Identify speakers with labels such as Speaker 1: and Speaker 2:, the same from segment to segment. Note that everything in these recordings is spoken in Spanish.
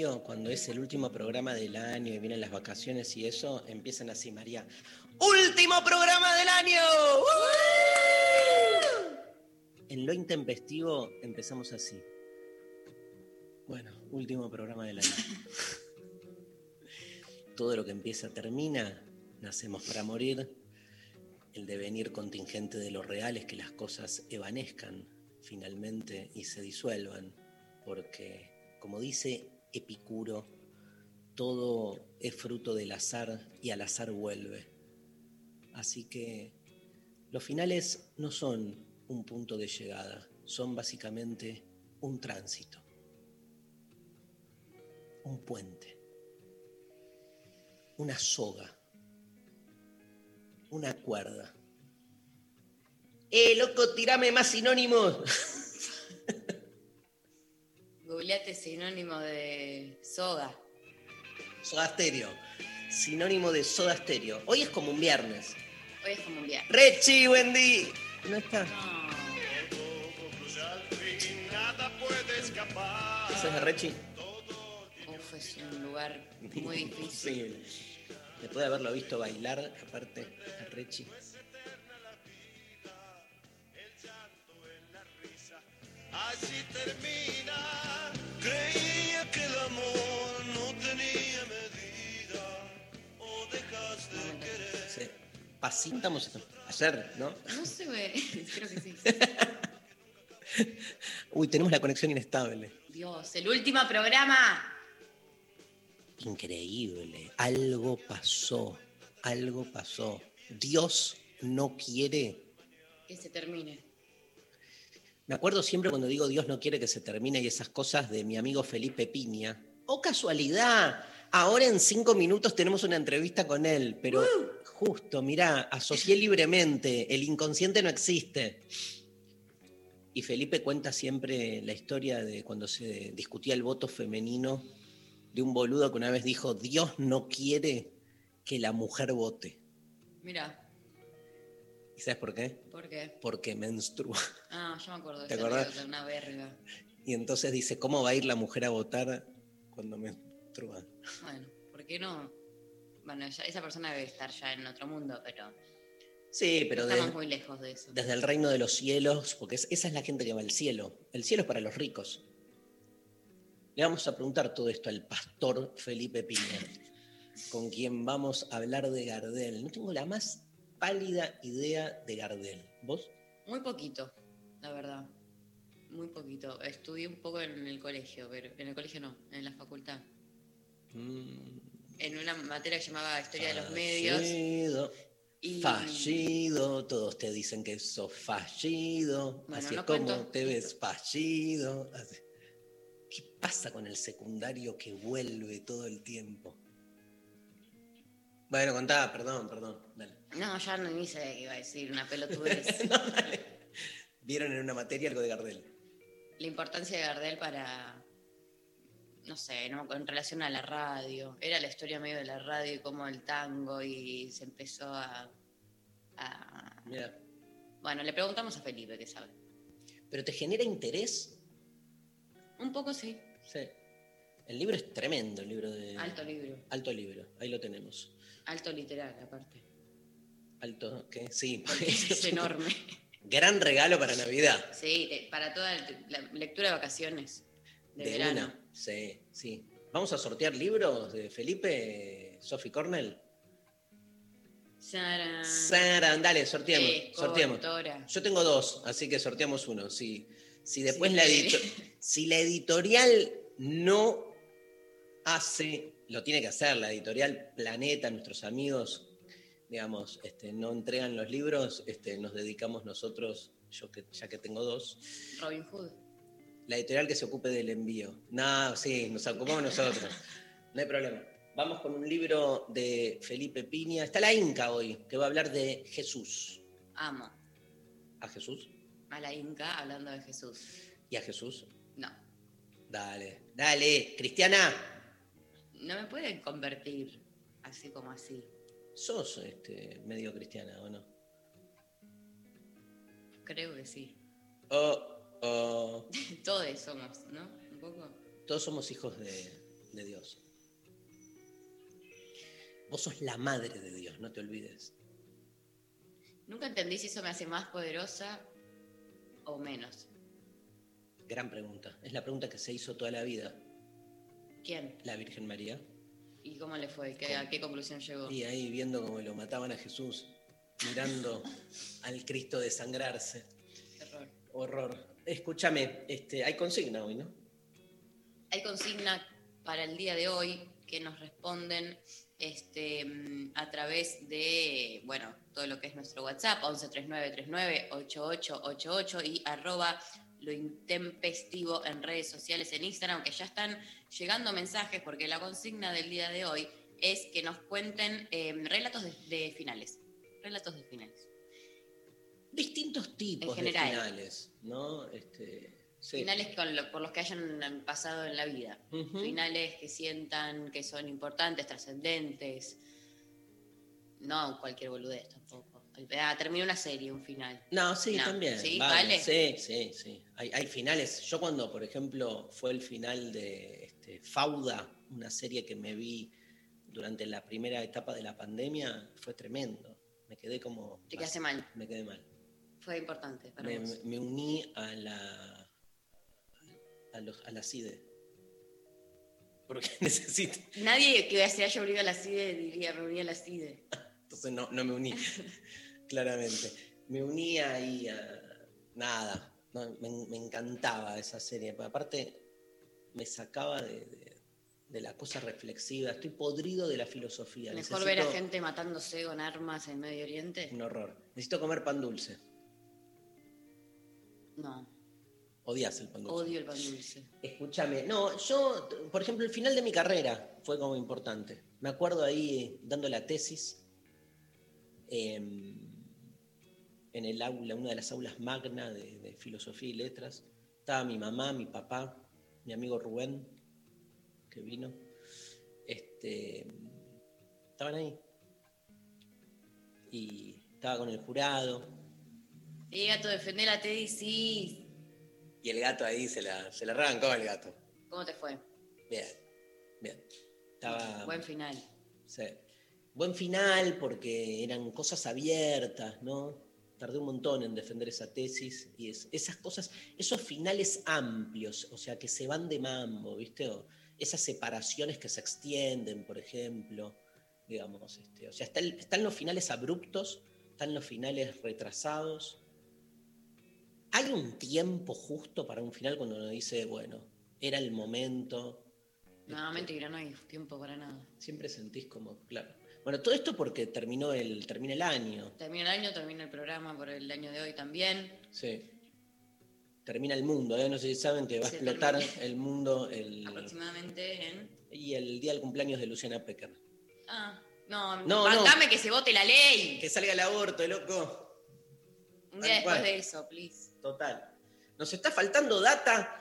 Speaker 1: radio, cuando es el último programa del año y vienen las vacaciones y eso, empiezan así, María. ¡Último programa del año! ¡Uh! En lo intempestivo empezamos así. Bueno, último programa del año. Todo lo que empieza termina, nacemos para morir. El devenir contingente de lo real es que las cosas evanezcan finalmente y se disuelvan, porque, como dice Epicuro, todo es fruto del azar y al azar vuelve. Así que los finales no son un punto de llegada, son básicamente un tránsito, un puente, una soga, una cuerda. ¡Eh, loco, tirame más sinónimos!
Speaker 2: Googleate sinónimo de soga.
Speaker 1: Soda Stereo, sinónimo de soda stereo. Hoy es como un viernes.
Speaker 2: Hoy es como un viaje.
Speaker 1: Rechi, día. No está.
Speaker 2: No,
Speaker 1: ¿Eso es de Rechi?
Speaker 2: uf, es un lugar muy difícil.
Speaker 1: Después de haberlo visto bailar, aparte, a Rechi.
Speaker 3: Así termina. Que el amor no tenía medida. O dejas de querer.
Speaker 1: Sí. Pasítamos ayer, ¿no?
Speaker 2: No se ve, creo que sí.
Speaker 1: Uy, tenemos la conexión inestable.
Speaker 2: Dios, el último programa.
Speaker 1: Increíble. Algo pasó. Algo pasó. Dios no quiere.
Speaker 2: Que se termine.
Speaker 1: Me acuerdo siempre cuando digo Dios no quiere que se termine y esas cosas de mi amigo Felipe Piña. ¡Oh, casualidad! Ahora en cinco minutos tenemos una entrevista con él, pero justo, mirá, asocié libremente, el inconsciente no existe. Y Felipe cuenta siempre la historia de cuando se discutía el voto femenino de un boludo que una vez dijo, Dios no quiere que la mujer vote.
Speaker 2: Mira,
Speaker 1: ¿Y sabes por qué?
Speaker 2: ¿por qué?
Speaker 1: Porque menstrua.
Speaker 2: Ah, yo me acuerdo de
Speaker 1: ¿Te acordás?
Speaker 2: anécdota, una verga.
Speaker 1: Y entonces dice, ¿cómo va a ir la mujer a votar cuando menstrua?
Speaker 2: Bueno, ¿por qué no? Bueno, ya- esa persona debe estar ya en otro mundo, pero
Speaker 1: Sí, pero de-
Speaker 2: estamos muy lejos de eso.
Speaker 1: desde el reino de los cielos, porque es- esa es la gente que va al cielo. El cielo es para los ricos. Le vamos a preguntar todo esto al pastor Felipe Piña, con quien vamos a hablar de Gardel. No tengo la más pálida idea de Gardel. ¿Vos?
Speaker 2: Muy poquito, la verdad. Muy poquito. Estudié un poco en el colegio, pero en el colegio no, en la facultad.
Speaker 1: Mm,
Speaker 2: En una materia que llamaba Historia de los Medios.
Speaker 1: Fallido,
Speaker 2: Y
Speaker 1: fallido, todos te dicen que sos fallido,
Speaker 2: Bueno,
Speaker 1: así
Speaker 2: no
Speaker 1: es como te ves fallido. así. ¿Qué pasa con el secundario que vuelve todo el tiempo? Bueno, contá, perdón, perdón. Dale.
Speaker 2: No, ya no ni sé qué iba a decir, una pelotudez.
Speaker 1: No. Vieron en una materia algo de Gardel.
Speaker 2: la importancia de Gardel para, no sé, ¿no? en relación a la radio. Era la historia medio de la radio y cómo el tango y se empezó a... a-
Speaker 1: Mira.
Speaker 2: Bueno, le preguntamos a Felipe, que sabe.
Speaker 1: ¿Pero te genera interés?
Speaker 2: Un poco sí,
Speaker 1: Sí. El libro es tremendo, el libro de...
Speaker 2: alto libro,
Speaker 1: Alto libro, ahí lo tenemos.
Speaker 2: alto literal aparte.
Speaker 1: Alto, ¿qué? Sí.
Speaker 2: Es enorme.
Speaker 1: Gran regalo para Navidad.
Speaker 2: Sí, de- para toda la lectura de vacaciones, de,
Speaker 1: De,
Speaker 2: verano.
Speaker 1: una. Sí, sí. Vamos a sortear libros de Felipe, Sophie Cornell.
Speaker 2: Sarán.
Speaker 1: Sarán, dale, sorteemos.
Speaker 2: Eh,
Speaker 1: sorteemos.
Speaker 2: coautora.
Speaker 1: Yo tengo dos, así que sorteamos uno. Si, si después
Speaker 2: Sí,
Speaker 1: la, edito- si la editorial no hace, lo tiene que hacer, la editorial Planeta, nuestros amigos, digamos, este, no entregan los libros, este, nos dedicamos nosotros, yo que, ya que tengo dos,
Speaker 2: Robin Hood.
Speaker 1: la editorial que se ocupe del envío. No, sí, nos ocupamos nosotros. No hay problema. Vamos con un libro de Felipe Piña. Está la Inca hoy, que va a hablar de Jesús.
Speaker 2: Amo
Speaker 1: ¿A Jesús?
Speaker 2: a la Inca hablando de Jesús.
Speaker 1: ¿Y a Jesús?
Speaker 2: No.
Speaker 1: Dale, dale, Cristiana.
Speaker 2: No me pueden convertir así como así.
Speaker 1: Sos este, medio cristiana, ¿o no?
Speaker 2: Creo que sí.
Speaker 1: Oh, oh,
Speaker 2: Todos somos, ¿no? Un poco.
Speaker 1: todos somos hijos de, de Dios. Vos sos la madre de Dios, no te olvides.
Speaker 2: Nunca entendí si eso me hace más poderosa o menos.
Speaker 1: Gran pregunta. Es la pregunta que se hizo toda la vida.
Speaker 2: ¿Quién?
Speaker 1: La Virgen María.
Speaker 2: ¿Y cómo le fue? ¿Qué- ¿A qué conclusión llegó?
Speaker 1: Y ahí viendo cómo lo mataban a Jesús, mirando al Cristo desangrarse.
Speaker 2: Terror.
Speaker 1: Horror. Escúchame, este, hay consigna hoy, ¿no?
Speaker 2: Hay consigna para el día de hoy que nos responden este, a través de, bueno, todo lo que es nuestro WhatsApp, 1139398888 y arroba lo intempestivo en redes sociales en Instagram, que ya están llegando mensajes porque la consigna del día de hoy es que nos cuenten eh, relatos de, de finales. Relatos de finales.
Speaker 1: Distintos tipos
Speaker 2: En
Speaker 1: de finales, ¿no? Este, sí.
Speaker 2: Finales con lo- por los que hayan pasado en la vida. Finales que sientan que son importantes, trascendentes. No cualquier boludez tampoco. Ah, terminó una serie, un final.
Speaker 1: No, sí,
Speaker 2: No,
Speaker 1: también.
Speaker 2: ¿sí?
Speaker 1: vale.
Speaker 2: ¿Vale?
Speaker 1: Sí, sí, sí. Hay, hay finales. Yo cuando, por ejemplo, fue el final de este, Fauda, una serie que me vi durante la primera etapa de la pandemia, fue tremendo. Me quedé como...
Speaker 2: Te quedaste mal.
Speaker 1: Me quedé mal.
Speaker 2: Fue importante para
Speaker 1: Me,
Speaker 2: vos.
Speaker 1: me uní a la... A, los, a la CIDE. Porque necesito...
Speaker 2: Nadie que se haya unido a la CIDE diría, me uní a la CIDE.
Speaker 1: Entonces no, no me uní, claramente. Me uní ahí a nada. no, me, me encantaba esa serie. pero Aparte, me sacaba de, de- de la cosa reflexiva. Estoy podrido de la filosofía.
Speaker 2: Mejor
Speaker 1: Necesito
Speaker 2: ver a gente matándose con armas en Medio Oriente.
Speaker 1: Un horror. Necesito comer pan dulce.
Speaker 2: No,
Speaker 1: Odias el pan dulce.
Speaker 2: odio el pan dulce.
Speaker 1: Escúchame, no, yo, por ejemplo, el final de mi carrera fue como importante. Me acuerdo ahí dando la tesis eh, en el aula, una de las aulas magna de, de filosofía y letras. Estaba mi mamá, mi papá, mi amigo Rubén, que vino. Este, estaban ahí. Y estaba con el jurado.
Speaker 2: Y gato, defender a Teddy, sí.
Speaker 1: Y el gato ahí se la, se la arrancó el gato.
Speaker 2: ¿Cómo te fue?
Speaker 1: Bien, bien. Estaba.
Speaker 2: Buen final.
Speaker 1: Sí. Buen final porque eran cosas abiertas, ¿no? Tardé un montón en defender esa tesis y es- esas cosas, esos finales amplios, o sea, que se van de mambo, ¿viste? O esas separaciones que se extienden, por ejemplo, digamos, este, o sea, está el- están los finales abruptos, están los finales retrasados. ¿Hay un tiempo justo para un final cuando uno dice, bueno, era el momento?
Speaker 2: No, mentira, no hay tiempo para nada.
Speaker 1: Siempre sentís como, claro. Bueno, todo esto porque terminó el, termina el año.
Speaker 2: Termina el año, termina el programa por el año de hoy también.
Speaker 1: Sí. Termina el mundo, ¿eh? No sé si saben que va a
Speaker 2: Se
Speaker 1: explotar el mundo el,
Speaker 2: Aproximadamente en.
Speaker 1: y el día del cumpleaños de Luciana Pecker.
Speaker 2: Ah, no,
Speaker 1: No,
Speaker 2: bancame que se vote la ley.
Speaker 1: Que salga el aborto, loco.
Speaker 2: Un día después de eso, please.
Speaker 1: Total. Nos está faltando data,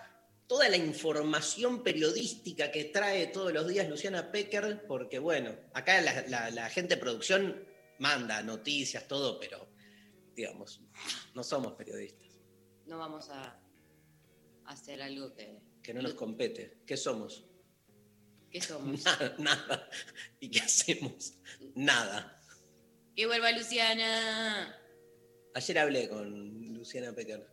Speaker 1: toda la información periodística que trae todos los días Luciana Pecker, porque bueno, acá la, la- la gente de producción manda noticias, todo, pero digamos, no somos periodistas,
Speaker 2: No vamos a hacer algo que.
Speaker 1: que no nos compete. ¿Qué somos?
Speaker 2: ¿Qué somos?
Speaker 1: Nada, nada. ¿Y qué hacemos? Nada.
Speaker 2: ¡Que vuelva Luciana!
Speaker 1: Ayer hablé con Luciana Pecker.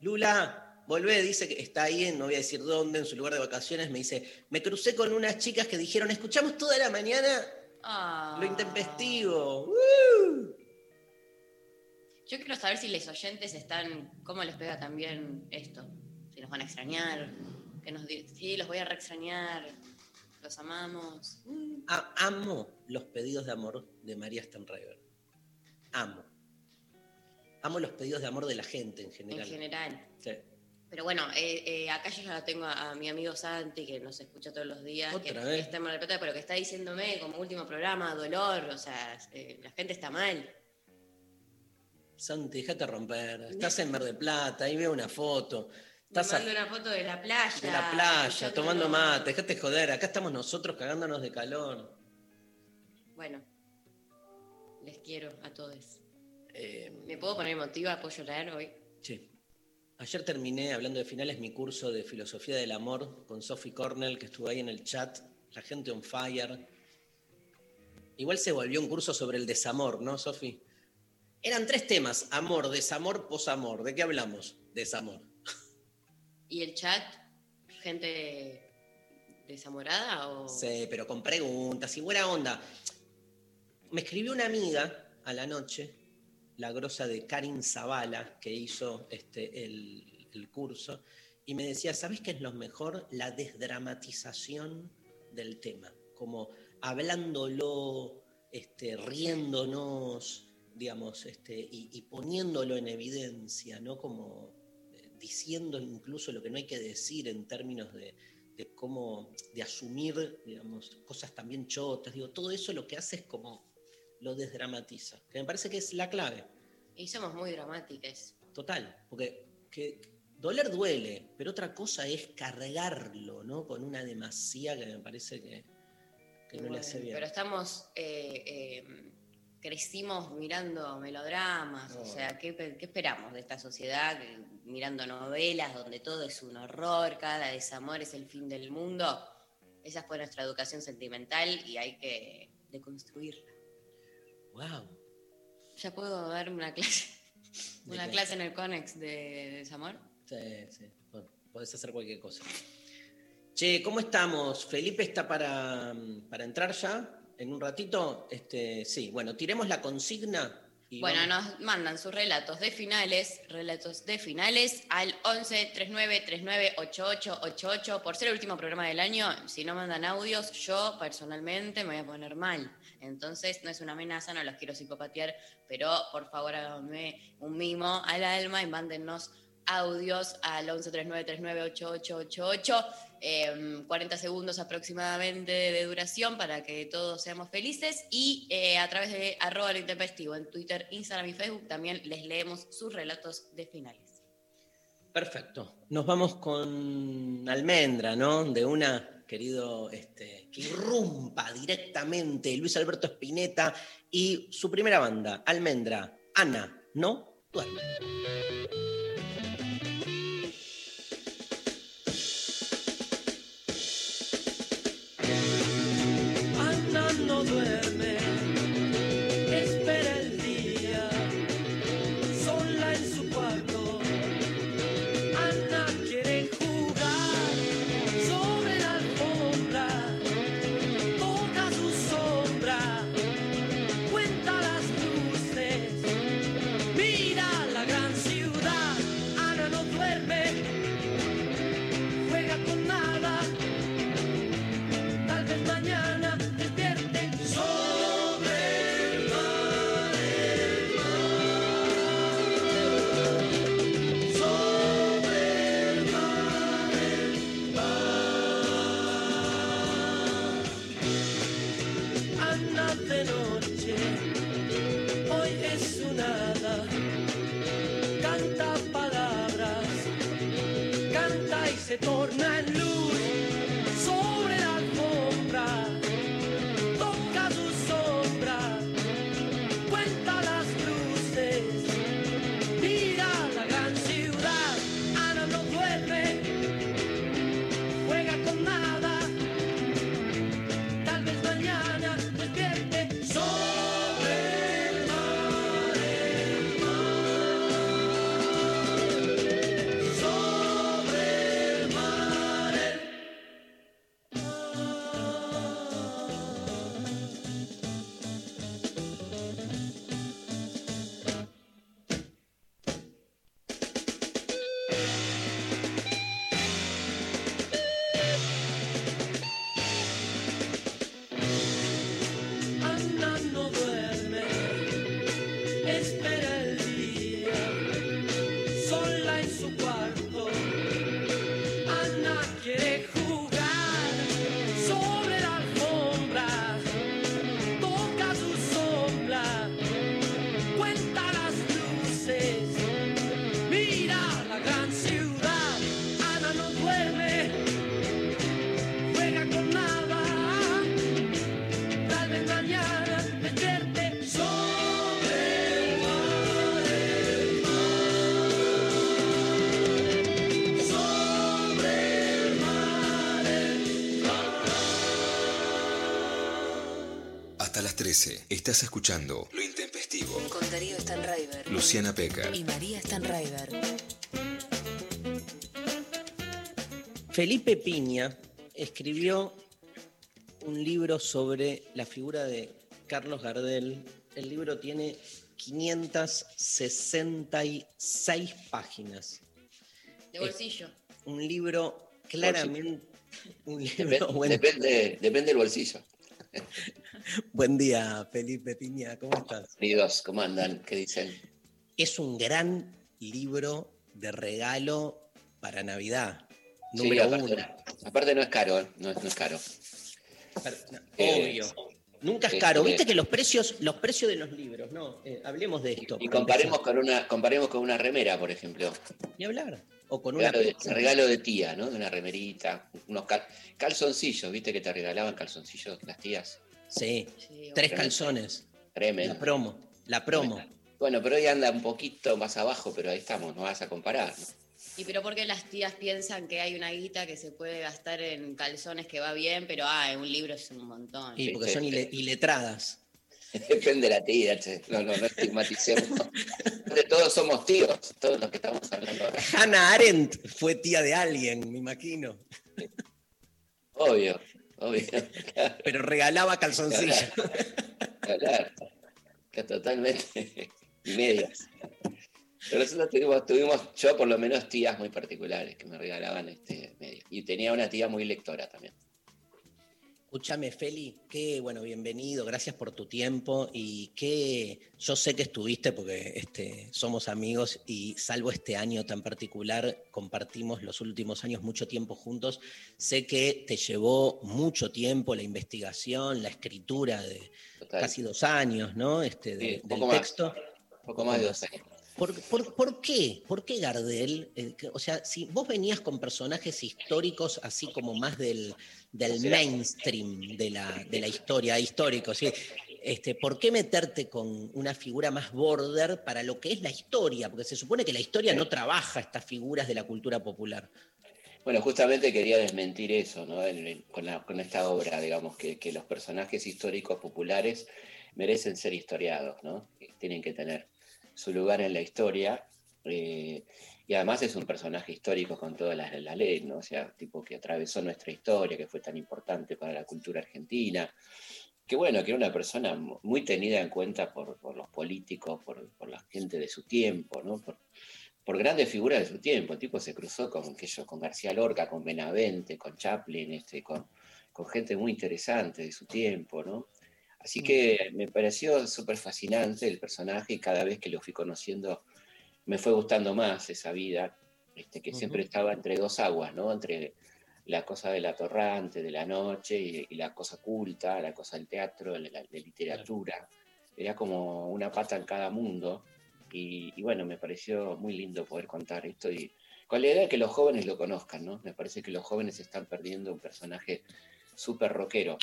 Speaker 1: Lula, volvé, dice que está ahí, en- no voy a decir dónde, en su lugar de vacaciones. Me dice, me crucé con unas chicas que dijeron, escuchamos toda la mañana
Speaker 2: Ah.
Speaker 1: Lo intempestivo. ¡Uh!
Speaker 2: Yo quiero saber si los oyentes están, cómo les pega también esto. Si nos van a extrañar, que nos sí, los voy a re extrañar, los amamos.
Speaker 1: Amo los pedidos de amor de María Stanriver. Amo. Amo los pedidos de amor de la gente en
Speaker 2: En
Speaker 1: general.
Speaker 2: general.
Speaker 1: Sí.
Speaker 2: Pero bueno, eh, eh, acá yo ya la tengo a, a mi amigo Santi, que nos escucha todos los días,
Speaker 1: Otra
Speaker 2: que,
Speaker 1: vez.
Speaker 2: que está en Mar del Plata, pero que está diciéndome como último programa, dolor, o sea, eh, la gente está mal.
Speaker 1: Santi, déjate romper. Estás en Mar del Plata, ahí veo una foto.
Speaker 2: Me
Speaker 1: Estás a-
Speaker 2: mando una foto de la playa.
Speaker 1: de la playa, tomando mate, déjate joder. Acá estamos nosotros cagándonos de calor.
Speaker 2: Bueno, les quiero a todos.
Speaker 1: Eh,
Speaker 2: ¿Me puedo poner emotiva? ¿Puedo llorar hoy?
Speaker 1: Sí. Ayer terminé, hablando de finales, mi curso de filosofía del amor con Sophie Cornell, que estuvo ahí en el chat, la gente on fire. Igual se volvió un curso sobre el desamor, ¿no, Sophie? Eran tres temas, amor, desamor, posamor. ¿De qué hablamos? Desamor.
Speaker 2: ¿Y el chat? ¿Gente desamorada o...?
Speaker 1: Sí, pero con preguntas y buena onda. Me escribió una amiga a la noche, la grosa de Karin Zavala, que hizo este, el, curso, y me decía, ¿sabes qué es lo mejor? La desdramatización del tema, como hablándolo, este, riéndonos, digamos, este, y, y poniéndolo en evidencia, ¿no? Como eh, diciendo incluso lo que no hay que decir en términos de, de cómo, de asumir, digamos, cosas también chotas, digo, todo eso lo que hace es como lo desdramatiza, que me parece que es la clave,
Speaker 2: Y somos muy dramáticas.
Speaker 1: total, porque que doler duele, pero otra cosa es cargarlo, ¿no? Con una demasía que me parece que, que no le hace bien.
Speaker 2: Pero estamos, eh, eh, crecimos mirando melodramas, o sea, ¿qué, qué esperamos de esta sociedad? Mirando novelas donde todo es un horror, cada desamor es el fin del mundo. Esa fue nuestra educación sentimental y hay que deconstruirla.
Speaker 1: Wow.
Speaker 2: ¿Ya puedo dar una clase?
Speaker 1: ¿De
Speaker 2: Una
Speaker 1: qué?
Speaker 2: clase en el Conex de, de desamor.
Speaker 1: Sí, sí. Bueno, podés hacer cualquier cosa. Che, ¿cómo estamos? Felipe está para, para entrar ya en un ratito. Este, sí, bueno, tiremos la consigna. y
Speaker 2: Bueno,
Speaker 1: vamos-
Speaker 2: nos mandan sus relatos de finales, relatos de finales al 11 39 39 88 88. Por ser el último programa del año, si no mandan audios, yo personalmente me voy a poner mal. Entonces, no es una amenaza, no los quiero psicopatear, pero por favor háganme un mimo al alma y mándennos audios al 11 39 39 88 88. eh, 40 segundos aproximadamente de duración para que todos seamos felices y eh, a través de arroba lo intempestivo en Twitter, Instagram y Facebook también les leemos sus relatos de finales.
Speaker 1: Perfecto. Nos vamos con Almendra, ¿no? De una, querido, este, que irrumpa directamente Luis Alberto Spinetta y su primera banda, Almendra, Ana, no duerme.
Speaker 4: 13. Estás escuchando Lo Intempestivo.
Speaker 5: Con Darío Stanraiver
Speaker 4: Luciana Peca.
Speaker 5: y María Stanraiver.
Speaker 1: Felipe Piña escribió un libro sobre la figura de Carlos Gardel. El libro tiene 566 páginas.
Speaker 2: De bolsillo.
Speaker 1: Un libro claramente... Un libro,
Speaker 6: Depen-
Speaker 1: bueno.
Speaker 6: depende, depende del bolsillo.
Speaker 1: Buen día, Felipe Piña, ¿cómo estás?
Speaker 6: Queridos, ¿cómo andan? ¿Qué dicen?
Speaker 1: Es un gran libro de regalo para Navidad.
Speaker 6: Sí,
Speaker 1: Número
Speaker 6: aparte,
Speaker 1: uno.
Speaker 6: aparte no es caro, ¿eh? no, es- no es caro.
Speaker 1: No,
Speaker 6: Eh,
Speaker 1: Obvio. Nunca es caro. Viste que los precios, los precios de los libros, no, eh, hablemos de esto.
Speaker 6: Y comparemos
Speaker 1: empezar.
Speaker 6: con una, comparemos con una remera, por ejemplo.
Speaker 1: Ni hablar. O con una
Speaker 6: Regalo de,
Speaker 1: pizza.
Speaker 6: regalo de tía, ¿no? De una remerita, unos cal- calzoncillos, ¿viste que te regalaban calzoncillos las tías?
Speaker 1: Sí,
Speaker 2: Sí,
Speaker 1: tres calzones.
Speaker 6: Tremendo.
Speaker 1: La promo. La promo.
Speaker 6: Bueno, pero hoy anda un poquito más abajo, pero ahí estamos, no vas a comparar. ¿no?
Speaker 2: Y pero porque las tías piensan que hay una guita que se puede gastar en calzones que va bien, pero ah, en un libro es un montón.
Speaker 1: Y
Speaker 6: Sí,
Speaker 1: porque son ile- iletradas.
Speaker 6: Depende de la tía, che. No, no, no estigmaticemos. De todos somos tíos, todos los que estamos hablando ahora.
Speaker 1: Hannah Arendt fue tía de alguien, me imagino.
Speaker 6: Obvio, obvio. Claro,
Speaker 1: Pero regalaba calzoncillos.
Speaker 6: claro. Que totalmente. Y medias. Pero nosotros tuvimos, tuvimos, yo por lo menos, tías muy particulares que me regalaban este medias. Y tenía una tía muy lectora también.
Speaker 1: Escúchame, Feli, qué bueno, bienvenido, gracias por tu tiempo y que yo sé que estuviste porque este, somos amigos y salvo este año tan particular, compartimos los últimos años mucho tiempo juntos. Sé que te llevó mucho tiempo la investigación, la escritura de
Speaker 6: Total.
Speaker 1: casi dos años, ¿no? Este, de-
Speaker 6: Sí, un
Speaker 1: del
Speaker 6: más.
Speaker 1: texto.
Speaker 6: Un poco más de dos años.
Speaker 1: ¿Por, por, por qué? ¿Por qué Gardel? Eh, que- o sea, si vos venías con personajes históricos así como más del, mainstream de la, de la historia, histórico, ¿sí? Este, ¿Por qué meterte con una figura más border para lo que es la historia? Porque se supone que la historia no trabaja estas figuras de la cultura popular.
Speaker 6: Bueno, justamente quería desmentir eso, ¿no? En- en- con, la- con esta obra, digamos, que, que los personajes históricos populares merecen ser historiados, ¿no? Tienen que tener su lugar en la historia. eh, y además es un personaje histórico con todas las la ley, ¿no? O sea, tipo que atravesó nuestra historia, que fue tan importante para la cultura argentina. Que bueno, que era una persona mu- muy tenida en cuenta por, por los políticos, por, por la gente de su tiempo, ¿no? Por, por grandes figuras de su tiempo. El tipo se cruzó con, yo, con García Lorca, con Benavente, con Chaplin, este, con, con gente muy interesante de su tiempo, ¿no? Así que me pareció súper fascinante el personaje y cada vez que lo fui conociendo me fue gustando más esa vida, este, que siempre estaba entre dos aguas, ¿no? Entre la cosa del atorrante, de la noche, y, y la cosa culta, la cosa del teatro, de la de literatura. Era como una pata en cada mundo. Y, y bueno, me pareció muy lindo poder contar esto y con la idea de que los jóvenes lo conozcan, ¿no? Me parece que los jóvenes están perdiendo un personaje súper rockero.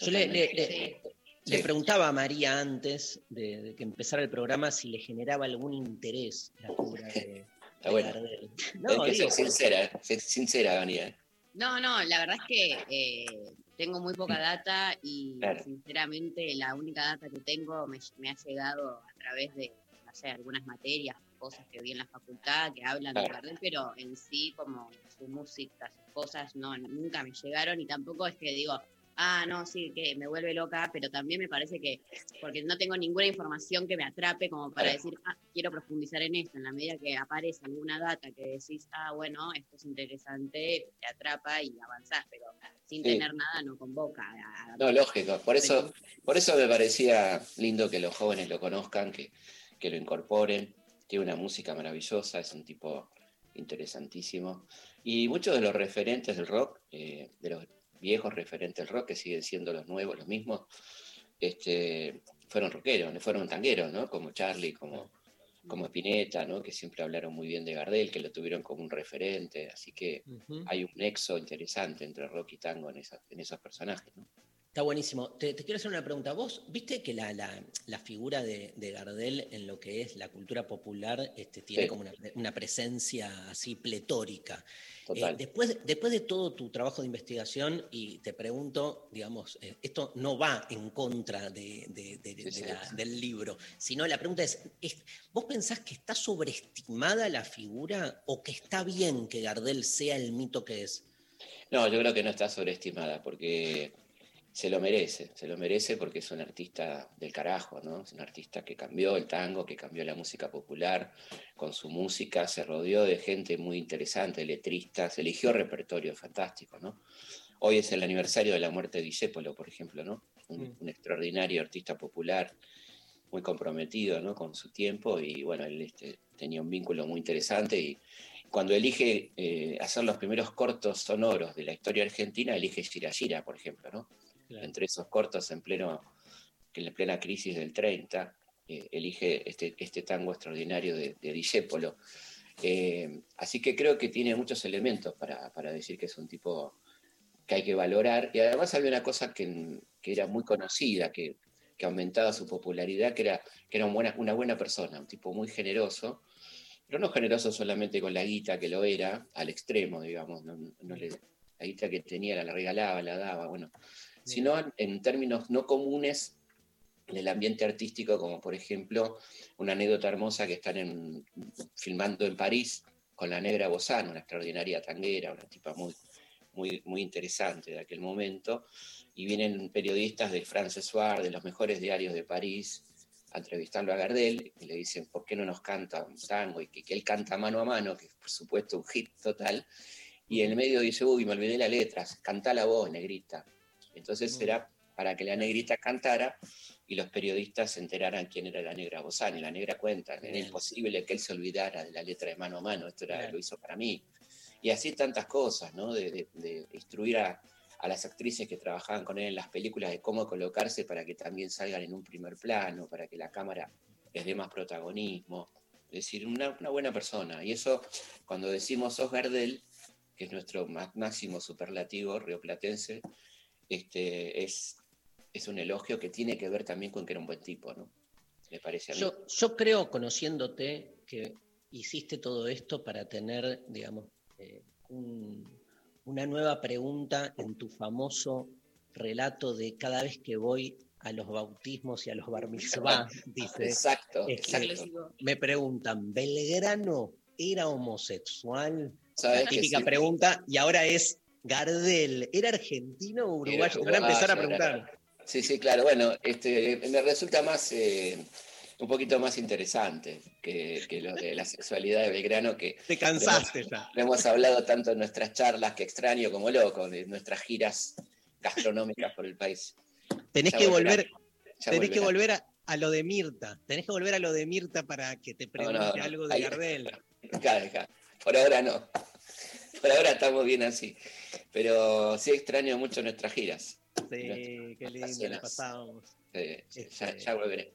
Speaker 1: Yo le, le- preguntaba a María antes de, de que empezara el programa si le generaba algún interés la figura de,
Speaker 6: Está
Speaker 1: de
Speaker 6: bueno.
Speaker 1: Gardel. No,
Speaker 6: que ser sincera, ¿eh? ser sincera. ¿eh?
Speaker 2: No, no, la verdad es que eh, tengo muy poca data y
Speaker 6: Claro.
Speaker 2: sinceramente la única data que tengo me, me ha llegado a través de, no sé, algunas materias, cosas que vi en la facultad que hablan de. Gardel, pero en sí como su música, sus cosas, no, nunca me llegaron y tampoco es que digo, ah, no, sí, que me vuelve loca, pero también me parece que, porque no tengo ninguna información que me atrape como para decir, ah, quiero profundizar en esto, en la medida que aparece alguna data que decís, ah, bueno, esto es interesante, te atrapa y avanzás, pero sin
Speaker 6: Sí.
Speaker 2: tener nada no convoca. a-
Speaker 6: No, lógico. Por eso, por eso me parecía lindo que los jóvenes lo conozcan, que, que lo incorporen. Tiene una música maravillosa, es un tipo interesantísimo. Y muchos de los referentes del rock, eh, de los viejos referentes del rock, que siguen siendo los nuevos, los mismos, este, fueron rockeros, fueron tangueros, ¿no? Como Charlie, como, como Spinetta, ¿no? Que siempre hablaron muy bien de Gardel, que lo tuvieron como un referente. Así que hay un nexo interesante entre rock y tango en, esa- en esos personajes, ¿no?
Speaker 1: Está buenísimo. Te, te quiero hacer una pregunta. Vos, viste que la, la- la figura de, de Gardel en lo que es la cultura popular este, tiene
Speaker 6: Sí.
Speaker 1: como una, una presencia así pletórica.
Speaker 6: Total.
Speaker 1: Eh, después, después de todo tu trabajo de investigación, y te pregunto, digamos, eh, esto no va en contra de- de-
Speaker 6: Sí,
Speaker 1: del libro, sino la pregunta es, es, ¿vos pensás que está sobreestimada la figura o que está bien que Gardel sea el mito que es?
Speaker 6: No, yo creo que no está sobreestimada porque se lo merece, se lo merece porque es un artista del carajo, ¿no? Es un artista que cambió el tango, que cambió la música popular con su música, se rodeó de gente muy interesante, letristas, eligió repertorio fantástico, ¿no? Hoy es el aniversario de la muerte de Discépolo, por ejemplo, ¿no? Un,
Speaker 1: Mm.
Speaker 6: un extraordinario artista popular, muy comprometido, ¿no? Con su tiempo y bueno, él este, tenía un vínculo muy interesante y cuando elige eh, hacer los primeros cortos sonoros de la historia argentina, elige Gira, por ejemplo, ¿no? Entre esos cortos en plena crisis del 30, eh, elige este, este tango extraordinario de, de Discépolo. Eh, así que creo que tiene muchos elementos para, decir que es un tipo que hay que valorar. Y además había una cosa que, era muy conocida, que, aumentaba su popularidad, que era, que era una buena persona, un tipo muy generoso, pero no generoso solamente con la guita que lo era, al extremo, digamos, la guita que tenía la regalaba, la daba, bueno, sino en, en términos no comunes del ambiente artístico, como por ejemplo una anécdota hermosa que están en- filmando en París con la negra Bozán, una extraordinaria tanguera, una tipa muy, muy, muy interesante de aquel momento, y vienen periodistas de France Soir, de los mejores diarios de París, a entrevistarlo a Gardel, y le dicen, ¿por qué no nos canta un tango? Y que, que él canta mano a mano, que es por supuesto un hit total, y en el medio dice, uy, me olvidé las letras, canta la voz, negrita. Entonces era para que la negrita cantara y los periodistas se enteraran quién era la negra Bozán. Y la negra cuenta, era imposible que él se olvidara de la letra de mano a mano, esto era, lo hizo para mí. Y así tantas cosas, ¿no? De, de- de instruir a, a las actrices que trabajaban con él en las películas de cómo colocarse para que también salgan en un primer plano, para que la cámara les dé más protagonismo. Es decir, una, una buena persona. Y eso, cuando decimos sos Gardel, que es nuestro má- máximo superlativo rioplatense, este, es, es un elogio que tiene que ver también con que era un buen tipo, ¿no? Me parece a mí.
Speaker 1: Yo, yo creo, conociéndote, que hiciste todo esto para tener, digamos, eh, un- una nueva pregunta en tu famoso relato de cada vez que voy a los bautismos y a los bar mitzvah, dice,
Speaker 6: Exacto,
Speaker 1: es que-
Speaker 6: exacto.
Speaker 1: me preguntan, ¿Belgrano era homosexual?
Speaker 6: ¿Sabes
Speaker 1: La típica
Speaker 6: sí?
Speaker 1: pregunta, y ahora es Gardel, ¿era argentino o uruguayo? Van a empezar a preguntar.
Speaker 6: Sí, sí, claro. Bueno, este, me resulta más, eh, un poquito más interesante que, que lo de la sexualidad de Belgrano, que
Speaker 1: Te cansaste ya.
Speaker 6: lo hemos hablado tanto en nuestras charlas que extraño como loco, de nuestras giras gastronómicas por el país.
Speaker 1: Tenés
Speaker 6: Ya
Speaker 1: que volver, tenés que volver a, a lo de Mirta. Tenés que volver a lo de Mirta para que te pregunte
Speaker 6: no, no.
Speaker 1: algo de
Speaker 6: Ahí-
Speaker 1: Gardel.
Speaker 6: Acá, acá. Por ahora no. Por ahora estamos bien así. Pero sí extraño mucho nuestras giras.
Speaker 1: Sí, qué lindo, la pasábamos.
Speaker 6: Eh, sí, ya,
Speaker 1: Este-
Speaker 6: ya volveré.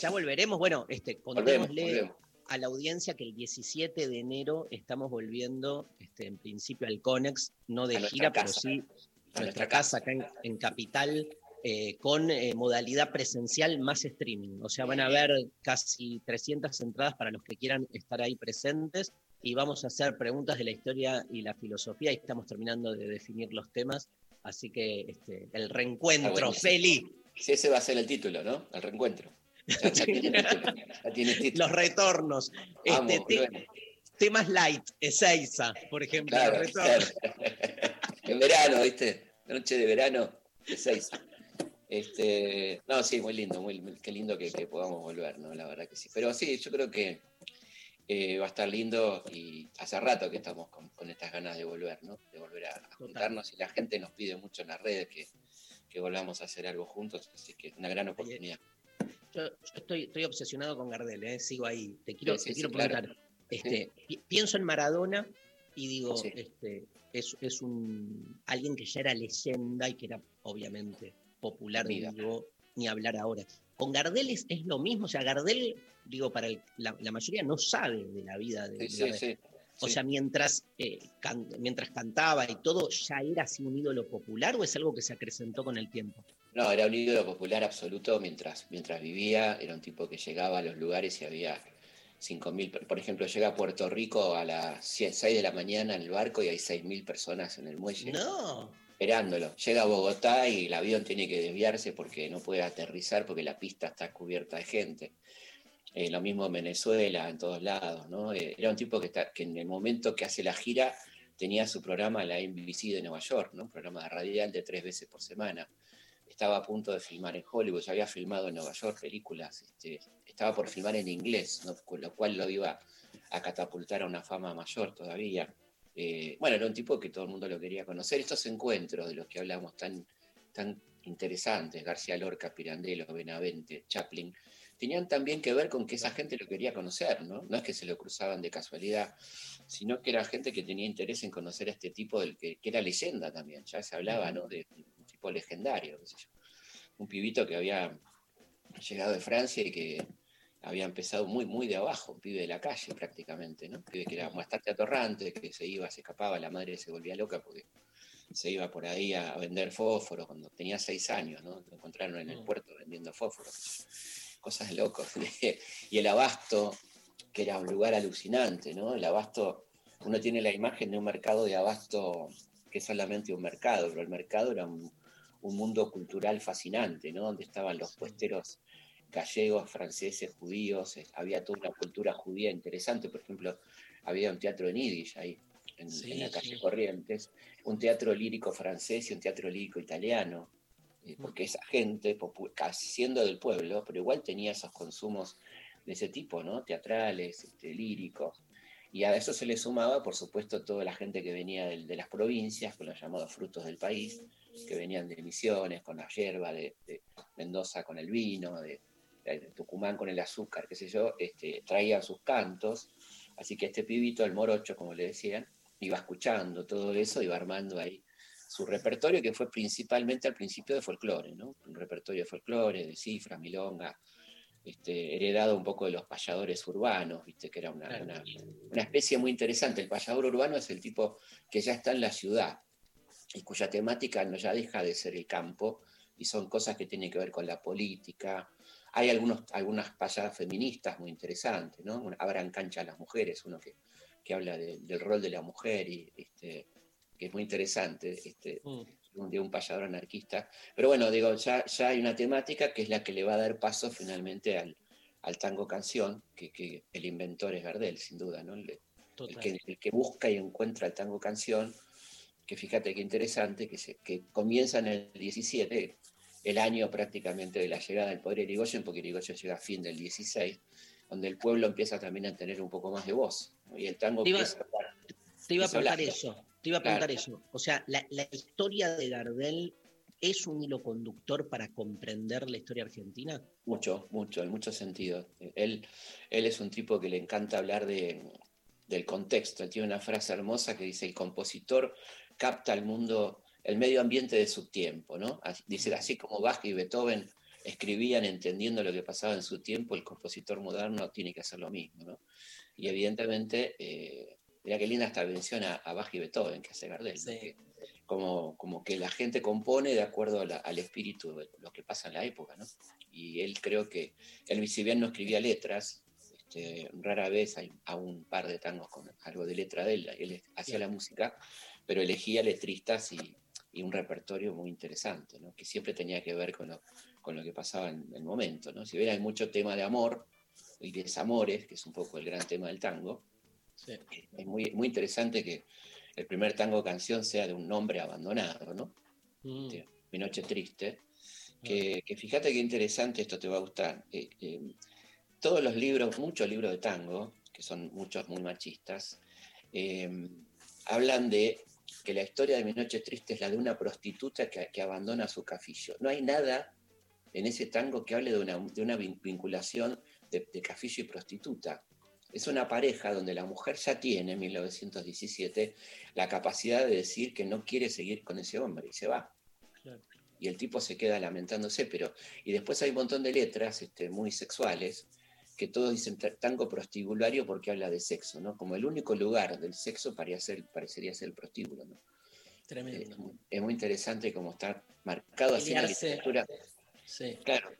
Speaker 1: Ya volveremos. Bueno, este, contémosle
Speaker 6: volvemos.
Speaker 1: a la audiencia que el 17 de enero estamos volviendo, este, en principio, al Conex, no de
Speaker 6: A
Speaker 1: gira, pero
Speaker 6: casa.
Speaker 1: sí a nuestra
Speaker 6: nuestra
Speaker 1: casa acá en, en Capital, eh, con eh, modalidad presencial más streaming. O sea, van a haber casi 300 entradas para los que quieran estar ahí presentes y vamos a hacer preguntas de la historia y la filosofía y estamos terminando de definir los temas. Así que este, el reencuentro. Feli,
Speaker 6: Sí, ese va a ser el título, ¿no? El reencuentro. Ya, ya tiene título. Ya tiene título.
Speaker 1: los retornos. Este, te- temas light, Ezeiza, por ejemplo,
Speaker 6: claro, claro. En verano, ¿viste? Noche de verano, seis. Este, no, sí, muy lindo, muy, muy- qué lindo que, que podamos volver, ¿no? La verdad que sí. Pero sí, yo creo que eh, va a estar lindo y hace rato que estamos con, con estas ganas de volver, ¿no? De volver a, a juntarnos y la gente nos pide mucho en las redes que, que volvamos a hacer algo juntos, así que una gran oportunidad.
Speaker 1: Yo, yo estoy, estoy obsesionado con Gardel, ¿eh? sigo ahí. Te quiero,
Speaker 6: Sí, sí,
Speaker 1: te quiero
Speaker 6: sí, claro.
Speaker 1: preguntar. Este, pi- Pienso en Maradona y digo, este, es, es un alguien que ya era leyenda y que era obviamente popular,
Speaker 6: Amiga.
Speaker 1: digo, ni hablar ahora. Con Gardel es, es lo mismo, o sea, Gardel, digo, para el- la, la mayoría no sabe de la vida de,
Speaker 6: Sí,
Speaker 1: Gardel.
Speaker 6: sí.
Speaker 1: O sea, mientras, eh, can- mientras cantaba y todo, ¿ya era así un ídolo popular o es algo que se acrecentó con el tiempo?
Speaker 6: No, era un ídolo popular absoluto mientras, mientras vivía. Era un tipo que llegaba a los lugares y había 5.000. per- Por ejemplo, llega a Puerto Rico a las 6 de la mañana en el barco y hay 6.000 personas en el muelle
Speaker 1: No.
Speaker 6: Esperándolo. Llega a Bogotá y el avión tiene que desviarse porque no puede aterrizar porque la pista está cubierta de gente. Eh, lo mismo en Venezuela, en todos lados. ¿no? Eh, era un tipo que, está- que en el momento que hace la gira tenía su programa en la NBC de Nueva York, ¿no? un programa radial de tres veces por semana. Estaba a punto de filmar en Hollywood, ya había filmado en Nueva York películas, este, estaba por filmar en inglés, ¿no? con lo cual lo iba a catapultar a una fama mayor todavía. Eh, bueno, era un tipo que todo el mundo lo quería conocer. Estos encuentros de los que hablamos tan, tan interesantes, García Lorca, Pirandello, Benavente, Chaplin, tenían también que ver con que esa gente lo quería conocer, ¿no? No es que se lo cruzaban de casualidad, sino que era gente que tenía interés en conocer a este tipo del que, que era leyenda también, ya se hablaba, ¿no? De un tipo legendario, qué sé yo. Un pibito que había llegado de Francia y que había empezado muy, muy de abajo, un pibe de la calle prácticamente, ¿no? Un pibe que era bastante atorrante, que se iba, se escapaba, la madre se volvía loca porque se iba por ahí a vender fósforo cuando tenía seis años, ¿no? Lo encontraron en el
Speaker 1: Mm.
Speaker 6: puerto vendiendo fósforo. Cosas de locos. y el abasto, que era un lugar alucinante, ¿no? El abasto, uno tiene la imagen de un mercado de abasto que es solamente un mercado, pero el mercado era un, un mundo cultural fascinante, ¿no? Donde estaban los puesteros gallegos, franceses, judíos, había toda una cultura judía interesante, por ejemplo, había un teatro en Yiddish ahí, en,
Speaker 1: Sí,
Speaker 6: en la calle
Speaker 1: sí.
Speaker 6: Corrientes, un teatro lírico francés y un teatro lírico italiano, eh, porque esa gente, siendo del pueblo, pero igual tenía esos consumos de ese tipo, ¿no? Teatrales, este, líricos. Y a eso se le sumaba, por supuesto, toda la gente que venía de, las provincias, con los llamados frutos del país, que venían de Misiones, con la hierba, de, de Mendoza con el vino, de, de Tucumán con el azúcar, qué sé yo, este, traían sus cantos. Así que este pibito, el morocho, como le decían, iba escuchando todo eso, iba armando ahí su repertorio, que fue principalmente al principio de folclore, ¿no? Un repertorio de folclore, de cifras, milonga, este, heredado un poco de los payadores urbanos, ¿viste? que era una, una- una especie muy interesante. El payador urbano es el tipo que ya está en la ciudad y cuya temática no ya deja de ser el campo y son cosas que tienen que ver con la política. Hay algunos, algunas payadas feministas muy interesantes, ¿no? Abran cancha a las mujeres, uno que, que habla de- del rol de la mujer y este, que es muy interesante. Este,
Speaker 1: Mm.
Speaker 6: un- de un payador anarquista. Pero bueno, digo, ya, ya hay una temática que es la que le va a dar paso finalmente al, al tango canción, que, que el inventor es Gardel, sin duda, ¿no? El, el
Speaker 1: Total.
Speaker 6: que, el que busca y encuentra el tango canción, que fíjate qué interesante, que, se, que comienza en el 17, el año prácticamente de la llegada del poder de Irigoyen, porque Irigoyen llega a fin del 16, donde el pueblo empieza también a tener un poco más de voz. ¿no? Y el tango
Speaker 1: Te iba-
Speaker 6: empieza a
Speaker 1: Te iba a preguntar eso. Te iba a
Speaker 6: Claro.
Speaker 1: preguntar eso. O sea, la, la historia de Gardel es un hilo conductor para comprender la historia argentina.
Speaker 6: Mucho, mucho, en muchos sentidos. Él, él es un tipo que le encanta hablar de, del contexto. Él tiene una frase hermosa que dice, el compositor capta el mundo, el medio ambiente de su tiempo, ¿no? Dice, así como Bach y Beethoven escribían entendiendo lo que pasaba en su tiempo, el compositor moderno tiene que hacer lo mismo, ¿no? Y evidentemente, eh, mira qué linda esta mención a, a Bach y Beethoven que hace Gardel, ¿no?
Speaker 1: Sí.
Speaker 6: Que- como, como que la gente compone de acuerdo a la- al espíritu de lo que pasa en la época, ¿no? Y él creo que, él si bien no escribía letras, este, rara vez hay a un par de tangos con algo de letra de él, él hacía la música, pero elegía letristas y, y un repertorio muy interesante, ¿no? que siempre tenía que ver con lo, con lo que pasaba en el momento. ¿no? Si bien hay mucho tema de amor y desamores, que es un poco el gran tema del tango,
Speaker 1: Sí.
Speaker 6: es muy, muy interesante que el primer tango canción sea de un hombre abandonado, ¿no?
Speaker 1: Mm.
Speaker 6: Sí. Mi noche triste, que, que fíjate qué interesante, esto te va a gustar. eh, eh, todos los libros, muchos libros de tango, que son muchos muy machistas, eh, hablan de que la historia de Mi noche triste es la de una prostituta que, que abandona su cafillo. No hay nada en ese tango que hable de una, de una vin- vinculación de, de cafillo y prostituta. Es una pareja donde la mujer ya tiene, en 1917, la capacidad de decir que no quiere seguir con ese hombre y se va
Speaker 1: Claro.
Speaker 6: y el tipo se queda lamentándose, pero y después hay un montón de letras este, muy sexuales que todos dicen ta- tango prostibulario porque habla de sexo, ¿no? Como el único lugar del sexo parecería ser, parecería ser el prostíbulo, ¿no? Es,
Speaker 1: Tremendo.
Speaker 6: muy- es muy interesante cómo está marcado así en la literatura.
Speaker 1: Sí.
Speaker 6: Claro,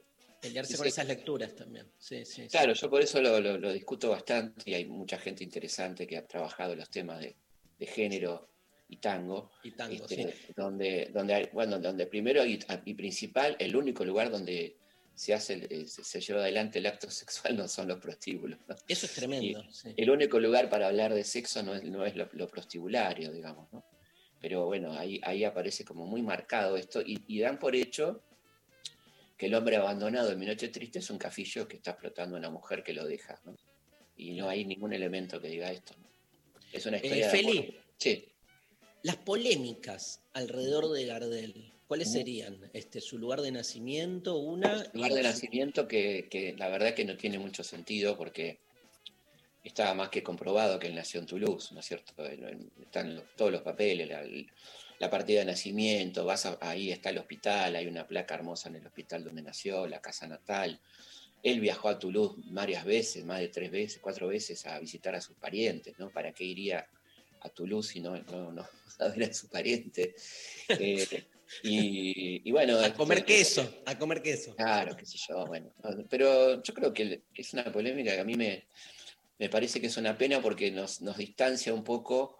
Speaker 1: Pelearse
Speaker 6: Sí,
Speaker 1: con
Speaker 6: sí.
Speaker 1: esas lecturas también. Sí, sí, sí.
Speaker 6: claro, yo por eso lo, lo- lo discuto bastante y hay mucha gente interesante que ha trabajado los temas de, de género y tango.
Speaker 1: Y tango,
Speaker 6: este,
Speaker 1: sí.
Speaker 6: donde, donde, hay- bueno, donde primero y, y principal, el único lugar donde se hace, eh, se, se lleva adelante el acto sexual no son los prostíbulos. ¿no?
Speaker 1: Eso es tremendo. sí.
Speaker 6: El único lugar para hablar de sexo no es, no es lo, lo prostibulario, digamos, ¿no? Pero bueno, ahí, ahí aparece como muy marcado esto y, y dan por hecho que el hombre abandonado en Mi Noche Triste es un cafillo que está explotando a una mujer que lo deja, ¿no? Y no hay ningún elemento que diga esto, ¿no? Es una historia de amor.
Speaker 1: Eh, Feli.
Speaker 6: Sí.
Speaker 1: Las polémicas alrededor de Gardel, ¿cuáles serían? Este, ¿Su lugar de nacimiento? Una.
Speaker 6: lugar de nacimiento que, que la verdad que no tiene mucho sentido porque estaba más que comprobado que él nació en Toulouse, ¿no es cierto? En- Están los- todos los papeles, la, la partida de nacimiento, vas a- ahí está el hospital, hay una placa hermosa en el hospital donde nació, la casa natal. Él viajó a Toulouse varias veces, más de tres veces, cuatro veces, a visitar a sus parientes, ¿no? ¿Para qué iría a Toulouse si no, no, no a ver a su pariente? Eh, y, y bueno...
Speaker 1: A comer queso, a comer queso.
Speaker 6: Claro, qué sé yo, bueno. Pero yo creo que es una polémica que a mí me, me parece que es una pena porque nos, nos distancia un poco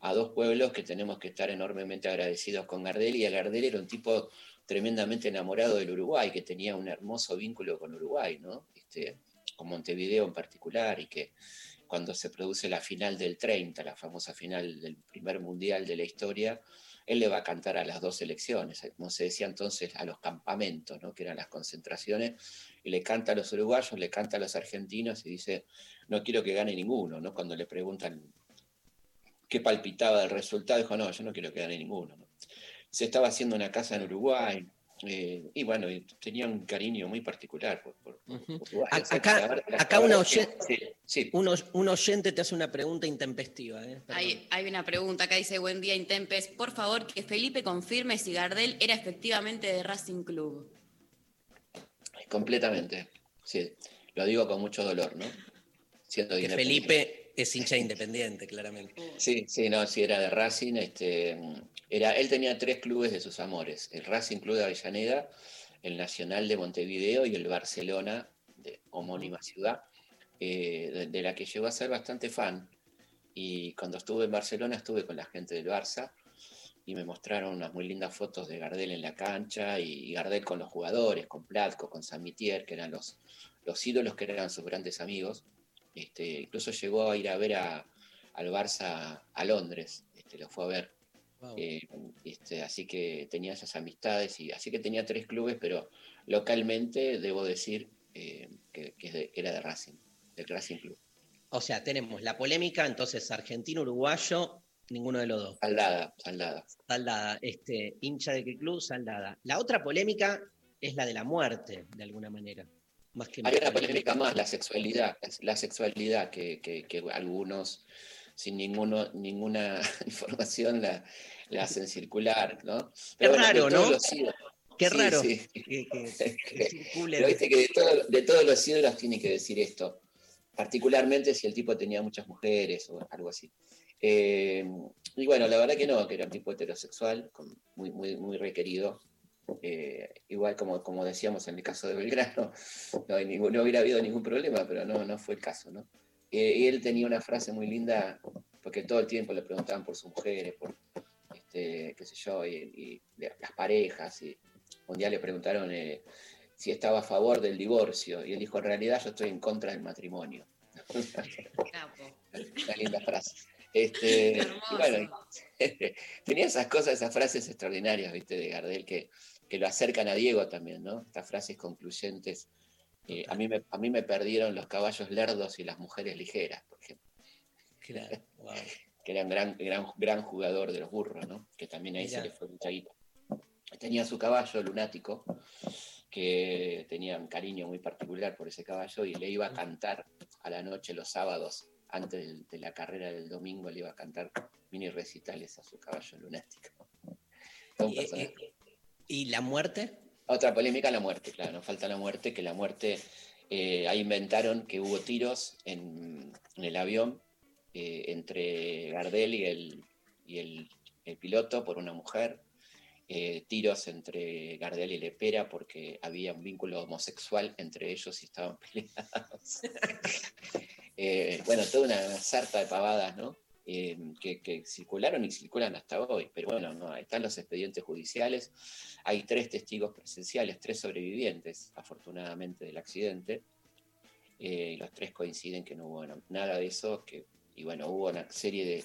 Speaker 6: a dos pueblos que tenemos que estar enormemente agradecidos con Gardel. Y Gardel era un tipo tremendamente enamorado del Uruguay, que tenía un hermoso vínculo con Uruguay, ¿no? Este, con Montevideo en particular, y que cuando se produce la final del 30, la famosa final del primer mundial de la historia, él le va a cantar a las dos selecciones, como se decía entonces, a los campamentos, ¿no? que eran las concentraciones, y le canta a los uruguayos, le canta a los argentinos y dice, no quiero que gane ninguno, ¿no? Cuando le preguntan qué palpitaba del resultado, dijo, no, yo no quiero que gane ninguno. ¿no? Se estaba haciendo una casa en Uruguay, eh, y bueno, tenía un cariño muy particular por, por- por
Speaker 1: Ujú.
Speaker 6: Uruguay.
Speaker 1: A-
Speaker 6: O sea,
Speaker 1: acá-
Speaker 6: la verdad- la
Speaker 1: acá una
Speaker 6: verdad que-
Speaker 1: oyen-
Speaker 6: sí, sí.
Speaker 1: Un, un oyente te hace una pregunta intempestiva. ¿eh?
Speaker 2: Hay, hay una pregunta acá, dice Buen día Intempes. Por favor, que Felipe confirme si Gardel era efectivamente de Racing Club.
Speaker 6: Completamente, sí. Lo digo con mucho dolor, ¿no? Siendo
Speaker 1: que. Felipe es hincha independiente, claramente.
Speaker 6: Sí, sí, no, sí, era de Racing. Este, era, él tenía tres clubes de sus amores: el Racing Club de Avellaneda, el Nacional de Montevideo y el Barcelona, de homónima ciudad, eh, de, de la que llegó a ser bastante fan. Y cuando estuve en Barcelona, estuve con la gente del Barça y me mostraron unas muy lindas fotos de Gardel en la cancha y Gardel con los jugadores, con Platco, con Samitier, que eran los, los ídolos que eran sus grandes amigos. Este, incluso llegó a ir a ver a, al Barça a Londres, este, lo fue a ver.
Speaker 1: Wow.
Speaker 6: Eh, este, así que tenía esas amistades, y así que tenía tres clubes, pero localmente debo decir eh, que, que es de- que era de Racing, del Racing Club.
Speaker 1: O sea, tenemos la polémica, entonces argentino-uruguayo, ninguno de los dos.
Speaker 6: Saldada, saldada.
Speaker 1: Saldada, este, hincha de qué club, Saldada. La otra polémica es la de la muerte, de alguna manera. Más que
Speaker 6: Hay una polémica más, la sexualidad, la sexualidad que, que- que algunos sin ninguno, ninguna información la, la hacen circular, ¿no? De
Speaker 1: raro, ¿no? Qué
Speaker 6: Sí,
Speaker 1: raro
Speaker 6: sí.
Speaker 1: que, que- que circule.
Speaker 6: Pero viste que de, todo- de todos los ídolos tiene que decir esto, particularmente si el tipo tenía muchas mujeres o algo así. Eh, y bueno, la verdad que no, que era un tipo heterosexual, muy, muy, muy requerido. Eh, igual como, como decíamos en el caso de Belgrano, no, hay ningún- no hubiera habido ningún problema, pero no, no fue el caso. ¿no? Eh, y él tenía una frase muy linda, porque todo el tiempo le preguntaban por sus mujeres, por este, qué sé yo, y, y las parejas. Y un día le preguntaron eh, si estaba a favor del divorcio, y él dijo, en realidad yo estoy en contra del matrimonio.
Speaker 2: Capo.
Speaker 6: Una linda frase. Este, y bueno, tenía esas cosas, esas frases extraordinarias, ¿viste? De Gardel que, que lo acercan a Diego también, ¿no? Estas frases concluyentes. Eh, a, mí me, a mí me perdieron los caballos lerdos y las mujeres ligeras, por ejemplo,
Speaker 1: Claro, wow.
Speaker 6: que era un gran, gran, gran jugador de los burros, ¿no? Que también ahí
Speaker 1: Mirá.
Speaker 6: se le fue mucha guita. Tenía su caballo lunático, que tenía un cariño muy particular por ese caballo y le iba a cantar a la noche los sábados, antes de la carrera del domingo, le iba a cantar mini recitales a su caballo lunático. Un
Speaker 1: Y,
Speaker 6: personaje.
Speaker 1: Y- la muerte?
Speaker 6: Otra polémica, la muerte, claro, nos falta la muerte, que la muerte eh, ahí inventaron que hubo tiros en, el avión eh, entre Gardel y el, y el piloto por una mujer, eh, tiros entre Gardel y Lepera porque había un vínculo homosexual entre ellos y estaban peleados. Eh, bueno, toda una sarta de pavadas, ¿no? Eh, que, que circularon y circulan hasta hoy. Pero bueno, no, están los expedientes judiciales. Hay tres testigos presenciales, tres sobrevivientes, afortunadamente, del accidente. Eh, los tres coinciden que no hubo no- nada de eso, que, y bueno, hubo una serie de,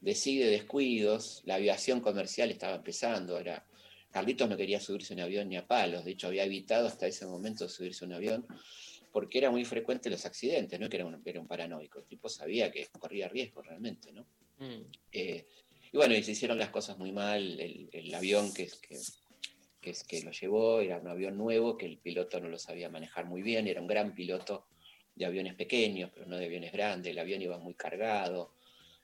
Speaker 6: de sí, de descuidos. La aviación comercial estaba empezando, era. Carlitos no quería subirse a un avión ni a palos, de hecho había evitado hasta ese momento subirse a un avión porque era muy frecuente los accidentes, no que era un, era un paranoico, el tipo sabía que corría riesgo realmente, ¿no?
Speaker 1: Mm.
Speaker 6: Eh, y bueno, y se hicieron las cosas muy mal, el, el avión que, que, que, que lo llevó era un avión nuevo, que el piloto no lo sabía manejar muy bien, era un gran piloto de aviones pequeños, pero no de aviones grandes, el avión iba muy cargado,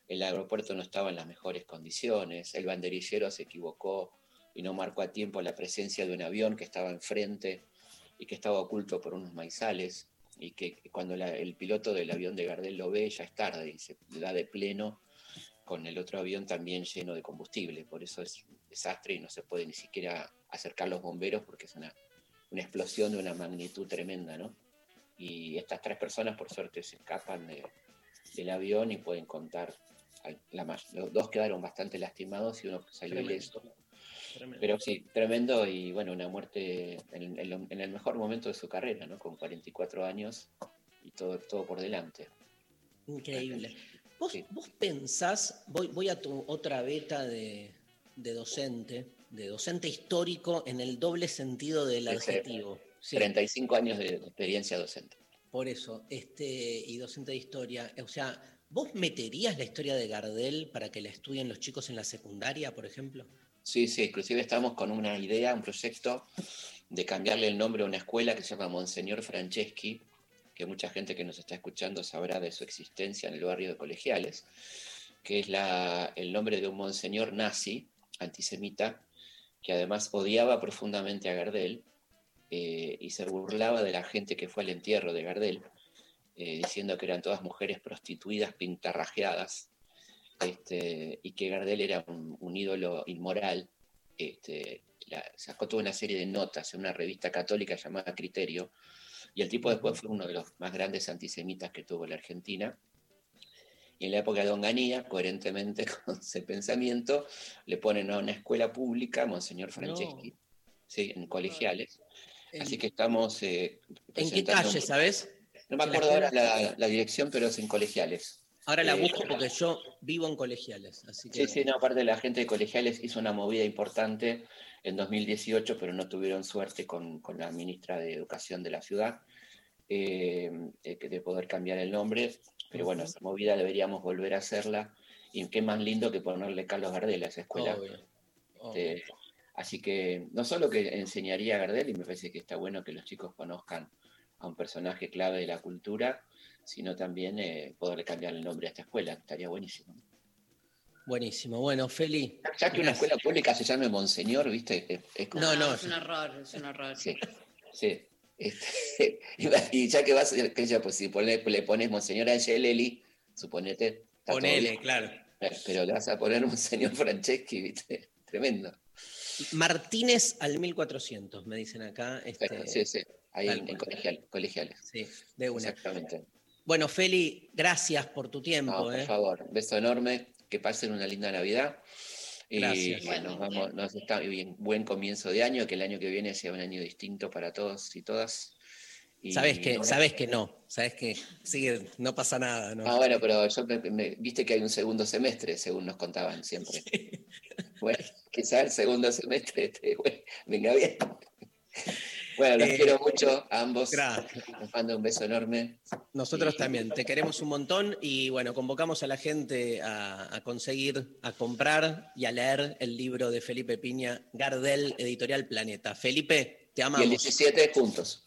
Speaker 6: el aeropuerto no estaba en las mejores condiciones, el banderillero se equivocó y no marcó a tiempo la presencia de un avión que estaba enfrente y que estaba oculto por unos maizales y que cuando la- el piloto del avión de Gardel lo ve ya es tarde y se da de pleno con el otro avión también lleno de combustible. Por eso es un desastre y no se puede ni siquiera acercar los bomberos porque es una, una explosión de una magnitud tremenda, ¿no? Y estas tres personas, por suerte, se escapan de- del avión y pueden contar. la los dos quedaron bastante lastimados y uno salió ileso.
Speaker 1: Tremendo.
Speaker 6: Pero sí, tremendo y bueno, una muerte en, en lo- en el mejor momento de su carrera, ¿no? Con 44 años y todo, todo por delante.
Speaker 1: Increíble. ¿Vos,
Speaker 6: Sí.
Speaker 1: vos pensás, voy, voy a tu otra beta de, de docente, de docente histórico en el doble sentido del
Speaker 6: Sí, sí.
Speaker 1: adjetivo. Sí,
Speaker 6: 35 años de experiencia docente.
Speaker 1: por eso, este, y docente de historia. O sea, ¿vos meterías la historia de Gardel para que la estudien los chicos en la secundaria, por ejemplo?
Speaker 6: Sí, sí, inclusive estamos con una idea, un proyecto de cambiarle el nombre a una escuela que se llama Monseñor Franceschi, que mucha gente que nos está escuchando sabrá de su existencia en el barrio de Colegiales, que es la, el nombre de un monseñor nazi, antisemita, que además odiaba profundamente a Gardel eh, y se burlaba de la gente que fue al entierro de Gardel, eh, diciendo que eran todas mujeres prostituidas pintarrajeadas este, y que Gardel era un, un ídolo inmoral. Este, la- sacó toda una serie de notas en una revista católica llamada Criterio, y el tipo después fue uno de los más grandes antisemitas que tuvo la Argentina. Y en la época de Onganía, coherentemente con ese pensamiento, le ponen a una escuela pública, Monseñor Franceschi, sí, en colegiales. Así que estamos... eh,
Speaker 1: ¿En qué calle, sabes?
Speaker 6: No me acuerdo ahora la dirección, pero es en colegiales.
Speaker 1: Ahora la
Speaker 6: Eh,
Speaker 1: busco porque yo vivo en colegiales, así que
Speaker 6: Sí, sí, no, aparte la gente de colegiales hizo una movida importante en 2018, pero no tuvieron suerte con, con la ministra de Educación de la ciudad eh, de, que- de poder cambiar el nombre. Pero bueno, esa movida deberíamos volver a hacerla. Y qué más lindo que ponerle Carlos Gardel a esa escuela.
Speaker 1: obvio, obvio.
Speaker 6: Este, así que no solo que enseñaría a Gardel, y me parece que está bueno que los chicos conozcan a un personaje clave de la cultura, sino también eh, poderle cambiar el nombre a esta escuela. Estaría buenísimo.
Speaker 1: Buenísimo. Bueno, Feli.
Speaker 6: Ya que una escuela pública se llame Monseñor, ¿viste? Es, es como-
Speaker 1: No, no.
Speaker 2: Es un horror, es un horror.
Speaker 6: Sí, sí. Este, y ya que vas, que ya, pues si pone- le pones Monseñor Angelelli, suponete.
Speaker 1: Ponele, claro.
Speaker 6: Pero le vas a poner Monseñor Franceschi, ¿viste? Tremendo.
Speaker 1: Martínez al 1400, me dicen acá. Este,
Speaker 6: sí, sí. Ahí en,
Speaker 1: cual.
Speaker 6: en colegial- colegiales.
Speaker 1: sí, de una.
Speaker 6: Exactamente.
Speaker 1: Bueno, Feli, gracias por tu tiempo.
Speaker 6: No, por
Speaker 1: ¿eh?
Speaker 6: favor, un beso enorme, que pasen una linda Navidad. Y
Speaker 1: Gracias.
Speaker 6: que nos vamos, nos está bien, buen comienzo de año, que el año que viene sea un año distinto para todos y todas. Y-
Speaker 1: Sabes que, sabes que no, sabes que sigue, no pasa nada, ¿no?
Speaker 6: Ah, bueno, pero yo me- me- viste que hay un segundo semestre, según nos contaban siempre. Bueno, quizá el segundo semestre este, bueno, venga bien. Bueno, los
Speaker 1: Eh,
Speaker 6: quiero mucho a ambos.
Speaker 1: Gracias.
Speaker 6: Les mando un beso enorme.
Speaker 1: Nosotros
Speaker 6: Y-
Speaker 1: también, te queremos un montón y bueno, convocamos a la gente a, a conseguir, a comprar y a leer el libro de Felipe Piña, Gardel, Editorial Planeta. Felipe, te
Speaker 6: Y el
Speaker 1: amamos.
Speaker 6: 17 juntos.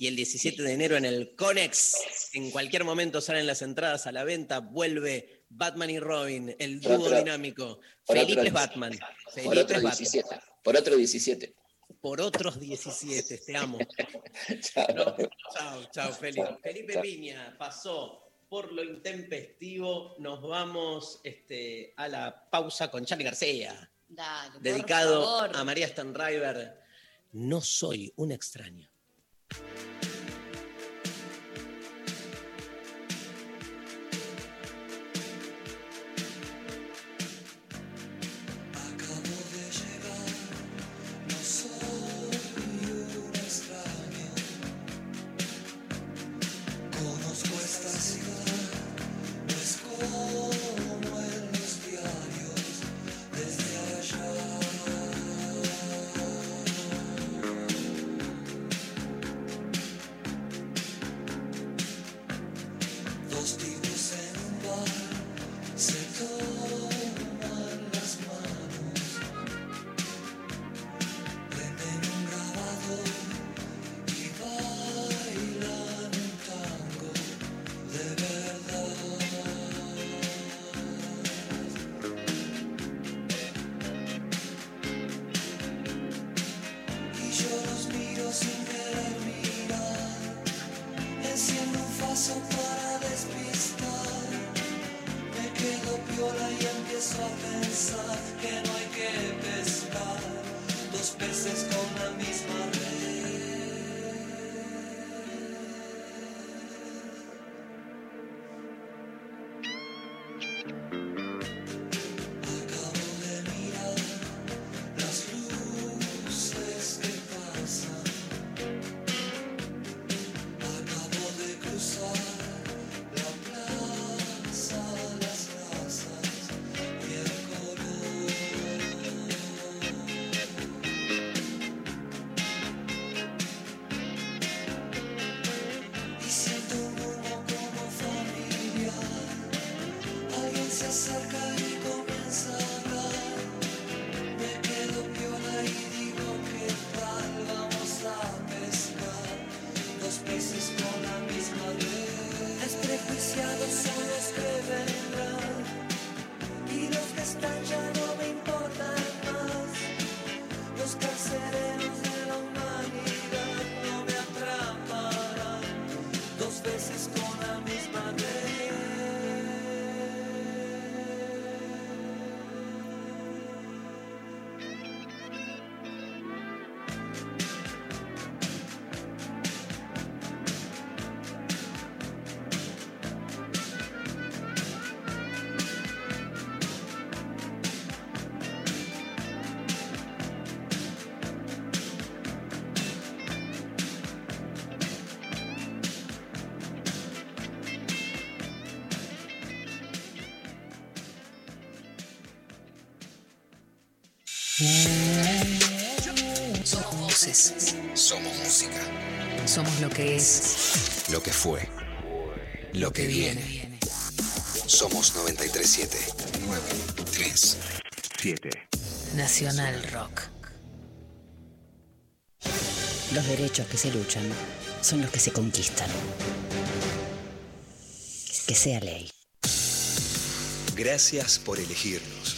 Speaker 1: Y el 17 de enero en el Conex, en cualquier momento salen las entradas a la venta, vuelve Batman y Robin, el
Speaker 6: Por
Speaker 1: dúo dinámico.
Speaker 6: por
Speaker 1: Felipe
Speaker 6: otro-
Speaker 1: es Batman.
Speaker 6: Por
Speaker 1: Felipe
Speaker 6: otro
Speaker 1: es Batman.
Speaker 6: 17. Por otro 17.
Speaker 7: Por otros 17. Te amo.
Speaker 6: Chao.
Speaker 7: No, chao, chao, Felipe.
Speaker 6: Chao,
Speaker 7: Felipe
Speaker 6: chao.
Speaker 7: Piña pasó por lo intempestivo. Nos vamos este, a la pausa con Charlie García,
Speaker 2: Dale, por
Speaker 7: dedicado
Speaker 2: favor.
Speaker 7: a María Stanriver. No soy un extraño.
Speaker 5: Somos voces.
Speaker 4: Somos música.
Speaker 5: Somos lo que es.
Speaker 4: Lo que fue. Lo que viene. Somos 937. 937.
Speaker 5: Nacional Rock.
Speaker 8: Los derechos que se luchan son los que se conquistan. Que sea ley.
Speaker 4: Gracias por elegirnos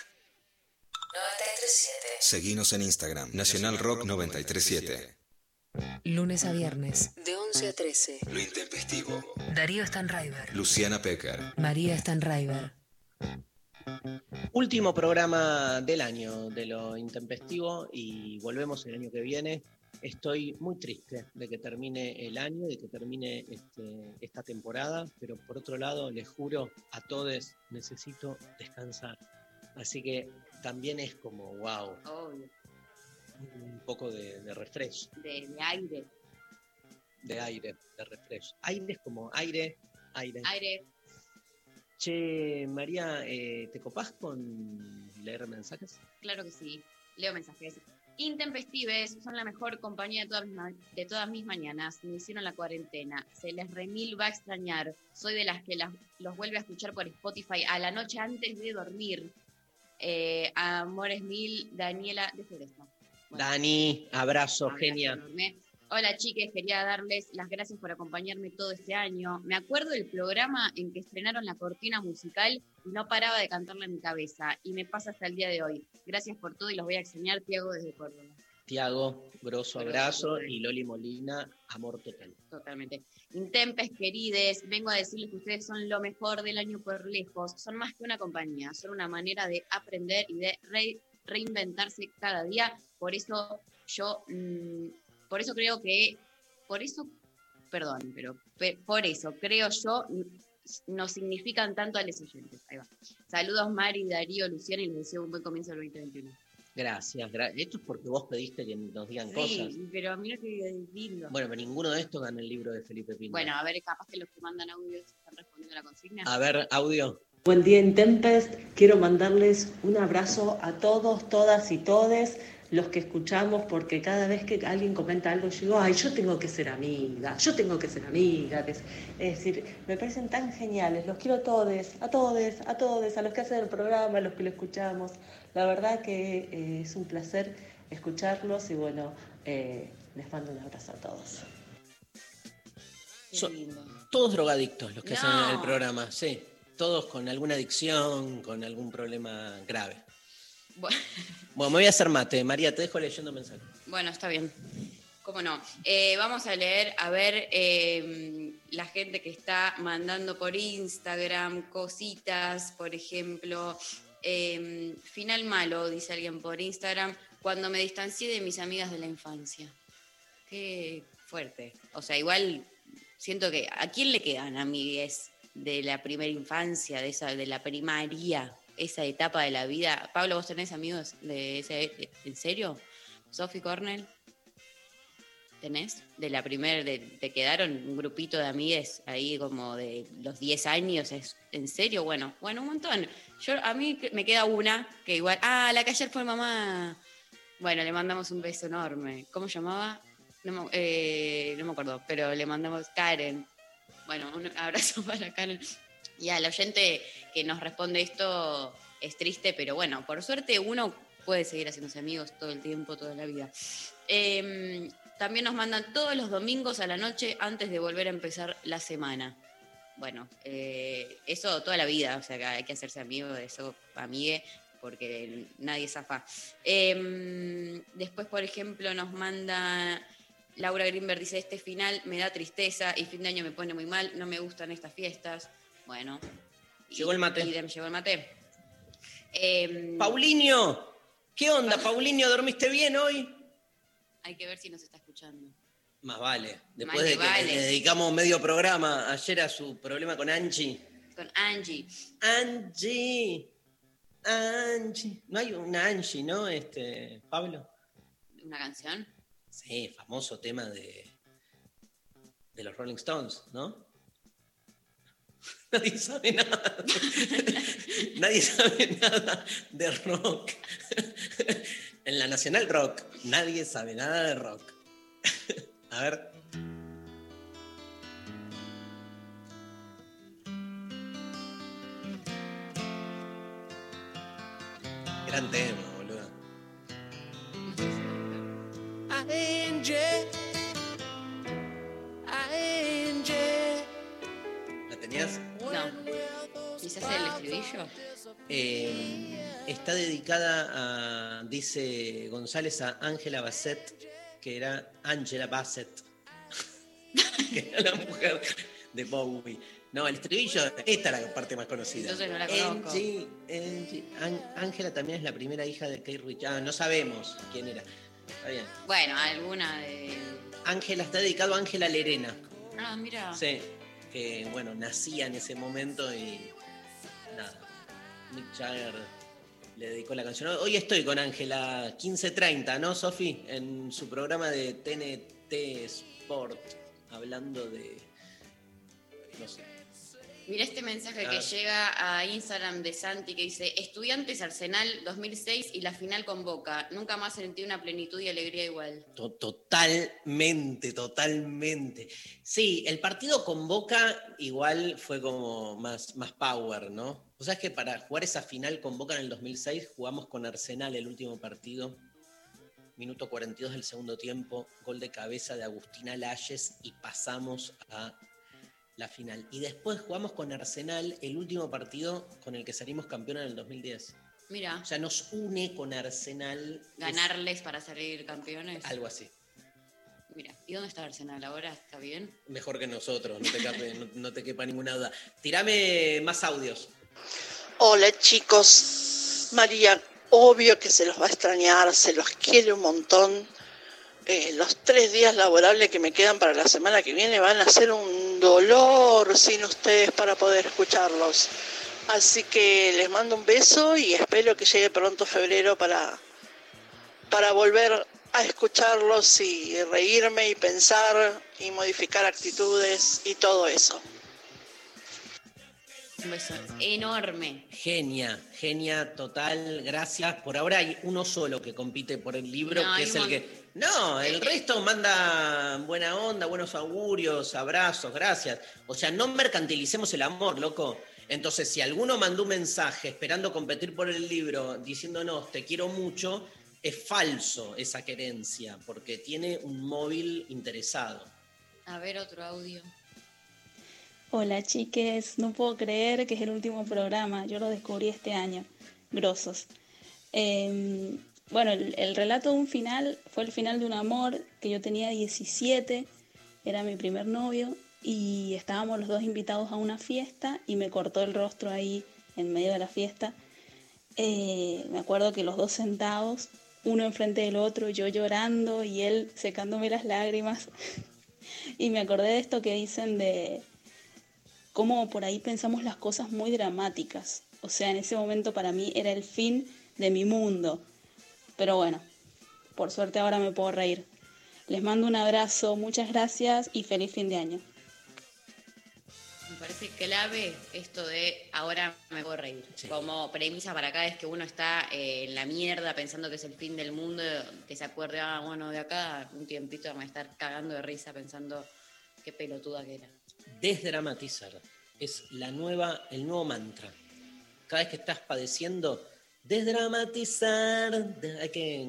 Speaker 5: 937.
Speaker 4: Seguinos en Instagram, Nacional Rock 937.
Speaker 5: Lunes a viernes. De 11 a 13.
Speaker 4: Lo intempestivo.
Speaker 5: Darío Stanraiver.
Speaker 4: Luciana Pecker.
Speaker 5: María Stanraiver.
Speaker 7: Último programa del año de lo intempestivo y volvemos el año que viene. Estoy muy triste de que termine el año, de que termine este- esta temporada, pero por otro lado les juro a todos, necesito descansar. Así que también es como, wow,
Speaker 2: Obvio.
Speaker 7: un poco de, de refresh,
Speaker 2: De, de aire.
Speaker 7: de aire, de refresh. Aire es como aire, aire.
Speaker 2: Aire.
Speaker 7: Che, María, eh, ¿te copás con leer mensajes?
Speaker 2: Claro que sí. Leo mensajes. Intempestives son la mejor compañía de todas, mis de todas mis mañanas. Me hicieron la cuarentena. Se les remil va a extrañar. Soy de las que las- los vuelve a escuchar por Spotify a la noche antes de dormir. Eh, Amores Mil, Daniela de Floresta. Bueno,
Speaker 1: Dani, abrazo,
Speaker 2: abrazo
Speaker 1: genia.
Speaker 2: enorme. Hola chiques, quería darles las gracias por acompañarme todo este año. Me acuerdo del programa en que estrenaron la cortina musical y no paraba de cantarla en mi cabeza. Y me pasa hasta el día de hoy. Gracias por todo y los voy a extrañar, Tiago, desde Córdoba.
Speaker 1: Tiago, grosso abrazo. Y Loli Molina, amor total.
Speaker 2: Totalmente. Intempes, querides, vengo a decirles que ustedes son lo mejor del año por lejos. Son más que una compañía, son una manera de aprender y de re- reinventarse cada día. Por eso yo, mm, por eso creo que, por eso, perdón, pero pe- por eso creo yo, mm, nos significan tanto a los oyentes. Ahí va. Saludos Mari, Darío, Luciana y les deseo un buen comienzo del 2021.
Speaker 1: Gracias. gra- Esto es porque vos pediste que nos digan cosas.
Speaker 2: Sí, pero mira qué lindo.
Speaker 1: Bueno, pero ninguno de estos gana el libro de Felipe Pino.
Speaker 2: Bueno, a ver, capaz que los que mandan audios están respondiendo a la consigna.
Speaker 1: A ver, audio.
Speaker 9: Buen día en Tempest. Quiero mandarles un abrazo a todos, todas y todes los que escuchamos, porque cada vez que alguien comenta algo, yo digo, ay, yo tengo que ser amiga, yo tengo que ser amiga. Es decir, me parecen tan geniales, los quiero a todos, a todos, a todos, a los que hacen el programa, a los que lo escuchamos. La verdad que eh, es un placer escucharlos y bueno, eh, les mando un abrazo a todos.
Speaker 2: Qué
Speaker 1: So-
Speaker 2: lindo.
Speaker 1: Todos drogadictos los que hacen el programa, sí. Todos con alguna adicción, con algún problema grave.
Speaker 2: Bu-
Speaker 1: Bueno, me voy a hacer mate. María, te dejo leyendo mensajes.
Speaker 2: Bueno, está bien. ¿Cómo no? Eh, vamos a leer, a ver, eh, la gente que está mandando por Instagram cositas, por ejemplo. eh, final malo, dice alguien por Instagram, cuando me distancié de mis amigas de la infancia. Qué fuerte. O sea, igual siento que, ¿a quién le quedan amigues de la primera infancia, de esa, de la primaria, esa etapa de la vida? Pablo, ¿vos tenés amigos de ese, en serio? Sophie Cornell, ¿tenés? De la primera, te quedaron un grupito de amigues ahí como de los 10 años, ¿es en serio? Bueno, bueno, un montón. Yo, a mí me queda una que igual, ah, la que ayer fue mamá. Bueno, le mandamos un beso enorme. ¿Cómo llamaba? No me, eh, no me acuerdo, pero le mandamos Karen. Bueno, un abrazo para Karen. Y al oyente que nos responde esto es triste, pero bueno, por suerte uno puede seguir haciéndose amigos todo el tiempo, toda la vida. Eh, también nos mandan todos los domingos a la noche antes de volver a empezar la semana. Bueno, eh, eso toda la vida, o sea, que hay que hacerse amigo de eso, amigue, porque nadie zafa. Eh, después, por ejemplo, nos manda Laura Greenberg, dice, este final me da tristeza y fin de año me pone muy mal, no me gustan estas fiestas. Bueno.
Speaker 1: Llegó el mate.
Speaker 2: llegó el mate. Eh,
Speaker 1: Paulinho, ¿qué onda, Paulinho? ¿Dormiste bien hoy?
Speaker 2: hay que ver si nos está escuchando.
Speaker 1: Más vale. Después
Speaker 2: Más
Speaker 1: de que
Speaker 2: vale.
Speaker 1: le dedicamos medio programa ayer a su problema con Angie.
Speaker 2: Con Angie.
Speaker 1: Angie. Angie. No hay una Angie, ¿no? Este, Pablo.
Speaker 2: ¿Una canción?
Speaker 1: Sí, famoso tema de, de los Rolling Stones, ¿no? Nadie sabe nada. Nadie sabe nada de rock. En la Nacional Rock, nadie sabe nada de rock. A ver. Gran tema, boludo.
Speaker 2: ¿Quizás el estribillo?
Speaker 1: Eh, está dedicada a, dice González, a Ángela Bassett, que era Angela Bassett, que era la mujer de Bowie. No, el estribillo, esta es la parte más conocida.
Speaker 2: Entonces no la conozco.
Speaker 1: Angie, Angie. An- Ángela también es la primera hija de Kate Richards. Ah, no sabemos quién era. Está bien.
Speaker 2: Bueno, alguna de.
Speaker 1: Ángela está dedicado a Ángela Lerena.
Speaker 2: Ah, mira.
Speaker 1: Sí, que bueno, nacía en ese momento y nada. Mick Jagger le dedicó la canción. Hoy estoy con Ángela 1530, ¿no, Sofi? En su programa de TNT Sport, hablando de, no sé,
Speaker 2: Mira este mensaje que
Speaker 1: ver.
Speaker 2: llega a Instagram de Santi que dice, estudiantes Arsenal 2006 y la final con Boca. Nunca más sentí una plenitud y alegría igual.
Speaker 1: To- Totalmente, totalmente. Sí, el partido con Boca igual fue como más, más power, ¿no? O sea, es que para jugar esa final con Boca en el 2006 jugamos con Arsenal el último partido. Minuto 42 del segundo tiempo, gol de cabeza de Agustina Layes y pasamos a la final. Y después jugamos con Arsenal el último partido con el que salimos campeón en el 2010.
Speaker 2: Mira,
Speaker 1: O sea, nos une con Arsenal. es
Speaker 2: ganarles para salir campeones.
Speaker 1: Algo así.
Speaker 2: Mira, ¿y dónde está Arsenal ahora? ¿Está bien?
Speaker 1: Mejor que nosotros, no te, cabe- no- no te quepa ninguna duda. Tirame más audios.
Speaker 10: Hola chicos, María, obvio que se los va a extrañar, se los quiere un montón. Eh, los tres días laborables que me quedan para la semana que viene van a ser un dolor sin ustedes para poder escucharlos. Así que les mando un beso y espero que llegue pronto febrero para, para volver a escucharlos y reírme y pensar y modificar actitudes y todo eso.
Speaker 2: Un beso enorme.
Speaker 1: Genia, genia total, gracias. Por ahora hay uno solo que compite por el libro,
Speaker 2: No,
Speaker 1: que es el que... No, el resto manda buena onda, buenos augurios, abrazos, gracias. O sea, no mercantilicemos el amor, loco. Entonces, si alguno mandó un mensaje esperando competir por el libro, diciéndonos te quiero mucho, es falso esa querencia, porque tiene un móvil interesado.
Speaker 2: A ver otro audio.
Speaker 11: Hola chiques, no puedo creer que es el último programa, yo lo descubrí este año, grosos. Eh, bueno, el, el relato de un final fue el final de un amor que yo tenía 17, era mi primer novio y estábamos los dos invitados a una fiesta y me cortó el rostro ahí en medio de la fiesta. Eh, me acuerdo que los dos sentados, uno enfrente del otro, yo llorando y él secándome las lágrimas. y me acordé de esto que dicen de cómo por ahí pensamos las cosas muy dramáticas. O sea, en ese momento para mí era el fin de mi mundo. Pero bueno, por suerte ahora me puedo reír. Les mando un abrazo, muchas gracias y feliz fin de año.
Speaker 2: Me parece clave esto de ahora me puedo reír. Como premisa para acá es que uno está eh, en la mierda pensando que es el fin del mundo, que se acuerde, ah, bueno, de acá un tiempito me va a estar cagando de risa pensando qué pelotuda que era.
Speaker 1: Desdramatizar es la nueva, el nuevo mantra. Cada vez que estás padeciendo, desdramatizar. de- hay que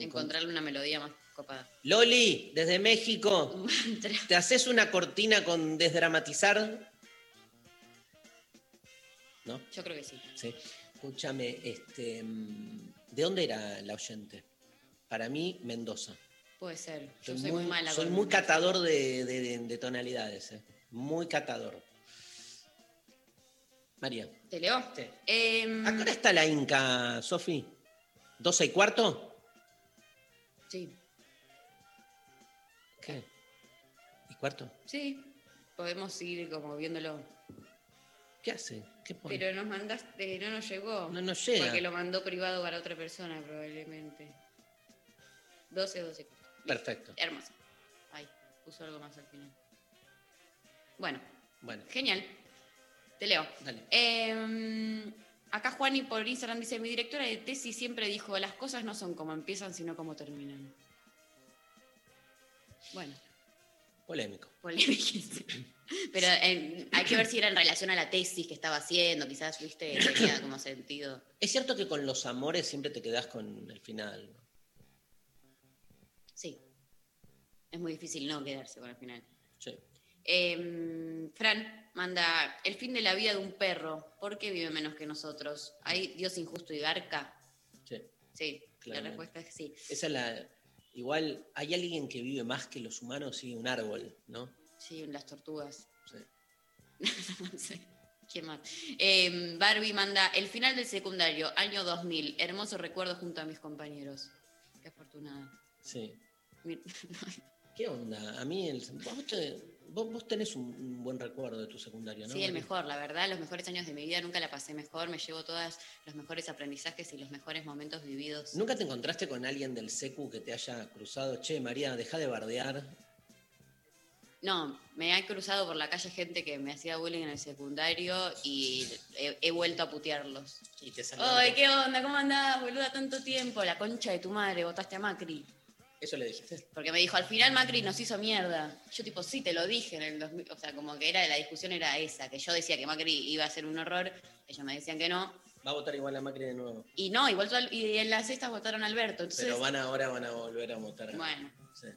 Speaker 2: Encontrarle una melodía más copada.
Speaker 1: Loli, desde México, ¿te haces una cortina con desdramatizar? ¿No?
Speaker 2: Yo creo que sí.
Speaker 1: Sí. Escúchame, este, mm, ¿de dónde era la oyente? Para mí, Mendoza.
Speaker 2: Puede ser. Yo
Speaker 1: Soy
Speaker 2: soy muy, mala
Speaker 1: soy muy catador de, de- de- de tonalidades, eh. muy catador. María.
Speaker 2: ¿Te leo?
Speaker 1: Sí.
Speaker 2: Em,
Speaker 1: ¿A qué hora está la Inca, Sofi? ¿12 y cuarto?
Speaker 2: sí,
Speaker 1: ¿Qué? ¿Y cuarto?
Speaker 2: sí. Podemos ir como viéndolo.
Speaker 1: ¿Qué hace? ¿Qué pone?
Speaker 2: Pero nos mandaste, no nos llegó.
Speaker 1: No nos llega.
Speaker 2: Porque lo mandó privado para otra persona, probablemente. 12, 12.
Speaker 1: Perfecto.
Speaker 2: Hermoso. Ay, puso algo más al final. Bueno,
Speaker 1: Bueno,
Speaker 2: genial. Te leo.
Speaker 1: dale.
Speaker 2: Eh, acá Juani por Instagram dice, mi directora de tesis siempre dijo, las cosas no son como empiezan, sino como terminan. Bueno,
Speaker 1: Polémico.
Speaker 2: polémica. Pero eh, hay que ver si era en relación a la tesis que estaba haciendo, quizás, viste, tenía como sentido.
Speaker 1: Es cierto que con los amores siempre te quedás con el final. ¿no?
Speaker 2: Sí. Es muy difícil no quedarse con el final.
Speaker 1: Sí.
Speaker 2: Eh, Fran manda el fin de la vida de un perro. ¿Por qué vive menos que nosotros? ¿Hay Dios injusto y garca?
Speaker 1: Sí.
Speaker 2: Sí, la respuesta es sí.
Speaker 1: Esa es la. Igual, ¿hay alguien que vive más que los humanos? Sí, un árbol, ¿no?
Speaker 2: Sí, las tortugas.
Speaker 1: Sí.
Speaker 2: no sé. ¿Quién más? Eh, Barbie manda el final del secundario, año 2000. Hermoso recuerdo junto a mis compañeros. Qué afortunada.
Speaker 1: Sí. ¿Qué onda? A mí, el- vos, te- vos- vos tenés un, un buen recuerdo de tu secundario, ¿no?
Speaker 2: Sí, el mejor, la verdad, los mejores años de mi vida nunca la pasé mejor. Me llevo todos los mejores aprendizajes y los mejores momentos vividos.
Speaker 1: ¿Nunca te encontraste con alguien del SECU que te haya cruzado? Che, María, deja de bardear.
Speaker 2: No, me ha cruzado por la calle gente que me hacía bullying en el secundario y he, he vuelto a putearlos.
Speaker 1: Y te.
Speaker 2: Ay, ¿qué onda? ¿Cómo andás, boluda, tanto tiempo? La concha de tu madre, votaste a Macri.
Speaker 1: Eso le dijiste.
Speaker 2: Porque me dijo, al final Macri nos hizo mierda. Yo tipo, sí, te lo dije en el 2000. O sea, como que era la discusión era esa, que yo decía que Macri iba a ser un horror, ellos me decían que no.
Speaker 1: Va a votar igual a Macri de nuevo.
Speaker 2: Y no, igual y en la sexta votaron a Alberto. Entonces,
Speaker 1: Pero van ahora, van a volver a votar. a-
Speaker 2: bueno,
Speaker 1: Sí.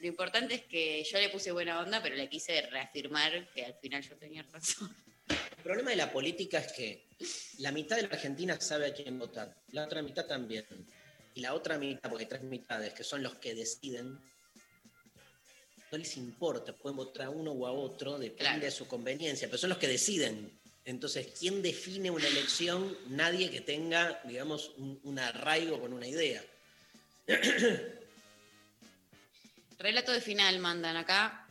Speaker 2: lo importante es que yo le puse buena onda, pero le quise reafirmar que al final yo tenía razón.
Speaker 1: El problema de la política es que la mitad de la Argentina sabe a quién votar, la otra mitad también. Y la otra mitad, porque hay tres mitades, que son los que deciden, no les importa, pueden votar a uno o a otro, depende
Speaker 2: Claro.
Speaker 1: de su conveniencia, pero son los que deciden. Entonces, ¿quién define una elección? Nadie que tenga, digamos, un, un arraigo con una idea.
Speaker 2: Relato de final mandan acá.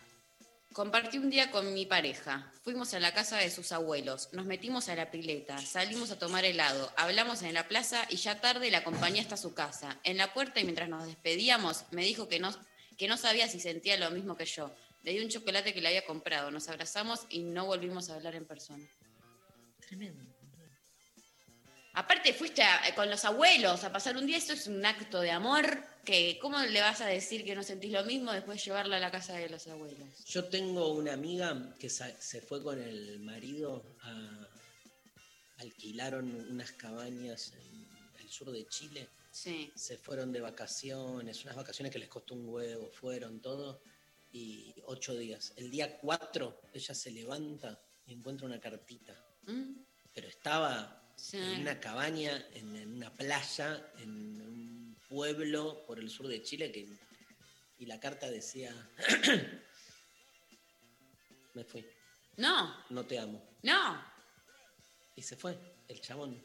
Speaker 2: Compartí un día con mi pareja. Fuimos a la casa de sus abuelos. Nos metimos a la pileta. Salimos a tomar helado. Hablamos en la plaza y ya tarde la acompañé hasta su casa. En la puerta y mientras nos despedíamos me dijo que no, que no sabía si sentía lo mismo que yo. Le di un chocolate que le había comprado. Nos abrazamos y no volvimos a hablar en persona.
Speaker 1: Tremendo.
Speaker 2: Aparte fuiste a- con los abuelos a pasar un día, esto es un acto de amor que ¿cómo le vas a decir que no sentís lo mismo después de llevarla a la casa de los abuelos?
Speaker 1: Yo tengo una amiga que se fue con el marido a. alquilaron unas cabañas en el sur de Chile.
Speaker 2: Sí.
Speaker 1: Se fueron de vacaciones, unas vacaciones que les costó un huevo, fueron todo. Y ocho días. El día cuatro, ella se levanta y encuentra una cartita.
Speaker 2: ¿Mm?
Speaker 1: Pero estaba
Speaker 2: Sí.
Speaker 1: en una cabaña, en, en una playa, en un pueblo por el sur de Chile, que, y la carta decía, me fui,
Speaker 2: No,
Speaker 1: no te amo.
Speaker 2: no.
Speaker 1: Y se fue, el chabón.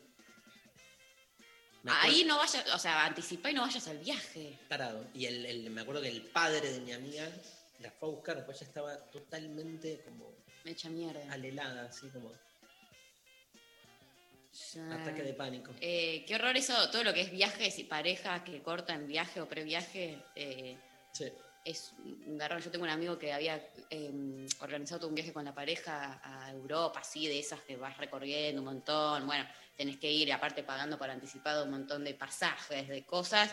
Speaker 2: Ahí no vayas, o sea, anticipá y no vayas al viaje.
Speaker 1: Tarado. Y el, el- me acuerdo que el padre de mi amiga la fue a buscar, después ya estaba totalmente como
Speaker 2: Me echa mierda.
Speaker 1: alelada, así como. Ataque de pánico.
Speaker 2: Eh, qué horror eso, todo lo que es viajes y parejas que cortan viaje o previaje. eh,
Speaker 1: Sí.
Speaker 2: es un garrón. Yo tengo un amigo que había eh, organizado todo un viaje con la pareja a Europa, así, de esas que vas recorriendo un montón. Bueno, tenés que ir, aparte pagando por anticipado un montón de pasajes, de cosas.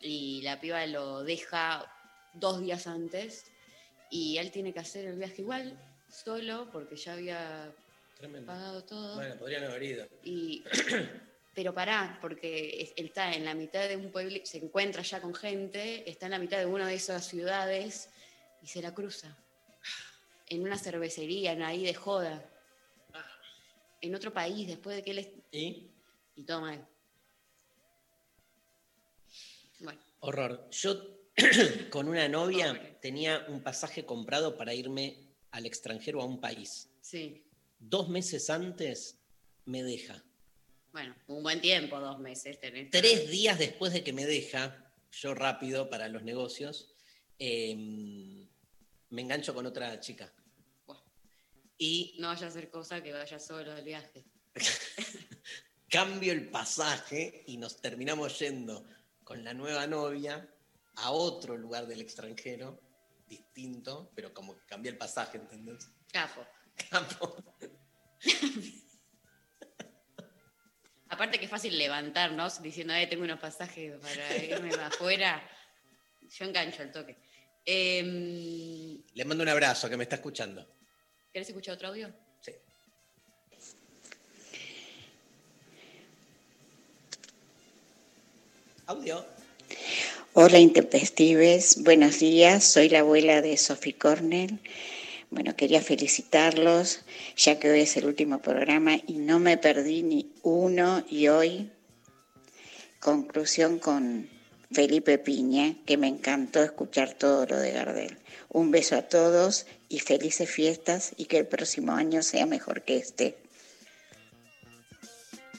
Speaker 2: Y la piba lo deja dos días antes. Y él tiene que hacer el viaje igual, solo, porque ya había
Speaker 1: Tremendo.
Speaker 2: pagado todo.
Speaker 1: Bueno, podrían haber ido.
Speaker 2: Y, pero pará, porque él está en la mitad de un pueblo, se encuentra ya con gente, está en la mitad de una de esas ciudades y se la cruza. En una cervecería, en ahí de joda. En otro país, después de que él...
Speaker 1: ¿Y?
Speaker 2: Y todo mal. Bueno,
Speaker 1: Horror. Yo con una novia
Speaker 2: Pobre.
Speaker 1: tenía un pasaje comprado para irme al extranjero a un país.
Speaker 2: sí.
Speaker 1: Dos meses antes me deja.
Speaker 2: Bueno, un buen tiempo, dos meses tenés.
Speaker 1: Tres días después de que me deja, yo rápido para los negocios, eh, me engancho con otra chica. Y
Speaker 2: No vaya a hacer cosa que vaya solo al viaje.
Speaker 1: cambio el pasaje y nos terminamos yendo con la nueva novia a otro lugar del extranjero, distinto, pero como que cambié el pasaje, ¿entendés?
Speaker 2: Capo.
Speaker 1: Campo.
Speaker 2: Aparte que es fácil levantarnos diciendo, eh, tengo unos pasajes para irme afuera. Yo engancho al toque. Em,
Speaker 1: Le mando un abrazo que me está escuchando.
Speaker 2: ¿Querés escuchar otro audio?
Speaker 1: Sí. Audio.
Speaker 12: Hola Intempestives, buenos días, soy la abuela de Sophie Cornell. Bueno, quería felicitarlos, ya que hoy es el último programa y no me perdí ni uno y hoy conclusión con Felipe Piña, que me encantó escuchar todo lo de Gardel. Un beso a todos y felices fiestas y que el próximo año sea mejor que este.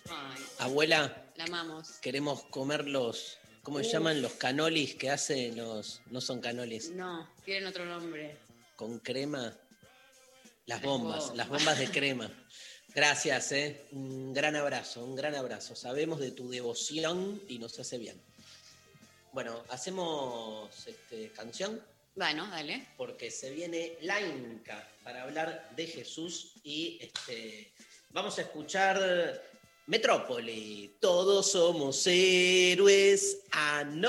Speaker 2: Ay,
Speaker 1: Abuela,
Speaker 2: la amamos.
Speaker 1: queremos comer los, ¿cómo se llaman? Los canolis que hacen los, no son canolis,
Speaker 2: No, tienen otro nombre.
Speaker 1: con crema. Las bombas. las bombas de crema. Gracias, ¿eh? Un gran abrazo, un gran abrazo. Sabemos de tu devoción y nos hace bien. Bueno, hacemos este, canción.
Speaker 2: Bueno, dale.
Speaker 13: porque se viene la Inca para hablar de Jesús y este, vamos a escuchar Metrópoli. Todos somos héroes anónimos.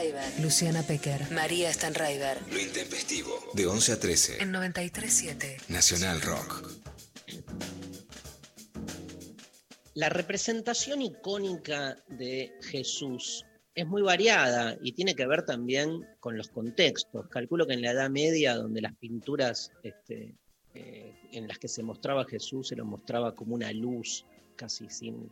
Speaker 5: Stanraiver, Luciana Pecker, María Stanraiver.
Speaker 4: Lo intempestivo. De 11 a 13.
Speaker 5: En 93.7.
Speaker 4: Nacional Rock.
Speaker 13: La representación icónica de Jesús es muy variada y tiene que ver también con los contextos. Calculo que en la Edad Media, donde las pinturas este, eh, en las que se mostraba a Jesús se lo mostraba como una luz, casi sin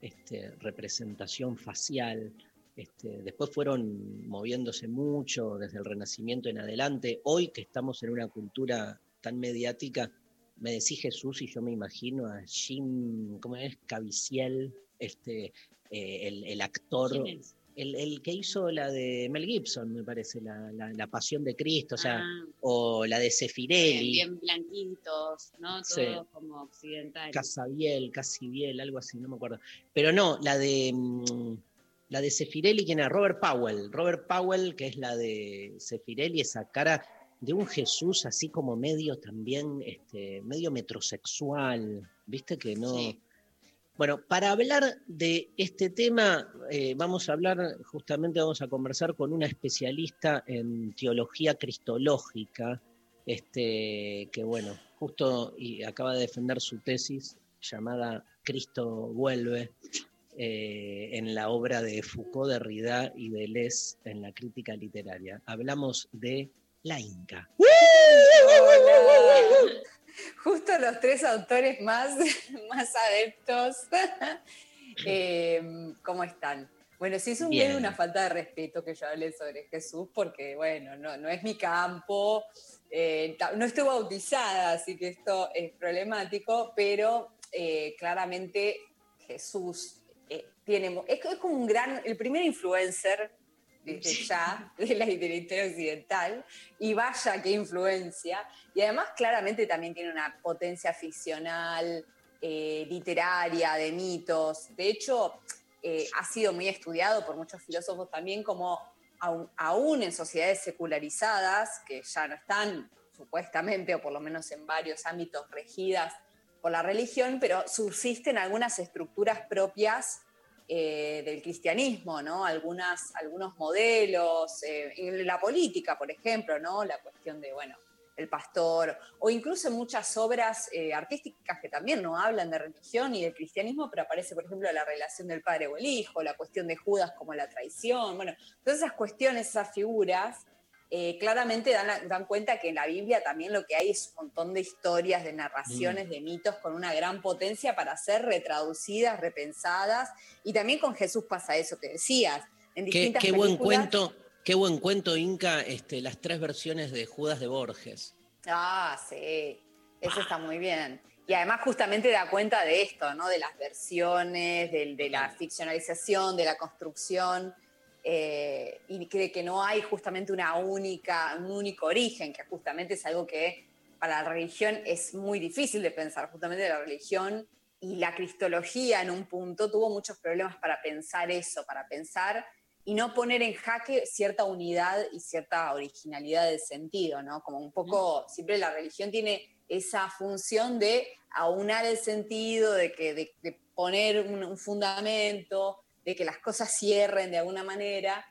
Speaker 13: este, representación facial. Este, después fueron moviéndose mucho desde el Renacimiento en adelante. Hoy que estamos en una cultura tan mediática, me decís Jesús y yo me imagino a Jim, ¿cómo es? Caviezel, este, eh, el, el actor, el, el que hizo la de Mel Gibson, me parece, la, la- la Pasión de Cristo, o sea,
Speaker 2: Ah.
Speaker 13: o la de Sefirelli,
Speaker 2: Bien blanquitos, ¿no? Todos
Speaker 13: Sí.
Speaker 2: como occidentales.
Speaker 13: Casabiel, Casibiel, algo así, no me acuerdo. Pero no, la de mm, la de Sefirelli, ¿quién era? Robert Powell. Robert Powell, que es la de Sefirelli, esa cara de un Jesús así como medio también, este, medio metrosexual, viste que no.
Speaker 2: Sí.
Speaker 13: Bueno, para hablar de este tema, eh, vamos a hablar, justamente vamos a conversar con una especialista en teología cristológica, este, que bueno, justo y acaba de defender su tesis llamada Cristo vuelve, eh, en la obra de Foucault, Derrida y Deleuze en la crítica literaria. Hablamos de la Inca.
Speaker 14: Hola. Justo los tres autores más, más adeptos. Eh, ¿Cómo están? Bueno, sí es un
Speaker 1: Bien.
Speaker 14: medio una falta de respeto que yo hable sobre Jesús, porque bueno, no, no es mi campo, eh, no estoy bautizada, así que esto es problemático, pero eh, claramente Jesús tiene, es, es como un gran, el primer influencer desde ya de la, historia occidental, y vaya qué influencia, y además claramente también tiene una potencia ficcional, eh, literaria, de mitos, de hecho eh, ha sido muy estudiado por muchos filósofos también como aun, aún en sociedades secularizadas, que ya no están supuestamente, o por lo menos en varios ámbitos regidas por la religión, pero subsisten algunas estructuras propias eh, del cristianismo, ¿no? Algunas, algunos modelos, eh, la política, por ejemplo, ¿no? La cuestión de, bueno, el pastor, o incluso muchas obras eh, artísticas que también no hablan de religión y del cristianismo, pero aparece, por ejemplo, la relación del padre o el hijo, la cuestión de Judas como la traición, bueno, todas esas cuestiones, esas figuras, eh, claramente dan, dan cuenta que en la Biblia también lo que hay es un montón de historias, de narraciones, de mitos con una gran potencia para ser retraducidas, repensadas, y también con Jesús pasa eso que decías. En
Speaker 1: Qué,
Speaker 14: distintas
Speaker 1: qué buen
Speaker 14: películas-
Speaker 1: cuento, qué buen cuento, Inca, este, las tres versiones de Judas de Borges.
Speaker 14: Ah, sí, eso está muy bien. Y además justamente da cuenta de esto, ¿no? De las versiones, del- de, la ficcionalización, de la construcción, eh, y que, de que no hay justamente una única, un único origen, que justamente es algo que para la religión es muy difícil de pensar. Justamente la religión y la cristología en un punto tuvo muchos problemas para pensar eso, para pensar y no poner en jaque cierta unidad y cierta originalidad del sentido, ¿no? Como un poco, siempre la religión tiene esa función de aunar el sentido, de, que, de, de poner un, un fundamento, de que las cosas cierren de alguna manera.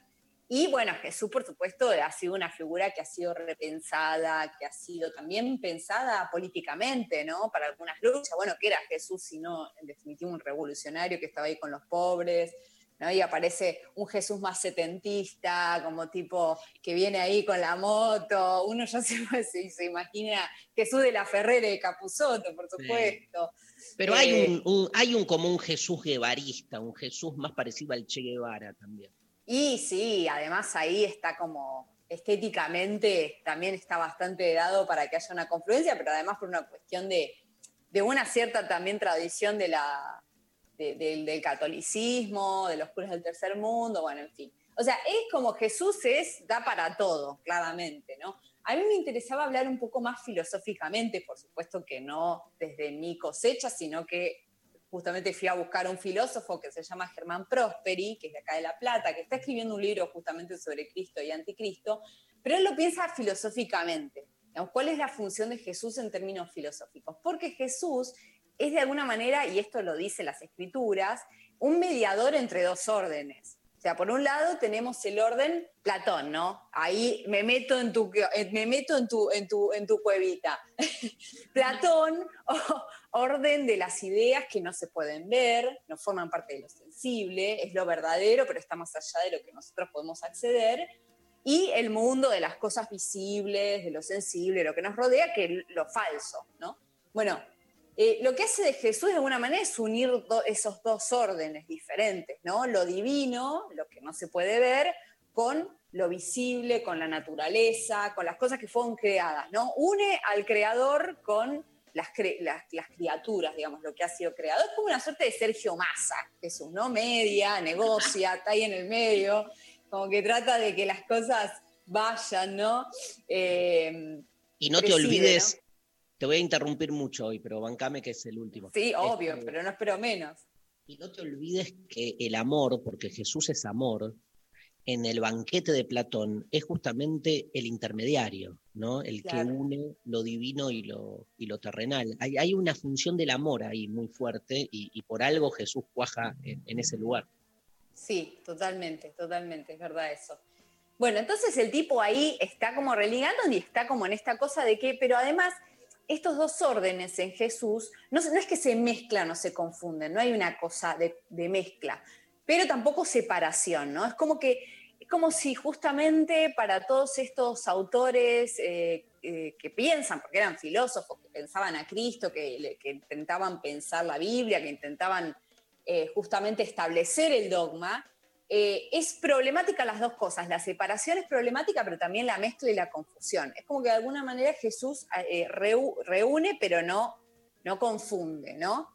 Speaker 14: Y bueno, Jesús, por supuesto, ha sido una figura que ha sido repensada, que ha sido también pensada políticamente, ¿no? Para algunas luchas. Bueno, ¿qué era Jesús sino, en definitiva, un revolucionario que estaba ahí con los pobres? ¿no? Y aparece un Jesús más setentista, como tipo que viene ahí con la moto. Uno ya se, se, se imagina Jesús de la Ferrera de Capuzotto, por supuesto.
Speaker 1: Pero
Speaker 14: Eh,
Speaker 1: hay un, un- hay un como un Jesús guevarista, un Jesús más parecido al Che Guevara también.
Speaker 14: Y sí, además ahí está como estéticamente también está bastante dado para que haya una confluencia, pero además por una cuestión de, de una cierta también tradición de la, de- del- del catolicismo, de los curas del tercer mundo, bueno, en fin. O sea, es como Jesús es, da para todo, claramente, ¿no? A mí me interesaba hablar un poco más filosóficamente, por supuesto que no desde mi cosecha, sino que justamente fui a buscar un filósofo que se llama Germán Prosperi, que es de acá de La Plata, que está escribiendo un libro justamente sobre Cristo y anticristo, pero él lo piensa filosóficamente. ¿Cuál es la función de Jesús en términos filosóficos? Porque Jesús es de alguna manera, y esto lo dicen las escrituras, un mediador entre dos órdenes. O sea, por un lado tenemos el orden Platón, ¿no? Ahí me meto en tu, eh, me meto en tu, en tu, en tu cuevita. Platón, orden de las ideas que no se pueden ver, no forman parte de lo sensible, es lo verdadero, pero está más allá de lo que nosotros podemos acceder. Y el mundo de las cosas visibles, de lo sensible, lo que nos rodea, que es lo falso, ¿no? Bueno, eh, lo que hace de Jesús de alguna manera es unir do- esos dos órdenes diferentes, ¿no? Lo divino, lo que no se puede ver, con lo visible, con la naturaleza, con las cosas que fueron creadas, ¿no? Une al creador con las, cre- las, las criaturas, digamos, lo que ha sido creado. Es como una suerte de Sergio Massa, Jesús, ¿no? Media, negocia, está ahí en el medio, como que trata de que las cosas vayan, ¿no? Eh,
Speaker 1: Y no te olvides, te voy a interrumpir mucho hoy, pero bancame que es el último.
Speaker 14: Sí, obvio,
Speaker 1: Este,
Speaker 14: pero no espero menos.
Speaker 1: Y no te olvides que el amor, porque Jesús es amor, en el banquete de Platón es justamente el intermediario, ¿no? El
Speaker 14: Claro.
Speaker 1: que une lo divino y lo, y lo terrenal. Hay, hay una función del amor ahí muy fuerte y, y por algo Jesús cuaja en, en ese lugar.
Speaker 14: Sí, totalmente, totalmente, es verdad eso. Bueno, entonces el tipo ahí está como religando y está como en esta cosa de que, pero además, estos dos órdenes en Jesús no, es que se mezclan o se confunden, no hay una cosa de, mezcla, pero tampoco separación, ¿no? Es como que, es como si justamente para todos estos autores eh, eh, que piensan, porque eran filósofos, que pensaban a Cristo, que intentaban pensar la Biblia, que intentaban eh, justamente establecer el dogma, eh, es problemática las dos cosas. La separación es problemática, pero también la mezcla y la confusión. Es como que de alguna manera Jesús eh, reu- reúne, pero no, no confunde, ¿no?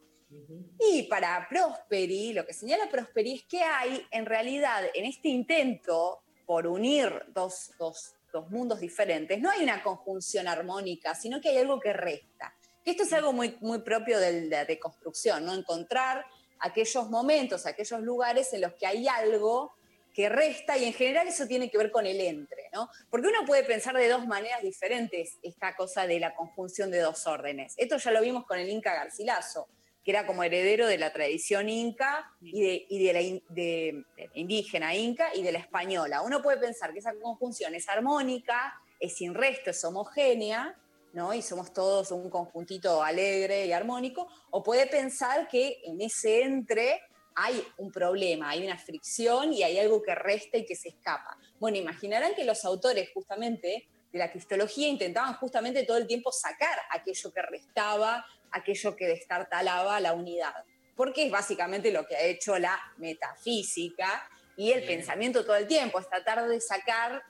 Speaker 14: Y para Prosperi, lo que señala Prosperi es que hay, en realidad, en este intento por unir dos, dos- dos mundos diferentes, no hay una conjunción armónica, sino que hay algo que resta. Que esto es algo muy, muy propio de la deconstrucción, ¿no? Encontrar aquellos momentos, aquellos lugares en los que hay algo que resta y en general eso tiene que ver con el entre, ¿no? Porque uno puede pensar de dos maneras diferentes esta cosa de la conjunción de dos órdenes. Esto ya lo vimos con el Inca Garcilaso, que era como heredero de la tradición inca y de, y de la la indígena inca y de la española. Uno puede pensar que esa conjunción es armónica, es sin resto, es homogénea, ¿no? Y somos todos un conjuntito alegre y armónico, o puede pensar que en ese entre hay un problema, hay una fricción y hay algo que resta y que se escapa. Bueno, imaginarán que los autores justamente de la cristología intentaban justamente todo el tiempo sacar aquello que restaba, aquello que destartalaba la unidad, porque es básicamente lo que ha hecho la metafísica y el pensamiento todo el tiempo, es tratar de sacar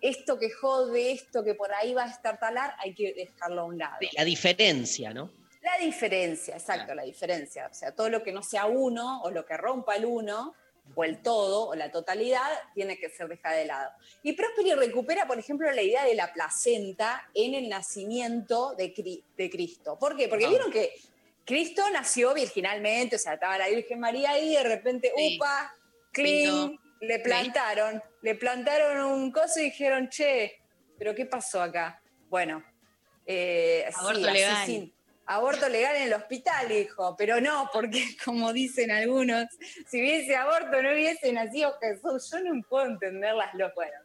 Speaker 14: esto que jode, esto que por ahí va a estartalar, hay que dejarlo a un lado.
Speaker 1: La diferencia, ¿no?
Speaker 14: La diferencia, exacto, la diferencia. O sea, todo lo que no sea uno o lo que rompa el uno o el todo o la totalidad tiene que ser dejada de lado. Y Prosperi recupera, por ejemplo, la idea de la placenta en el nacimiento de, Cri- de Cristo. ¿Por qué? Porque
Speaker 2: Ah.
Speaker 14: vieron que Cristo nació virginalmente, o sea, estaba la Virgen María ahí y de repente, upa, clean,
Speaker 2: Pintó.
Speaker 14: le plantaron, le plantaron un coso y dijeron, che, ¿pero qué pasó acá? Bueno, eh, sí,
Speaker 2: Aborto
Speaker 14: así
Speaker 2: legal.
Speaker 14: aborto legal en el hospital, hijo, pero no, porque como dicen algunos, si hubiese aborto no hubiese nacido Jesús. Yo no puedo entender las, bueno,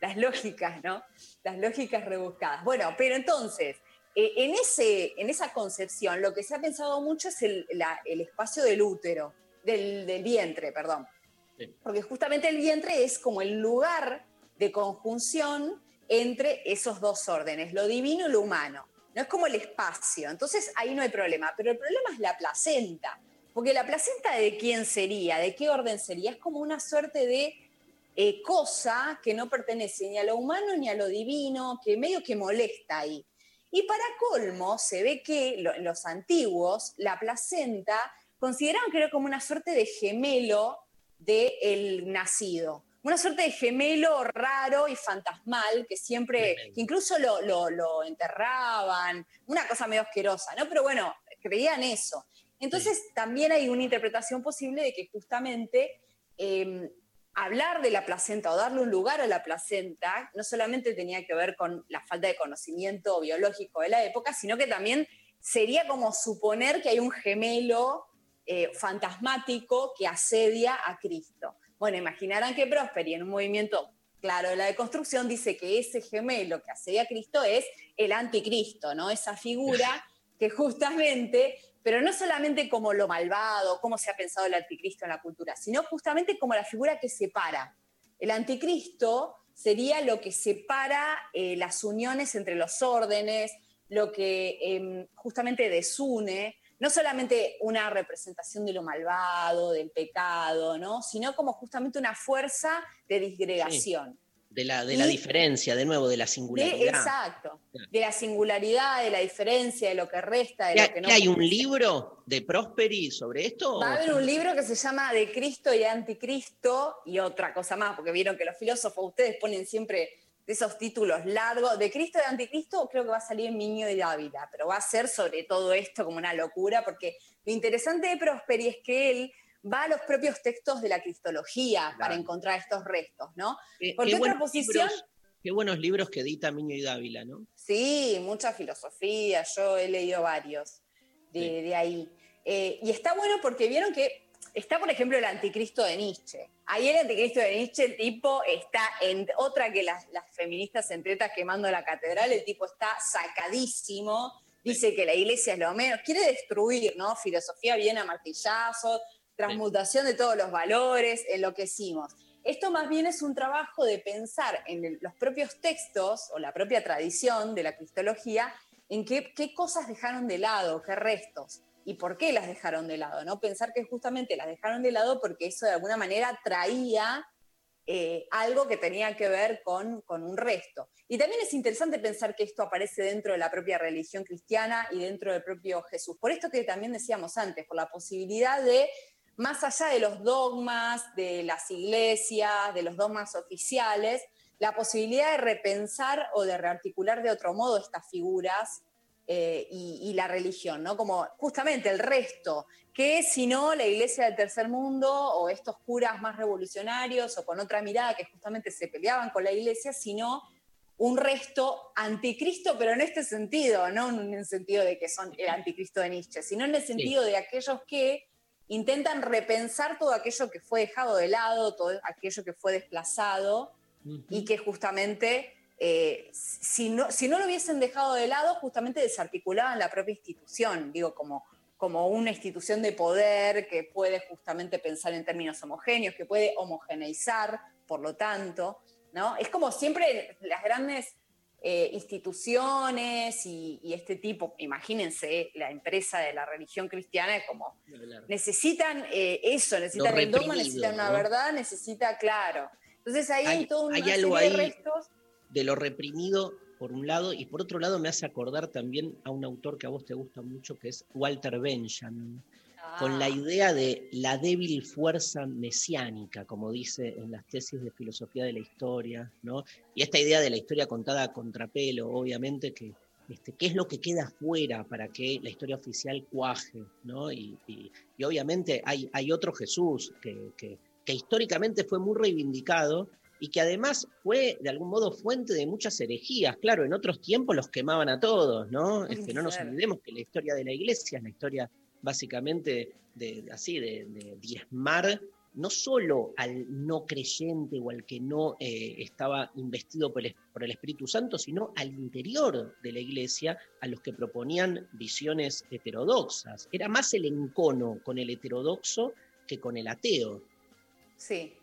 Speaker 14: las lógicas, ¿no? Las lógicas rebuscadas. Bueno, pero entonces, eh, en, ese, en esa concepción, lo que se ha pensado mucho es el, la- el espacio del útero, del, del vientre, perdón. Porque justamente el vientre es como el lugar de conjunción entre esos dos órdenes, lo divino y lo humano. No es como el espacio. Entonces ahí no hay problema. Pero el problema es la placenta. Porque la placenta de quién sería, de qué orden sería, es como una suerte de eh, cosa que no pertenece ni a lo humano ni a lo divino, que medio que molesta ahí. Y para colmo, se ve que los antiguos, la placenta consideraban que era como una suerte de gemelo del nacido. Una suerte de gemelo raro y fantasmal que siempre, que incluso lo, lo- lo enterraban, una cosa medio asquerosa, ¿no? Pero bueno, creían eso. Entonces también hay una interpretación posible de que justamente eh, hablar de la placenta o darle un lugar a la placenta no solamente tenía que ver con la falta de conocimiento biológico de la época, sino que también sería como suponer que hay un gemelo eh, fantasmático que asedia a Cristo. Bueno, imaginarán que Prosperi en un movimiento claro de la deconstrucción dice que ese gemelo que asedia a Cristo es el anticristo, ¿no? Esa figura que justamente, pero no solamente como lo malvado, cómo se ha pensado el anticristo en la cultura, sino justamente como la figura que separa. El anticristo sería lo que separa eh, las uniones entre los órdenes, lo que em, justamente desune, no solamente una representación de lo malvado, del pecado, ¿no? sino como justamente una fuerza de disgregación.
Speaker 1: De la, de la
Speaker 14: Y-
Speaker 1: diferencia, de nuevo, de la
Speaker 14: De-
Speaker 1: singularidad.
Speaker 14: exacto, de la singularidad, de la diferencia, de lo que resta, de
Speaker 1: ¿Qué,
Speaker 14: lo que no.
Speaker 1: hay un libro de Prosperi sobre esto?
Speaker 14: Va a haber un libro que se llama De Cristo y Anticristo y otra cosa más, porque vieron que los filósofos, ustedes ponen siempre esos títulos largos. De Cristo y Anticristo creo que va a salir en Miño y Dávila, pero va a ser sobre todo esto como una locura, porque lo interesante de Prosperi es que él va a los propios textos de la cristología para encontrar estos restos, ¿no?
Speaker 1: Qué-
Speaker 14: Porque otra
Speaker 1: buenos
Speaker 14: posición...
Speaker 1: libros- qué buenos libros que edita Miño y Dávila, ¿no?
Speaker 14: Sí, mucha filosofía, yo he leído varios de, de ahí. Eh, y está bueno porque vieron que está, por ejemplo, el anticristo de Nietzsche. Ahí el anticristo de Nietzsche, el tipo está en otra que las, las feministas entretas quemando la catedral, el tipo está sacadísimo, dice que la iglesia es lo menos, quiere destruir, ¿no? Filosofía bien a martillazos, transmutación de todos los valores, enloquecimos. Esto más bien es un trabajo de pensar en los propios textos o la propia tradición de la cristología, en qué, qué cosas dejaron de lado, qué restos. Y por qué las dejaron de lado, ¿no? Pensar que justamente las dejaron de lado porque eso de alguna manera traía eh, algo que tenía que ver con, con, un resto. Y también es interesante pensar que esto aparece dentro de la propia religión cristiana y dentro del propio Jesús. Por esto que también decíamos antes, por la posibilidad de, más allá de los dogmas, de las iglesias, de los dogmas oficiales, la posibilidad de repensar o de rearticular de otro modo estas figuras eh, y, y, la religión, ¿no? Como justamente el resto, que si no la iglesia del tercer mundo o estos curas más revolucionarios o con otra mirada que justamente se peleaban con la iglesia, sino un resto anticristo, pero en este sentido, no en el sentido de que son el anticristo de Nietzsche, sino en el sentido sí. de aquellos que intentan repensar todo aquello que fue dejado de lado, todo aquello que fue desplazado uh -huh. y que justamente eh, si, no, si no lo hubiesen dejado de lado, justamente desarticulaban la propia institución, digo, como, como una institución de poder que puede justamente pensar en términos homogéneos, que puede homogeneizar, por lo tanto, ¿no? Es como siempre las grandes eh, instituciones y, y, este tipo, imagínense, la empresa de la religión cristiana es como, necesitan eh, eso, necesitan el dogma, necesitan una ¿no? verdad, necesita, claro. Entonces ahí hay, una
Speaker 1: hay algo
Speaker 14: de
Speaker 1: ahí
Speaker 14: restos
Speaker 1: de lo reprimido por un lado y por otro lado me hace acordar también a un autor que a vos te gusta mucho que es Walter Benjamin ah. con la idea de la débil fuerza mesiánica como dice en las tesis de filosofía de la historia ¿no? y esta idea de la historia contada a contrapelo obviamente que este, qué es lo que queda fuera para que la historia oficial cuaje ¿no? y, y, y obviamente hay, hay otro Jesús que, que, que históricamente fue muy reivindicado y que además fue de algún modo fuente de muchas herejías. Claro, en otros tiempos los quemaban a todos, ¿no? Este, no nos olvidemos que la historia de la iglesia es la historia básicamente de, así, de, de diezmar no solo al no creyente o al que no eh, estaba investido por el, por el, Espíritu Santo, sino al interior de la iglesia, a los que proponían visiones heterodoxas. Era más el encono con el heterodoxo que con el ateo.
Speaker 14: Sí,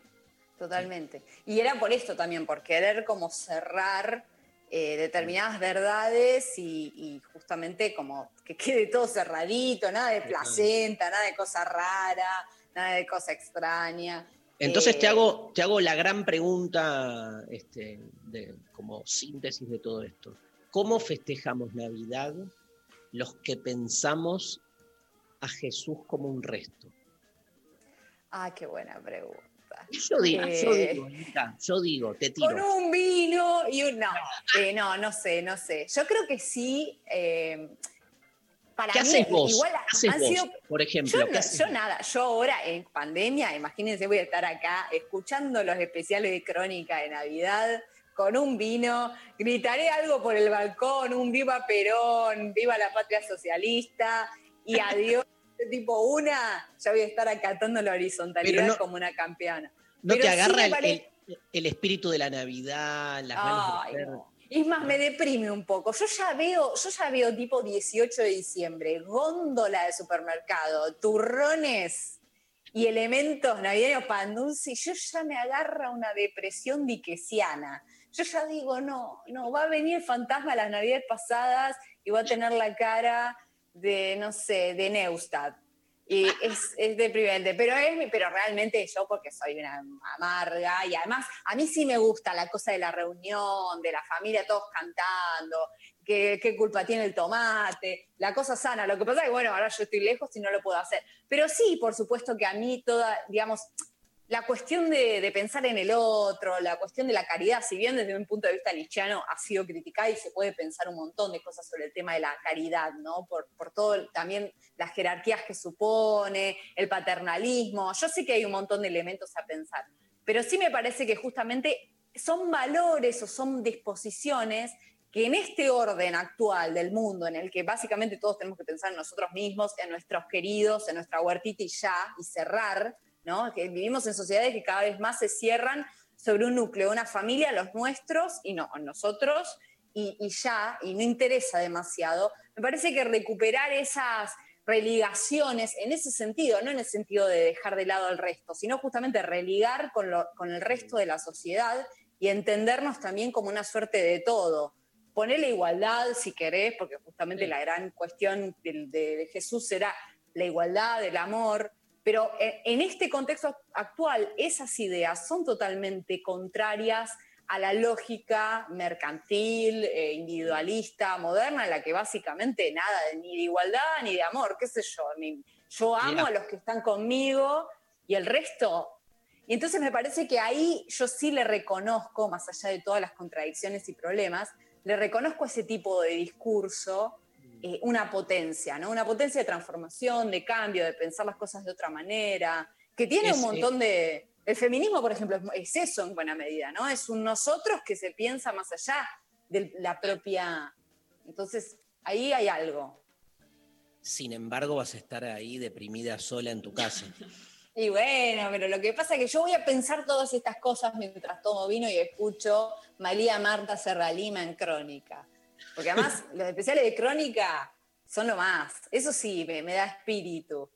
Speaker 14: Totalmente. Y era por esto también, por querer como cerrar eh, determinadas verdades y, y, justamente como que quede todo cerradito, nada de placenta, nada de cosa rara, nada de cosa extraña.
Speaker 1: Entonces eh, te, hago, te hago la gran pregunta este, de, como síntesis de todo esto. ¿Cómo festejamos Navidad los que pensamos a Jesús como un resto?
Speaker 14: Ah, qué buena pregunta.
Speaker 1: Yo digo, eh, yo digo, yo digo, te tiro.
Speaker 14: Con un vino y un. No, eh, no, no sé, no sé. Yo creo que sí. Eh,
Speaker 1: para ¿Qué mí, haces vos?
Speaker 14: Igual
Speaker 1: ¿Qué haces
Speaker 14: han
Speaker 1: vos,
Speaker 14: sido,
Speaker 1: por ejemplo?
Speaker 14: Yo, yo nada, yo ahora en pandemia, imagínense, voy a estar acá escuchando los especiales de Crónica de Navidad con un vino, gritaré algo por el balcón, un viva Perón, viva la patria socialista y adiós tipo una, ya voy a estar acatando la horizontalidad no, como una campeona.
Speaker 1: ¿No Pero te agarra sí el, el, el, espíritu de la Navidad, las
Speaker 14: Ay, de no. Es más, me deprime un poco. Yo ya veo, yo ya veo tipo 18 de diciembre, góndola de supermercado, turrones y elementos navideños pandunci, yo ya me agarra una depresión diquesiana. Yo ya digo, no, no, va a venir el fantasma de las navidades pasadas y va a tener la cara de, no sé, de Neustadt. Y es, es deprimente, pero, es, pero realmente yo porque soy una amarga y además a mí sí me gusta la cosa de la reunión, de la familia todos cantando, qué, qué culpa tiene el tomate, la cosa sana. Lo que pasa es que, bueno, ahora yo estoy lejos y no lo puedo hacer. Pero sí, por supuesto que a mí toda, digamos, la cuestión de, pensar en el otro, la cuestión de la caridad, si bien desde un punto de vista nietzscheano ha sido criticada y se puede pensar un montón de cosas sobre el tema de la caridad, ¿no? Por, por todo también las jerarquías que supone, el paternalismo. Yo sé que hay un montón de elementos a pensar, pero sí me parece que justamente son valores o son disposiciones que en este orden actual del mundo, en el que básicamente todos tenemos que pensar en nosotros mismos, en nuestros queridos, en nuestra huertita y ya, y cerrar, ¿no? Que vivimos en sociedades que cada vez más se cierran sobre un núcleo, una familia, los nuestros y no, nosotros, y, y, ya, y no interesa demasiado. Me parece que recuperar esas religaciones en ese sentido, no en el sentido de dejar de lado al resto, sino justamente religar con, lo, con el resto de la sociedad y entendernos también como una suerte de todo. ponerle igualdad si querés, porque justamente la gran cuestión de, de- de Jesús era la igualdad, el amor, pero en, en este contexto actual esas ideas son totalmente contrarias a la lógica mercantil, eh, individualista, moderna, en la que básicamente nada de, ni de igualdad ni de amor, qué sé yo, ni- yo amo a los que están conmigo y el resto. Y entonces me parece que ahí yo sí le reconozco, más allá de todas las contradicciones y problemas, le reconozco ese tipo de discurso eh, una potencia, ¿no? Una potencia de transformación, de cambio, de pensar las cosas de otra manera, que tiene
Speaker 1: Es,
Speaker 14: un montón de... El feminismo, por ejemplo, es, es eso en buena medida, ¿no? Es un nosotros que se piensa más allá de la propia... Entonces, ahí hay algo.
Speaker 1: Sin embargo, vas a estar ahí deprimida sola en tu casa.
Speaker 14: Y bueno, pero lo que pasa es que yo voy a pensar todas estas cosas mientras tomo vino y escucho María Marta Serralima en Crónica. Porque además los especiales de Crónica son lo más. Eso sí, me, me da espíritu.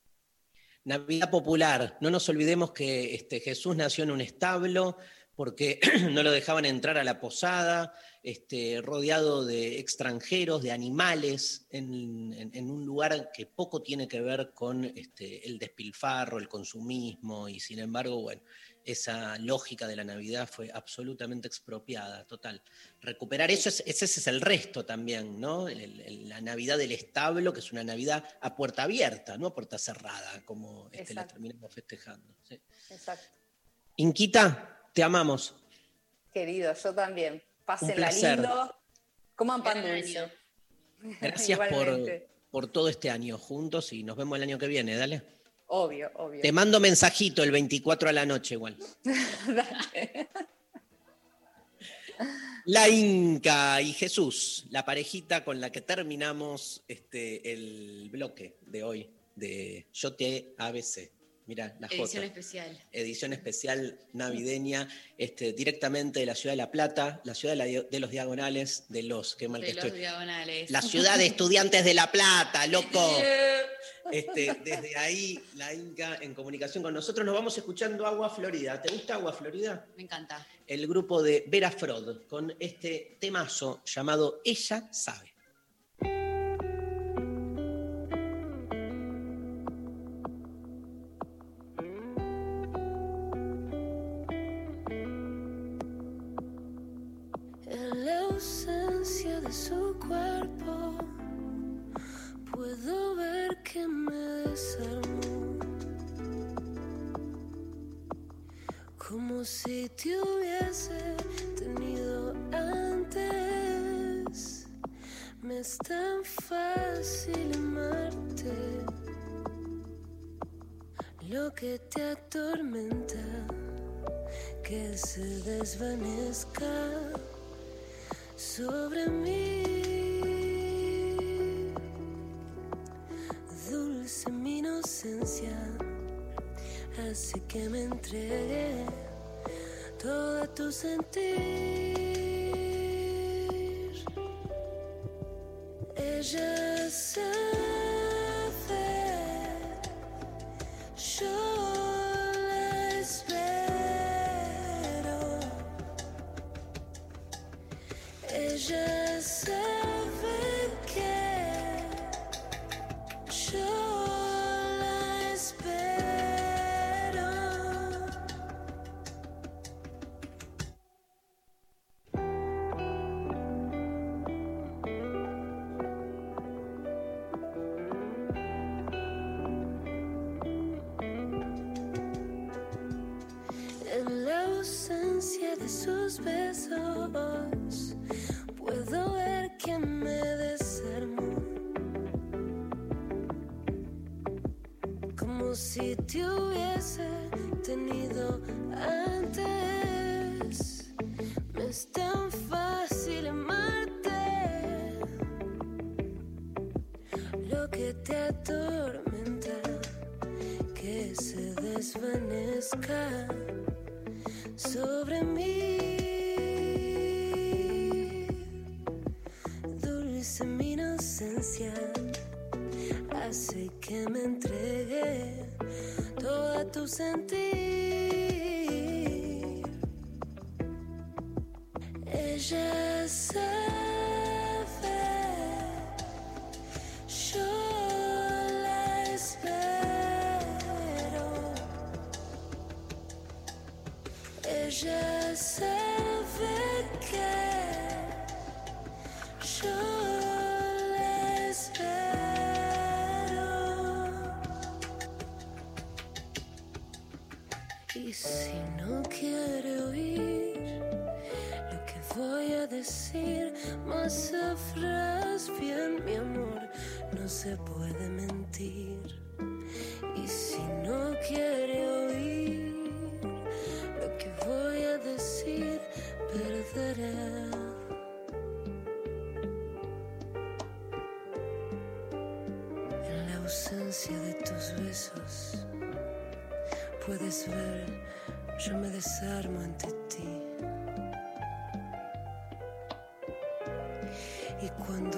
Speaker 1: Navidad popular. No nos olvidemos que este, Jesús nació en un establo porque no lo dejaban entrar a la posada, este, rodeado de extranjeros, de animales, en, en- en un lugar que poco tiene que ver con este, el despilfarro, el consumismo, y sin embargo, bueno, esa lógica de la Navidad fue absolutamente expropiada, total. Recuperar eso, es, ese es el resto también, ¿no? El- el- la Navidad del establo, que es una Navidad a puerta abierta, no a puerta cerrada, como este, la terminamos festejando. sí.
Speaker 14: Exacto.
Speaker 1: Inquita, te amamos.
Speaker 14: Querido, yo también. Pásenla
Speaker 1: placer.
Speaker 14: lindo. Coman pan dulce.
Speaker 1: Gracias por, por todo este año juntos y nos vemos el año que viene, dale.
Speaker 14: Obvio, obvio.
Speaker 1: Te mando mensajito el 24 a la noche igual.
Speaker 14: Dale.
Speaker 1: La Inca y Jesús, la parejita con la que terminamos este, el bloque de hoy de Yo te ABC. Mira, la
Speaker 2: Edición
Speaker 1: J.
Speaker 2: especial.
Speaker 1: Edición especial navideña, este, directamente de la ciudad de La Plata, la ciudad de, la- de los diagonales, de los, qué mal
Speaker 2: De
Speaker 1: que
Speaker 2: los
Speaker 1: estoy.
Speaker 2: diagonales.
Speaker 1: La ciudad de estudiantes de La Plata, loco. Este, desde ahí, la Inca en comunicación con nosotros. Nos vamos escuchando Agua Florida. ¿Te gusta Agua Florida?
Speaker 2: Me encanta.
Speaker 1: El grupo de Vera Frod con este temazo llamado Ella sabe.
Speaker 15: Que me desarmó. Como si te hubiese tenido antes. Me es tan fácil amarte. Lo que te atormenta, que se desvanezca sobre mí. Que me entregue todo tu sentir. Atormenta, que se desvanezca yo me desarmo ante ti. Y cuando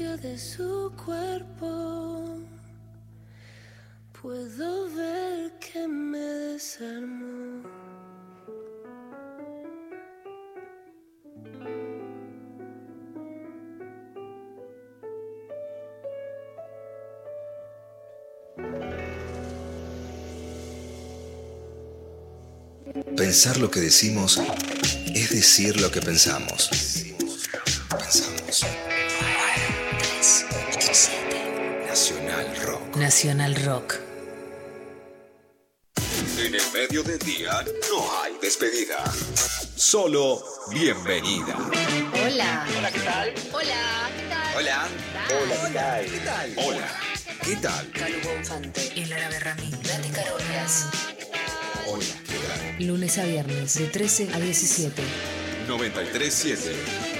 Speaker 15: ausencia de su cuerpo, puedo ver que me desarmó.
Speaker 4: Pensar lo que decimos es decir lo que. Pensamos. Nacional Rock. En el medio del día no hay despedida. Solo bienvenida.
Speaker 2: Hola.
Speaker 6: Hola, ¿qué tal?
Speaker 2: Hola, ¿qué tal?
Speaker 4: Hola.
Speaker 6: Hola, ¿qué tal?
Speaker 4: ¿Qué tal? Hola. ¿Qué tal?
Speaker 5: Calu Bonfante. El Árabe Ramín. Nati Carolias.
Speaker 4: Hola. ¿Qué tal?
Speaker 5: Lunes a viernes de 13 a 17.
Speaker 4: 937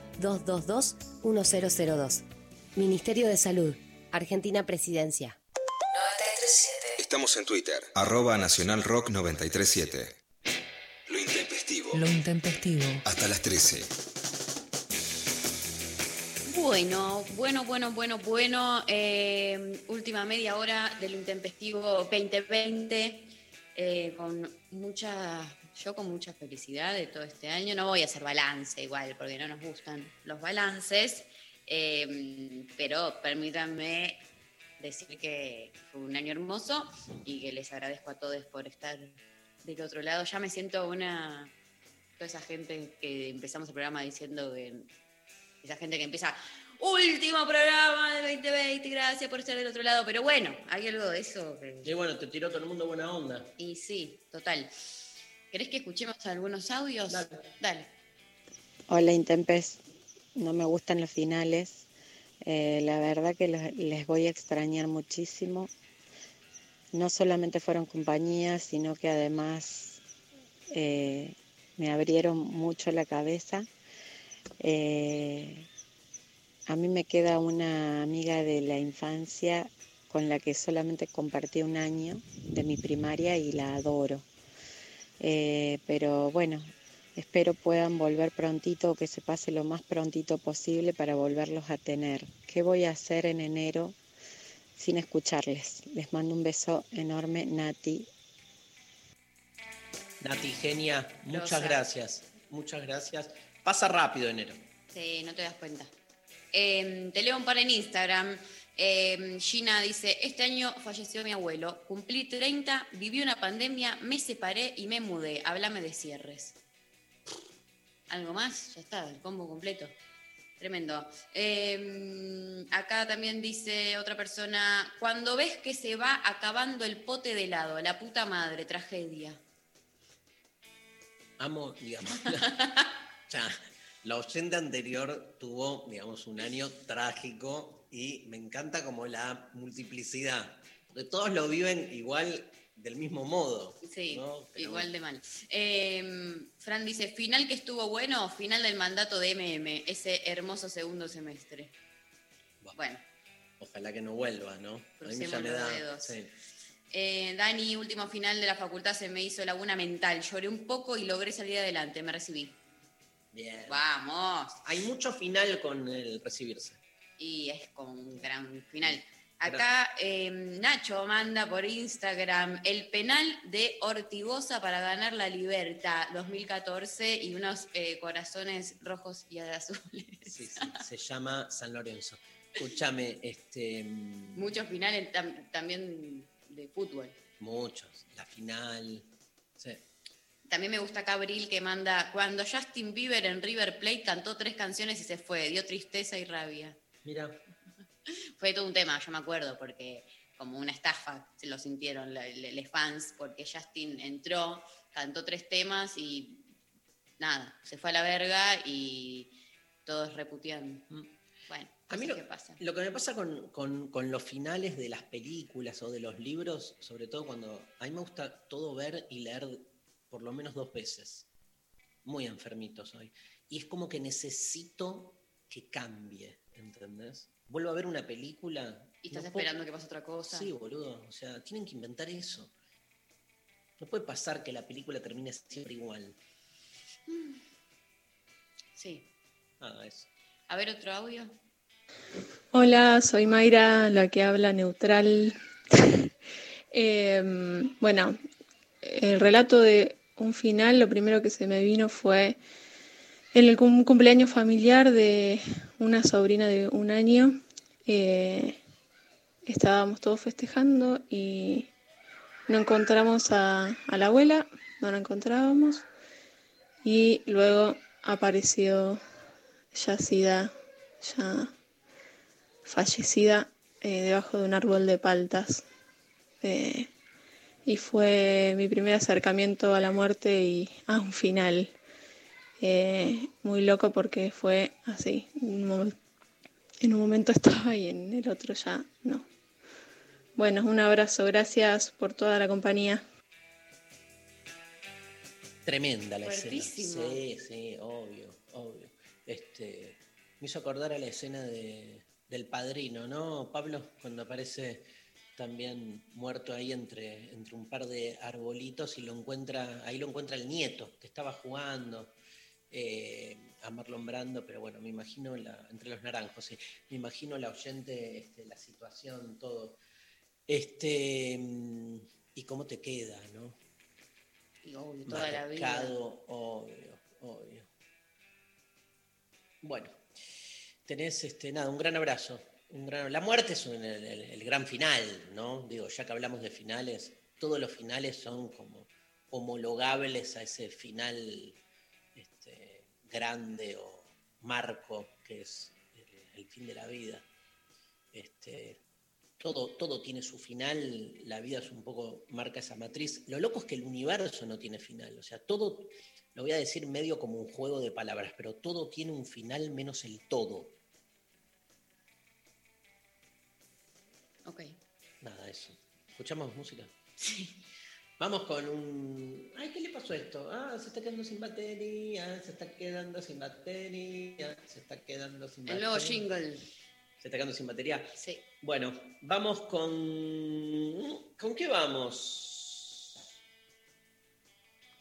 Speaker 16: 0800-222-1002. Ministerio de Salud, Argentina Presidencia.
Speaker 4: Estamos en Twitter. Arroba Nacional Rock 937. Lo intempestivo.
Speaker 5: Lo intempestivo.
Speaker 4: Hasta las 13.
Speaker 2: Bueno, bueno, bueno, bueno, bueno. Eh, última media hora del intempestivo 2020. eh, con mucha, yo con mucha felicidad de todo este año. No voy a hacer balance igual, porque no nos gustan los balances. eh, pero permítanme decir que fue un año hermoso y que les agradezco a todos por estar del otro lado. Ya me siento una. Toda esa gente que empezamos el programa diciendo que esa gente que empieza, último programa del 2020, gracias por estar del otro lado, pero bueno, hay algo de eso. que-
Speaker 1: Y bueno, te tiró todo el mundo buena onda.
Speaker 2: Y sí, total. ¿Querés que escuchemos algunos audios? Dale.
Speaker 17: Hola Intempes, no me gustan los finales. Eh, la verdad que los- les voy a extrañar muchísimo. No solamente fueron compañías, sino que además eh, me abrieron mucho la cabeza. Eh, a mí me queda una amiga de la infancia con la que solamente compartí un año de mi primaria y la adoro. Eh, pero bueno, espero puedan volver prontito o que se pase lo más prontito posible para volverlos a tener. ¿Qué voy a hacer en enero sin escucharles? Les mando un beso enorme, Nati.
Speaker 1: Nati, genia, muchas
Speaker 2: Rosa.
Speaker 1: gracias. Muchas gracias. Pasa rápido enero.
Speaker 2: Sí, no te das cuenta. Eh, te leo un par en Instagram. Eh, Gina dice, este año falleció mi abuelo, cumplí 30, viví una pandemia, me separé y me mudé. Háblame de cierres. ¿Algo más? Ya está, el combo completo. Tremendo. Eh, acá también dice otra persona, cuando ves que se va acabando el pote de helado, la puta madre, tragedia.
Speaker 1: Amo, digamos. ya, la oyente anterior tuvo, digamos, un año trágico y me encanta como la multiplicidad. Porque todos lo viven igual del mismo modo.
Speaker 2: Sí, igual de mal. Eh, Fran dice, final que estuvo bueno, final del mandato de MM, ese hermoso segundo semestre. Bueno,
Speaker 1: Ojalá que no vuelva, ¿no? A mí ya
Speaker 2: Crucemos
Speaker 1: me da.
Speaker 2: dedos.
Speaker 1: sí.
Speaker 2: eh, Dani, último final de la facultad, se me hizo laguna mental. Lloré un poco y logré salir adelante, me recibí.
Speaker 1: Bien.
Speaker 2: Vamos.
Speaker 1: Hay mucho final con el recibirse.
Speaker 2: Y es como un gran final. Acá eh, Nacho manda por Instagram el penal de Ortigosa para ganar la libertad 2014 y unos eh, corazones rojos y azules.
Speaker 1: Sí, sí, se llama San Lorenzo. Escúchame, este. mm,
Speaker 2: Muchos finales tam- también de fútbol.
Speaker 1: Muchos. La final. Sí.
Speaker 2: También me gusta acá Abril que manda, cuando Justin Bieber en River Plate cantó tres canciones y se fue, dio tristeza y rabia.
Speaker 1: Mira,
Speaker 2: Fue todo un tema, yo me acuerdo, porque como una estafa se lo sintieron los fans, porque Justin entró, cantó tres temas y nada, se fue a la verga y todos reputeando. Bueno,
Speaker 1: A mí lo,
Speaker 2: que pasan.
Speaker 1: lo que me pasa con, con- con los finales de las películas o de los libros, sobre todo cuando a mí me gusta todo ver y leer por lo menos dos veces. Muy enfermito soy. Y es como que necesito que cambie, ¿entendés? Vuelvo a ver una película.
Speaker 2: Y estás
Speaker 1: no puedo-
Speaker 2: esperando que pase otra cosa.
Speaker 1: Sí, boludo. O sea, tienen que inventar eso. No puede pasar que la película termine siempre igual.
Speaker 2: Sí.
Speaker 1: Nada, eso.
Speaker 2: A ver otro audio.
Speaker 18: Hola, soy Mayra, la que habla neutral. Em, bueno, el relato de un final, lo primero que se me vino fue en el cum- cumpleaños familiar de una sobrina de un año. Eh, estábamos todos festejando y no encontramos a, a la abuela, no la encontrábamos. Y luego apareció yacida, ya fallecida eh, debajo de un árbol de paltas. Eh, y fue mi primer acercamiento a la muerte y a un final. Eh, muy loco porque fue así. un en un momento estaba y en el otro ya no. Bueno, un abrazo, gracias por toda la compañía.
Speaker 1: Tremenda la
Speaker 2: Fuertísimo.
Speaker 1: escena. Sí, sí, obvio, obvio. Este, me hizo acordar a la escena de, del padrino, ¿no, Pablo? Cuando aparece también muerto ahí entre, entre un par de arbolitos y lo encuentra, ahí lo encuentra el nieto, que estaba jugando eh, a Marlon Brando, pero bueno, me imagino la- entre los naranjos, sí. me imagino la oyente, este, la situación, todo. Este, mm, y cómo te queda, ¿no?
Speaker 2: Y obvio, toda la vida.
Speaker 1: Marcado, obvio, obvio. Bueno, tenés este, nada, un gran abrazo. Un gran, la muerte es un- el, el- gran final, ¿no? Digo, ya que hablamos de finales, todos los finales son como homologables a ese final grande o marco que es el, el fin de la vida. Este, todo, todo tiene su final, la vida es un poco, marca esa matriz. Lo loco es que el universo no tiene final, o sea, todo, lo voy a decir medio como un juego de palabras, pero todo tiene un final menos el todo.
Speaker 2: Ok.
Speaker 1: Nada, eso. ¿Escuchamos música? Vamos con un... Ay, ¿qué le pasó a esto? Ah, se está quedando sin batería, se está quedando sin batería, se está quedando sin
Speaker 2: El
Speaker 1: batería.
Speaker 2: nuevo jingle.
Speaker 1: ¿Se está quedando sin batería?
Speaker 2: Sí.
Speaker 1: Bueno, vamos con. ¿Con qué vamos?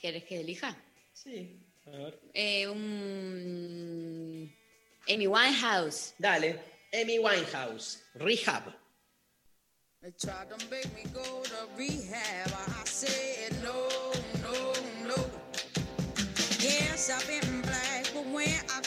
Speaker 2: ¿Querés que elija?
Speaker 1: Sí. A ver.
Speaker 2: Eh, un. Amy Winehouse.
Speaker 1: Dale. Amy Winehouse. Rehab.
Speaker 19: They tried to make me go to rehab. I said no, no, no. Yes, I've been black, but when I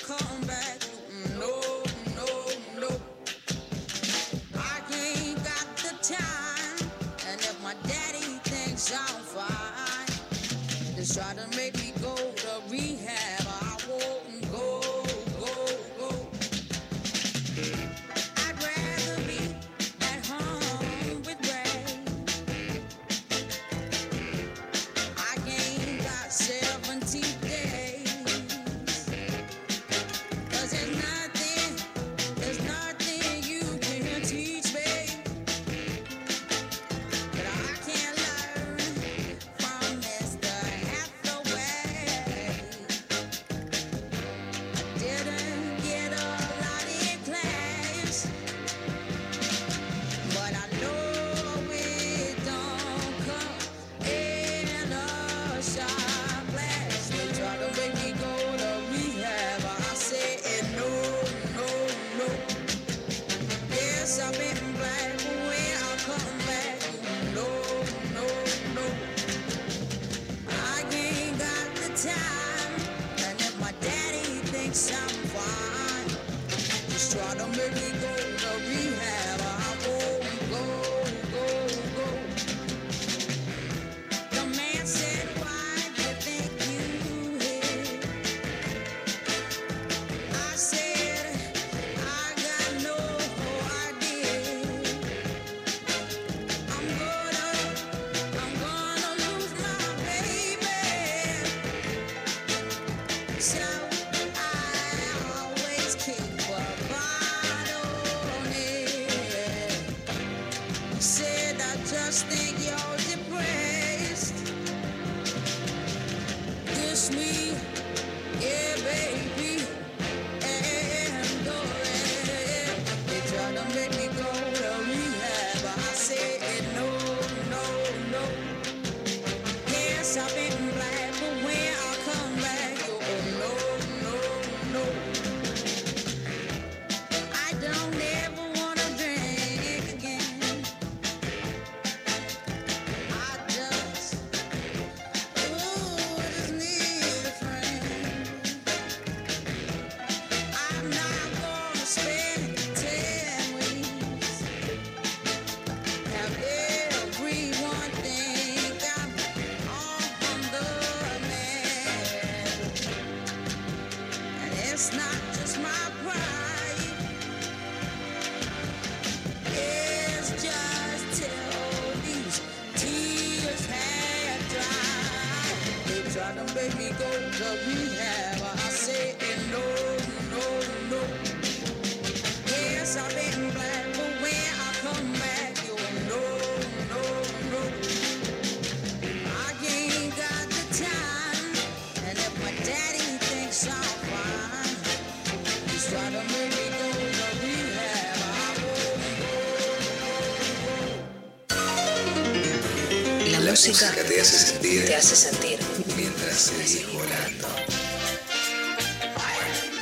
Speaker 4: sentir.
Speaker 5: te hace sentir.
Speaker 4: Mientras seguís volando.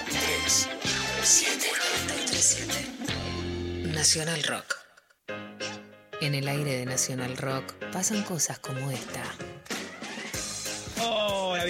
Speaker 4: 3, 7,
Speaker 5: Nacional Rock. En el aire de Nacional Rock pasan cosas como esta.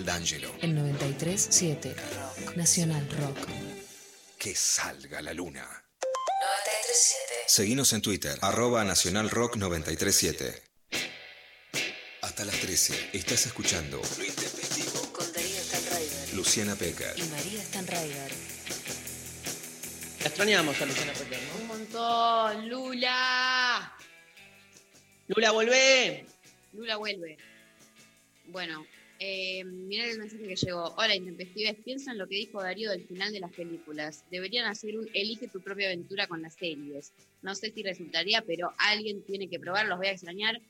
Speaker 4: D'Angelo.
Speaker 5: En 93.7 Nacional Rock.
Speaker 4: Que salga la luna.
Speaker 5: 93.7
Speaker 4: Seguinos en Twitter, arroba Nacional Rock 937. Hasta las 13, estás escuchando Lo Intempestivo.
Speaker 5: Con Darío Stanraiver
Speaker 4: Luciana Peca.
Speaker 5: y María Stanraiver.
Speaker 1: La extrañamos a Luciana ¿no?
Speaker 2: Un montón. Lula.
Speaker 1: Lula, volvé.
Speaker 2: Lula vuelve. Bueno, eh, mirá el mensaje que llegó. Hola, intempestives. Pienso en lo que dijo Darío del final de las películas. Deberían hacer un elige tu propia aventura con las series. No sé si resultaría, pero alguien tiene que probar, los voy a extrañar.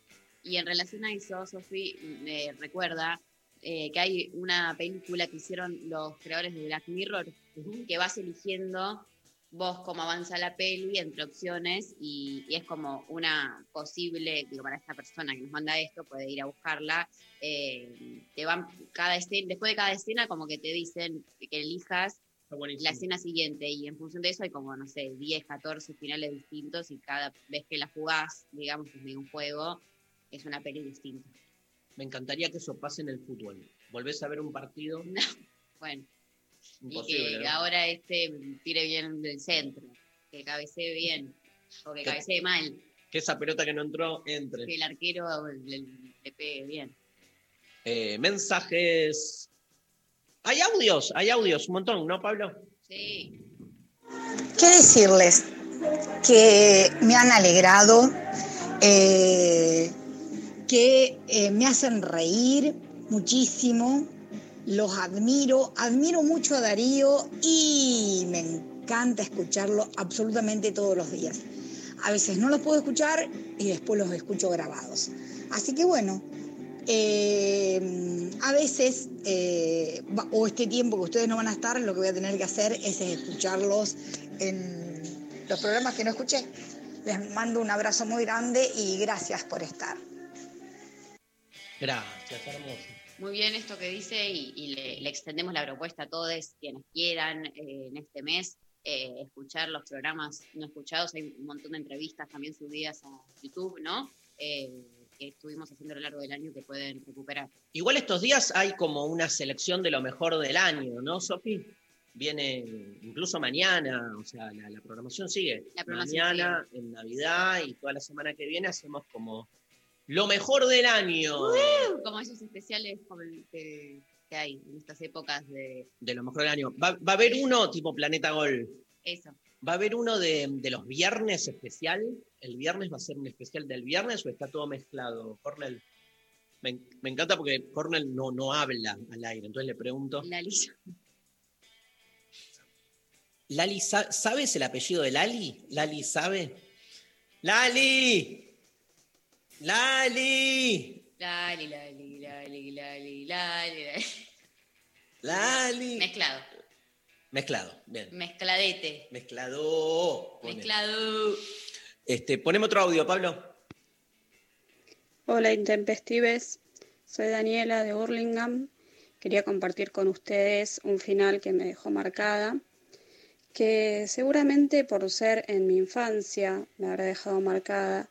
Speaker 2: Y en relación a eso, Sofi me recuerda eh, que hay una película que hicieron los creadores de Black Mirror, que vas eligiendo vos cómo avanza la peli entre opciones y, y es como una posible, digo, para esta persona que nos manda esto, puede ir a buscarla, eh, te van cada escena, después de cada escena como que te dicen que elijas la escena siguiente y en función de eso hay como, no sé, 10, 14 finales distintos y cada vez que la jugás, digamos, es de un juego, es una peli distinta.
Speaker 1: Me encantaría que eso pase en el fútbol. Volvés a ver un partido.
Speaker 2: Bueno,
Speaker 1: Imposible,
Speaker 2: y que
Speaker 1: ¿no?
Speaker 2: ahora este tire bien del centro, que cabecee bien, o que
Speaker 1: Que-
Speaker 2: cabecee mal,
Speaker 1: Que esa pelota que no entró entre.
Speaker 2: que el arquero le, le pegue bien.
Speaker 1: Eh, mensajes. Hay audios, hay audios, un montón, ¿no, Pablo?
Speaker 2: Sí.
Speaker 20: ¿Qué decirles? Que me han alegrado, eh, que eh, me hacen reír muchísimo, los admiro, admiro mucho a Darío y me encanta escucharlo absolutamente todos los días. A veces no los puedo escuchar y después los escucho grabados. Así que bueno, eh, a veces, eh, o este tiempo que ustedes no van a estar, lo que voy a tener que hacer es escucharlos en los programas que no escuché. Les mando un abrazo muy grande y gracias por estar.
Speaker 1: Gracias, hermoso.
Speaker 2: Muy bien esto que dice y, y le, le extendemos la propuesta a todos quienes quieran eh, en este mes eh, escuchar los programas no escuchados. Hay un montón de entrevistas también subidas a YouTube, ¿no? Eh, que estuvimos haciendo a lo largo del año que pueden recuperar.
Speaker 1: Igual estos días hay como una selección de lo mejor del año, ¿no, Sofi? Viene incluso mañana, o sea, la, la programación sigue.
Speaker 2: La programación
Speaker 1: mañana, en Navidad y toda la semana que viene hacemos como lo mejor del año.
Speaker 2: Como esos especiales que, que hay en estas épocas de
Speaker 1: De lo mejor del año. Va, va a haber uno tipo Planeta Gol.
Speaker 2: eso.
Speaker 1: ¿Va a haber uno de, de los viernes especial? ¿El viernes va a ser un especial del viernes o está todo mezclado? Cornel. Me, me encanta porque Cornel no, no habla al aire, entonces le pregunto.
Speaker 2: Lali.
Speaker 1: Lali, sa- ¿sabes el apellido de Lali? ¿Lali sabe? ¡Lali! ¡Lali!
Speaker 2: Lali, lali, lali, lali, lali, lali.
Speaker 1: ¡Lali!
Speaker 2: Mezclado.
Speaker 1: Mezclado, bien.
Speaker 2: Mezcladete.
Speaker 1: Mezclado. pone.
Speaker 2: Mezclado.
Speaker 1: Este, poneme otro audio, Pablo.
Speaker 21: Hola Intempestives, soy Daniela de Burlingame. Quería compartir con ustedes un final que me dejó marcada, que seguramente por ser en mi infancia me habrá dejado marcada,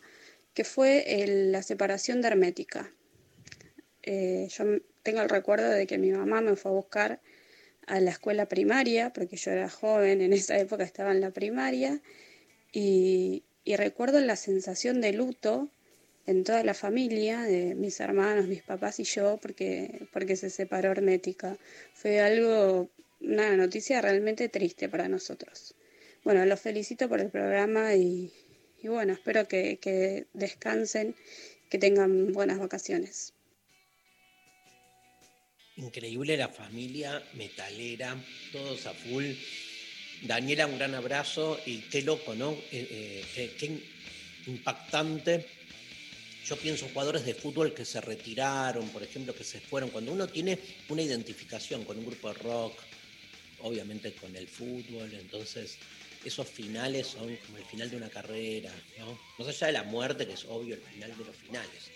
Speaker 21: que fue la separación de Hermética. Eh, yo tengo el recuerdo de que mi mamá me fue a buscar a la escuela primaria, porque yo era joven, en esa época estaba en la primaria, y, y recuerdo la sensación de luto en toda la familia, de mis hermanos, mis papás y yo, porque, porque se separó Hermética. Fue algo, una noticia realmente triste para nosotros. Bueno, los felicito por el programa y, y bueno, espero que, que descansen, que tengan buenas vacaciones.
Speaker 1: Increíble la familia metalera, todos a full. Daniela, un gran abrazo y qué loco, ¿no? Eh, eh, qué, qué impactante. Yo pienso en jugadores de fútbol que se retiraron, por ejemplo, que se fueron. Cuando uno tiene una identificación con un grupo de rock, obviamente con el fútbol, entonces esos finales son como el final de una carrera, ¿no? Más allá de la muerte, que es obvio el final de los finales.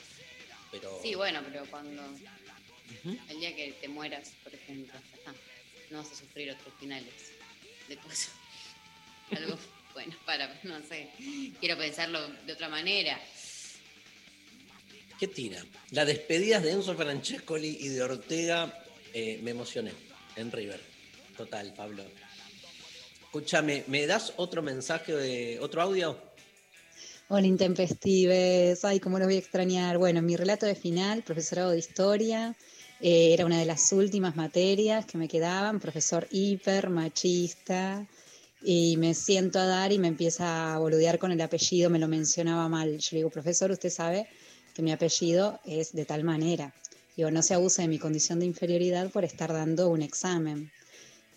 Speaker 1: Pero
Speaker 2: Sí, bueno, pero cuando el día que te mueras, por ejemplo, no vas a sufrir otros finales de cosas. Algo, bueno, para, no sé, quiero pensarlo de otra manera.
Speaker 1: ¿Qué tira? Las despedidas de Enzo Francescoli y de Ortega eh, me emocioné en River. Total, Pablo. Escúchame, ¿me das otro mensaje, de, otro audio?
Speaker 22: Hola Intempestives, ay, cómo los voy a extrañar. Bueno, mi relato de final, profesorado de historia, eh, era una de las últimas materias que me quedaban, profesor hiper machista Y me siento a dar y me empieza a boludear con el apellido, me lo mencionaba mal. Yo le digo, profesor, usted sabe que mi apellido es de tal manera. Digo, no se abuse de mi condición de inferioridad por estar dando un examen.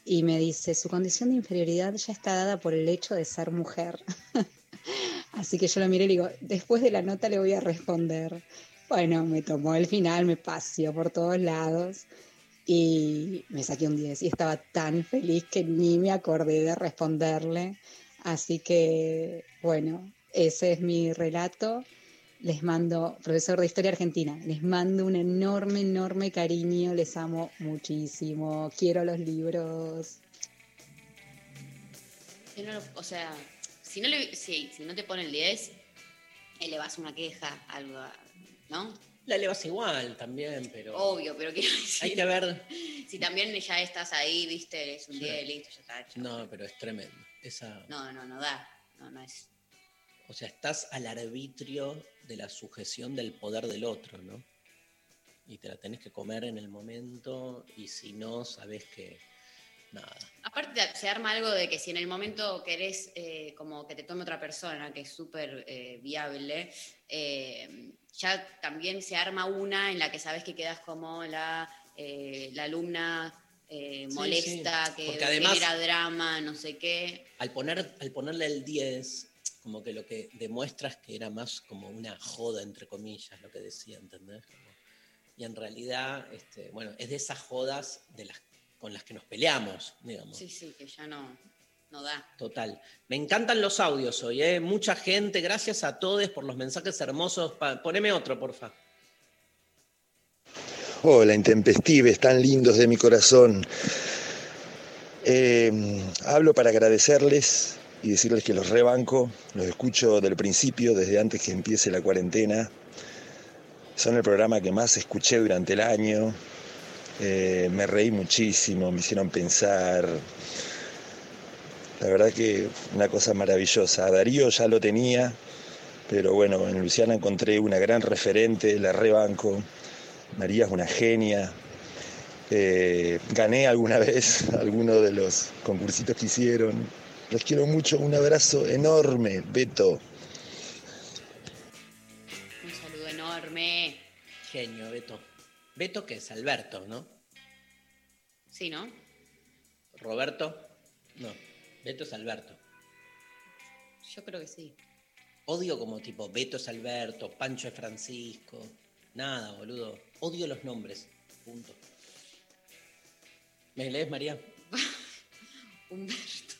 Speaker 22: Y me dice, su condición de inferioridad ya está dada por el hecho de ser mujer. Así que yo lo miré y le digo, después de la nota le voy a responder. Bueno, me tomó el final, me paseó por todos lados y me saqué un 10 y estaba tan feliz que ni me acordé de responderle. Así que, bueno, ese es mi relato. Les mando, profesor de Historia Argentina, les mando un enorme, enorme cariño, les amo muchísimo, quiero los libros.
Speaker 2: Si no lo- o sea, si no, le, si no te pone el 10, elevas una queja, algo, ¿no?
Speaker 1: La elevas igual también, pero.
Speaker 2: Obvio, pero quiero decir.
Speaker 1: Hay que ver.
Speaker 2: Si también ya estás ahí, viste, es un
Speaker 1: Sí.
Speaker 2: 10, listo, ya está hecho.
Speaker 1: No, pero es tremendo. Esa,
Speaker 2: No, no, no da. No, no es.
Speaker 1: o sea, estás al arbitrio de la sujeción del poder del otro, ¿no? Y te la tenés que comer en el momento, y si no, sabés que. Nada.
Speaker 2: Aparte se arma algo de que si en el momento querés eh, como que te tome otra persona, que es súper eh, viable, eh, ya también se arma una en la que sabes que quedas como la, la alumna eh, molesta,
Speaker 1: sí.
Speaker 2: que
Speaker 1: además-
Speaker 2: genera drama, no sé qué.
Speaker 1: Al, poner, al ponerle el 10, como que lo que demuestras que era más como una joda, entre comillas, lo que decía, ¿entendés? Como- y en realidad, este, bueno, es de esas jodas de las, con las que nos peleamos, digamos.
Speaker 2: Sí, sí, que ya no, no da.
Speaker 1: Total. Me encantan los audios hoy, ¿eh? Mucha gente, gracias a todos por los mensajes hermosos. Pa- poneme otro, porfa.
Speaker 23: Hola, intempestives tan lindos de mi corazón. Eh, hablo para agradecerles y decirles que los rebanco, los escucho del principio, desde antes que empiece la cuarentena. Son el programa que más escuché durante el año. Eh, me reí muchísimo, me hicieron pensar. La verdad que una cosa maravillosa. Darío ya lo tenía, pero bueno, en Luciana encontré una gran referente, la rebanco. María es una genia. Eh, gané alguna vez alguno de los concursitos que hicieron. Los quiero mucho. Un abrazo enorme, Beto.
Speaker 2: Un saludo enorme.
Speaker 1: Genio, Beto. Beto, que es Alberto, ¿no?
Speaker 2: Sí, ¿no?
Speaker 1: Roberto. No, Beto es Alberto.
Speaker 2: Yo creo que sí.
Speaker 1: Odio como tipo Beto es Alberto, Pancho es Francisco. Nada, boludo. Odio los nombres. Punto. ¿Me lees, María?
Speaker 2: Humberto.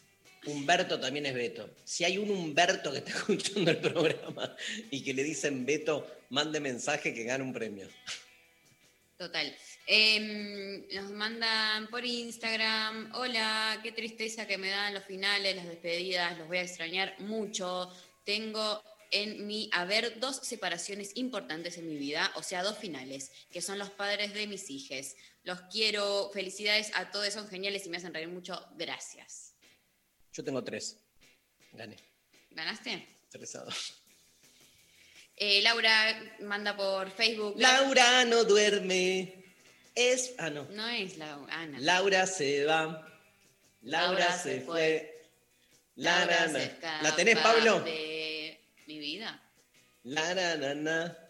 Speaker 1: Humberto también es Beto. Si hay un Humberto que está escuchando el programa y que le dicen Beto, mande mensaje que gana un premio.
Speaker 2: Total. Em, nos mandan por Instagram, hola, qué tristeza que me dan los finales, las despedidas, los voy a extrañar mucho. Tengo en mi haber dos separaciones importantes en mi vida, o sea, dos finales, que son los padres de mis hijas. Los quiero, felicidades a todos, son geniales y me hacen reír mucho. Gracias.
Speaker 1: Yo tengo tres. Gané.
Speaker 2: ¿Ganaste?
Speaker 1: Tres a dos.
Speaker 2: Eh, Laura manda por Facebook.
Speaker 1: Laura no duerme. Es. Ah, no.
Speaker 2: No es Laura. Ana.
Speaker 1: Laura se va. Laura, se fue. La,
Speaker 2: Laura
Speaker 1: na.
Speaker 2: se
Speaker 1: ¿La tenés, Pablo?
Speaker 2: De mi vida.
Speaker 1: La, na, na, na.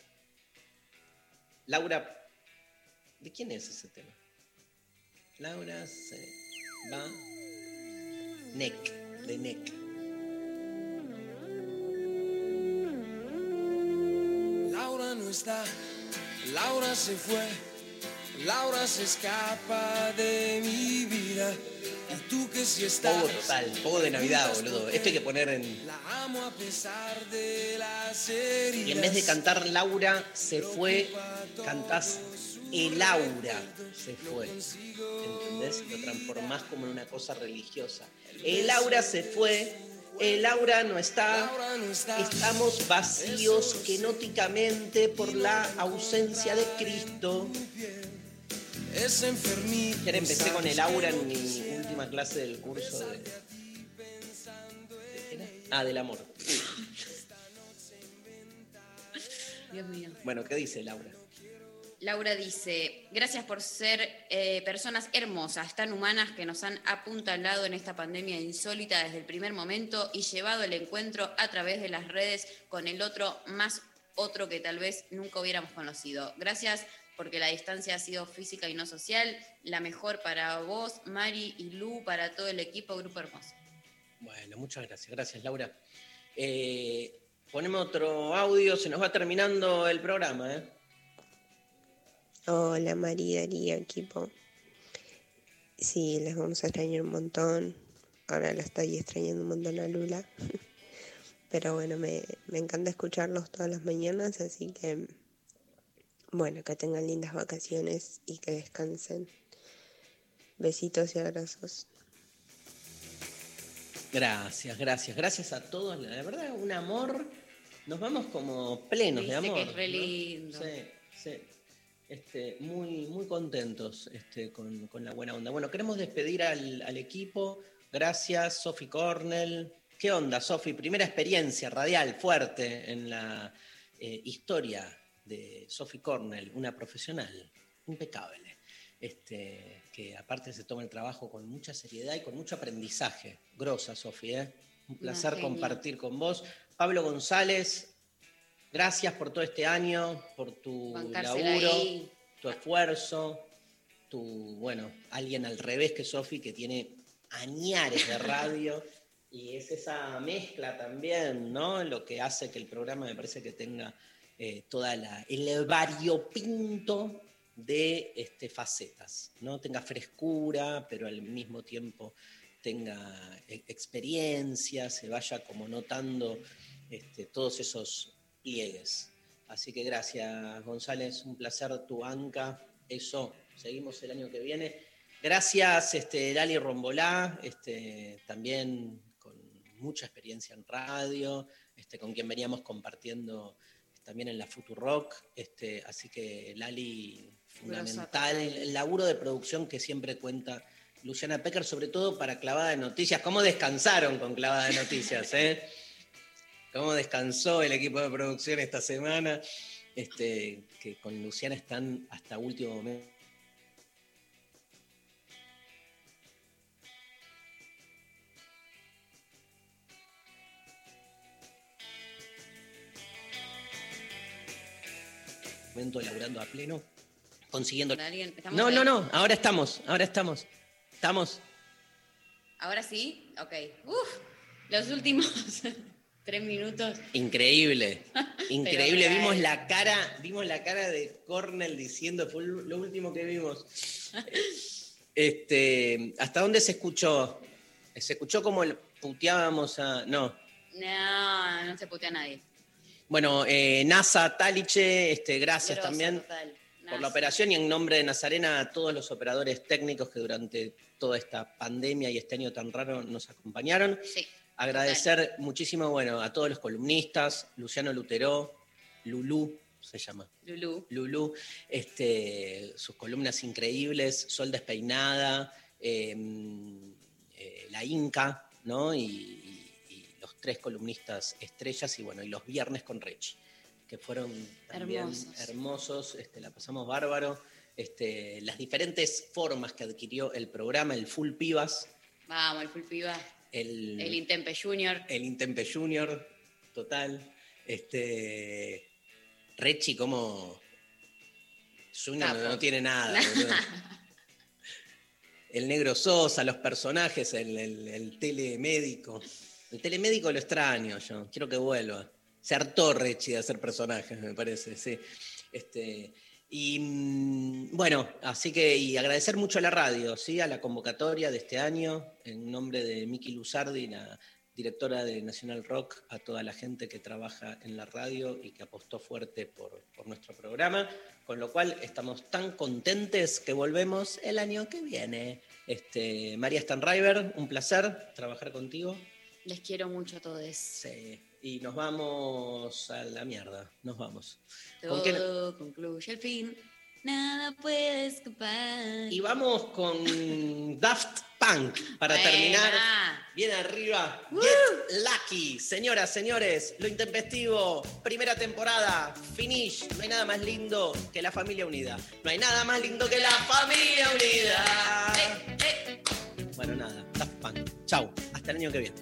Speaker 1: Laura. ¿De quién es ese tema? Laura se va. Neck. De Neck.
Speaker 19: Laura no está, Laura se fue, Laura se escapa de mi vida. Y tú que si estás,
Speaker 1: Pogo total. Pogo de Navidad, boludo. Esto hay que poner en.
Speaker 19: la amo a pesar de las heridas.
Speaker 1: Y en vez de cantar Laura se fue, cantás El Aura se fue. ¿Entendés? Lo transformás como en una cosa religiosa. El aura se fue, el aura no está. Estamos vacíos genóticamente por la ausencia de Cristo. Ayer empecé con el aura en mi última clase del curso de. ¿de? Ah, del amor.
Speaker 2: Dios mío.
Speaker 1: Bueno, ¿qué dice Laura?
Speaker 2: Laura dice, gracias por ser eh, personas hermosas, tan humanas que nos han apuntalado en esta pandemia insólita desde el primer momento y llevado el encuentro a través de las redes con el otro más otro que tal vez nunca hubiéramos conocido. Gracias porque la distancia ha sido física y no social. La mejor para vos, Mari y Lu, para todo el equipo Grupo Hermoso.
Speaker 1: Bueno, muchas gracias. Gracias, Laura. Eh, ponemos otro audio, se nos va terminando el programa. ¿eh?
Speaker 24: Hola María, Daría, equipo. Sí, les vamos a extrañar un montón. Ahora la estoy extrañando un montón a Lula. Pero bueno, me, me encanta escucharlos todas las mañanas, así que bueno, que tengan lindas vacaciones y que descansen. Besitos y abrazos.
Speaker 1: Gracias, gracias, gracias a todos. La verdad, un amor. Nos vamos como plenos de amor.
Speaker 2: que es re
Speaker 1: ¿no?
Speaker 2: lindo.
Speaker 1: Sí, sí. Este, muy, muy contentos este, con, con la buena onda. Bueno, queremos despedir al, al equipo. Gracias, Sofi Cornell. ¿Qué onda, Sofi? Primera experiencia radial fuerte en la eh, historia de Sofi Cornell, una profesional impecable, este, que aparte se toma el trabajo con mucha seriedad y con mucho aprendizaje. Grosa, Sofi, ¿eh? Un placer compartir con vos. Pablo González, gracias por todo este año, por tu
Speaker 2: Bancársela
Speaker 1: laburo,
Speaker 2: ahí.
Speaker 1: tu esfuerzo, tu, bueno, alguien al revés que Sofi, que tiene añares de radio. Y es esa mezcla también, ¿no? Lo que hace que el programa me parece que tenga eh, toda la, el variopinto de este, facetas, ¿no? Tenga frescura, pero al mismo tiempo tenga eh, experiencia, se vaya como notando este, todos esos pliegues. Así que gracias, González, un placer tu banca. Eso, seguimos el año que viene. Gracias, este, Lali Rombolá, este, también con mucha experiencia en radio, este, con quien veníamos compartiendo también en la Futurock. Este, así que Lali, fundamental. El laburo de producción que siempre cuenta Luciana Pecker, sobre todo para Clavada de Noticias. ¿Cómo descansaron con Clavada de Noticias? Eh? ¿Cómo descansó el equipo de producción esta semana? Este, que con Luciana están hasta último momento. momento laburando a pleno, consiguiendo.
Speaker 2: ¿Con alguien? ¿Estamos
Speaker 1: No, no, no, ahora estamos, ahora estamos. Estamos.
Speaker 2: Ahora sí, ok. Uf, los últimos tres minutos.
Speaker 1: Increíble, increíble. Vimos la cara, vimos la cara de Cornell diciendo, fue lo último que vimos. Este, ¿hasta dónde se escuchó? Se escuchó como el- puteábamos a. No.
Speaker 2: No, no se putea a nadie.
Speaker 1: Bueno, eh, NASA, Taliche, este, gracias
Speaker 2: Grosa
Speaker 1: también
Speaker 2: total.
Speaker 1: por la operación y en nombre de Nazarena a todos los operadores técnicos que durante toda esta pandemia y este año tan raro nos acompañaron.
Speaker 2: Sí.
Speaker 1: Agradecer muchísimo, bueno, a todos los columnistas, Luciano Lutero, Lulú, se llama.
Speaker 2: Lulú.
Speaker 1: Lulú, este, sus columnas increíbles, Sol Despeinada, eh, eh, La Inca, ¿no? Y, y- y los tres columnistas estrellas, y bueno, y los viernes con Rechi, que fueron también
Speaker 2: Hermosos.
Speaker 1: hermosos, este, la pasamos bárbaro. Este, las diferentes formas que adquirió el programa, el Full Pivas,
Speaker 2: Vamos, el Fulpiva.
Speaker 1: El,
Speaker 2: El Intempe Junior.
Speaker 1: el Intempe Junior, total. Este. Rechi, como. Junior no, no tiene nada. el negro Sosa, los personajes, el, el, el telemédico. El telemédico lo extraño yo, quiero que vuelva. Se hartó Rechi de hacer personajes, me parece, sí. Este, y mm, bueno, así que y agradecer mucho a la radio, ¿sí? a la convocatoria de este año, en nombre de Miki Luzardi, la directora de National Rock, a toda la gente que trabaja en la radio y que apostó fuerte por, por nuestro programa, con lo cual estamos tan contentes que volvemos el año que viene. Este, María Stanriver, un placer trabajar contigo.
Speaker 2: Les quiero mucho a todos.
Speaker 1: Sí, y nos vamos a la mierda, nos vamos. ¿Con qué no-
Speaker 2: Todo concluye al fin. Nada puede escapar.
Speaker 1: Y vamos con Daft Punk. para
Speaker 2: Buena.
Speaker 1: terminar. Bien arriba. Get Lucky. Señoras, señores, lo intempestivo. Primera temporada. Finish. No hay nada más lindo que la familia unida. No hay nada más lindo que la familia unida. Bueno, nada. Daft Punk. Chau. Hasta el año que viene.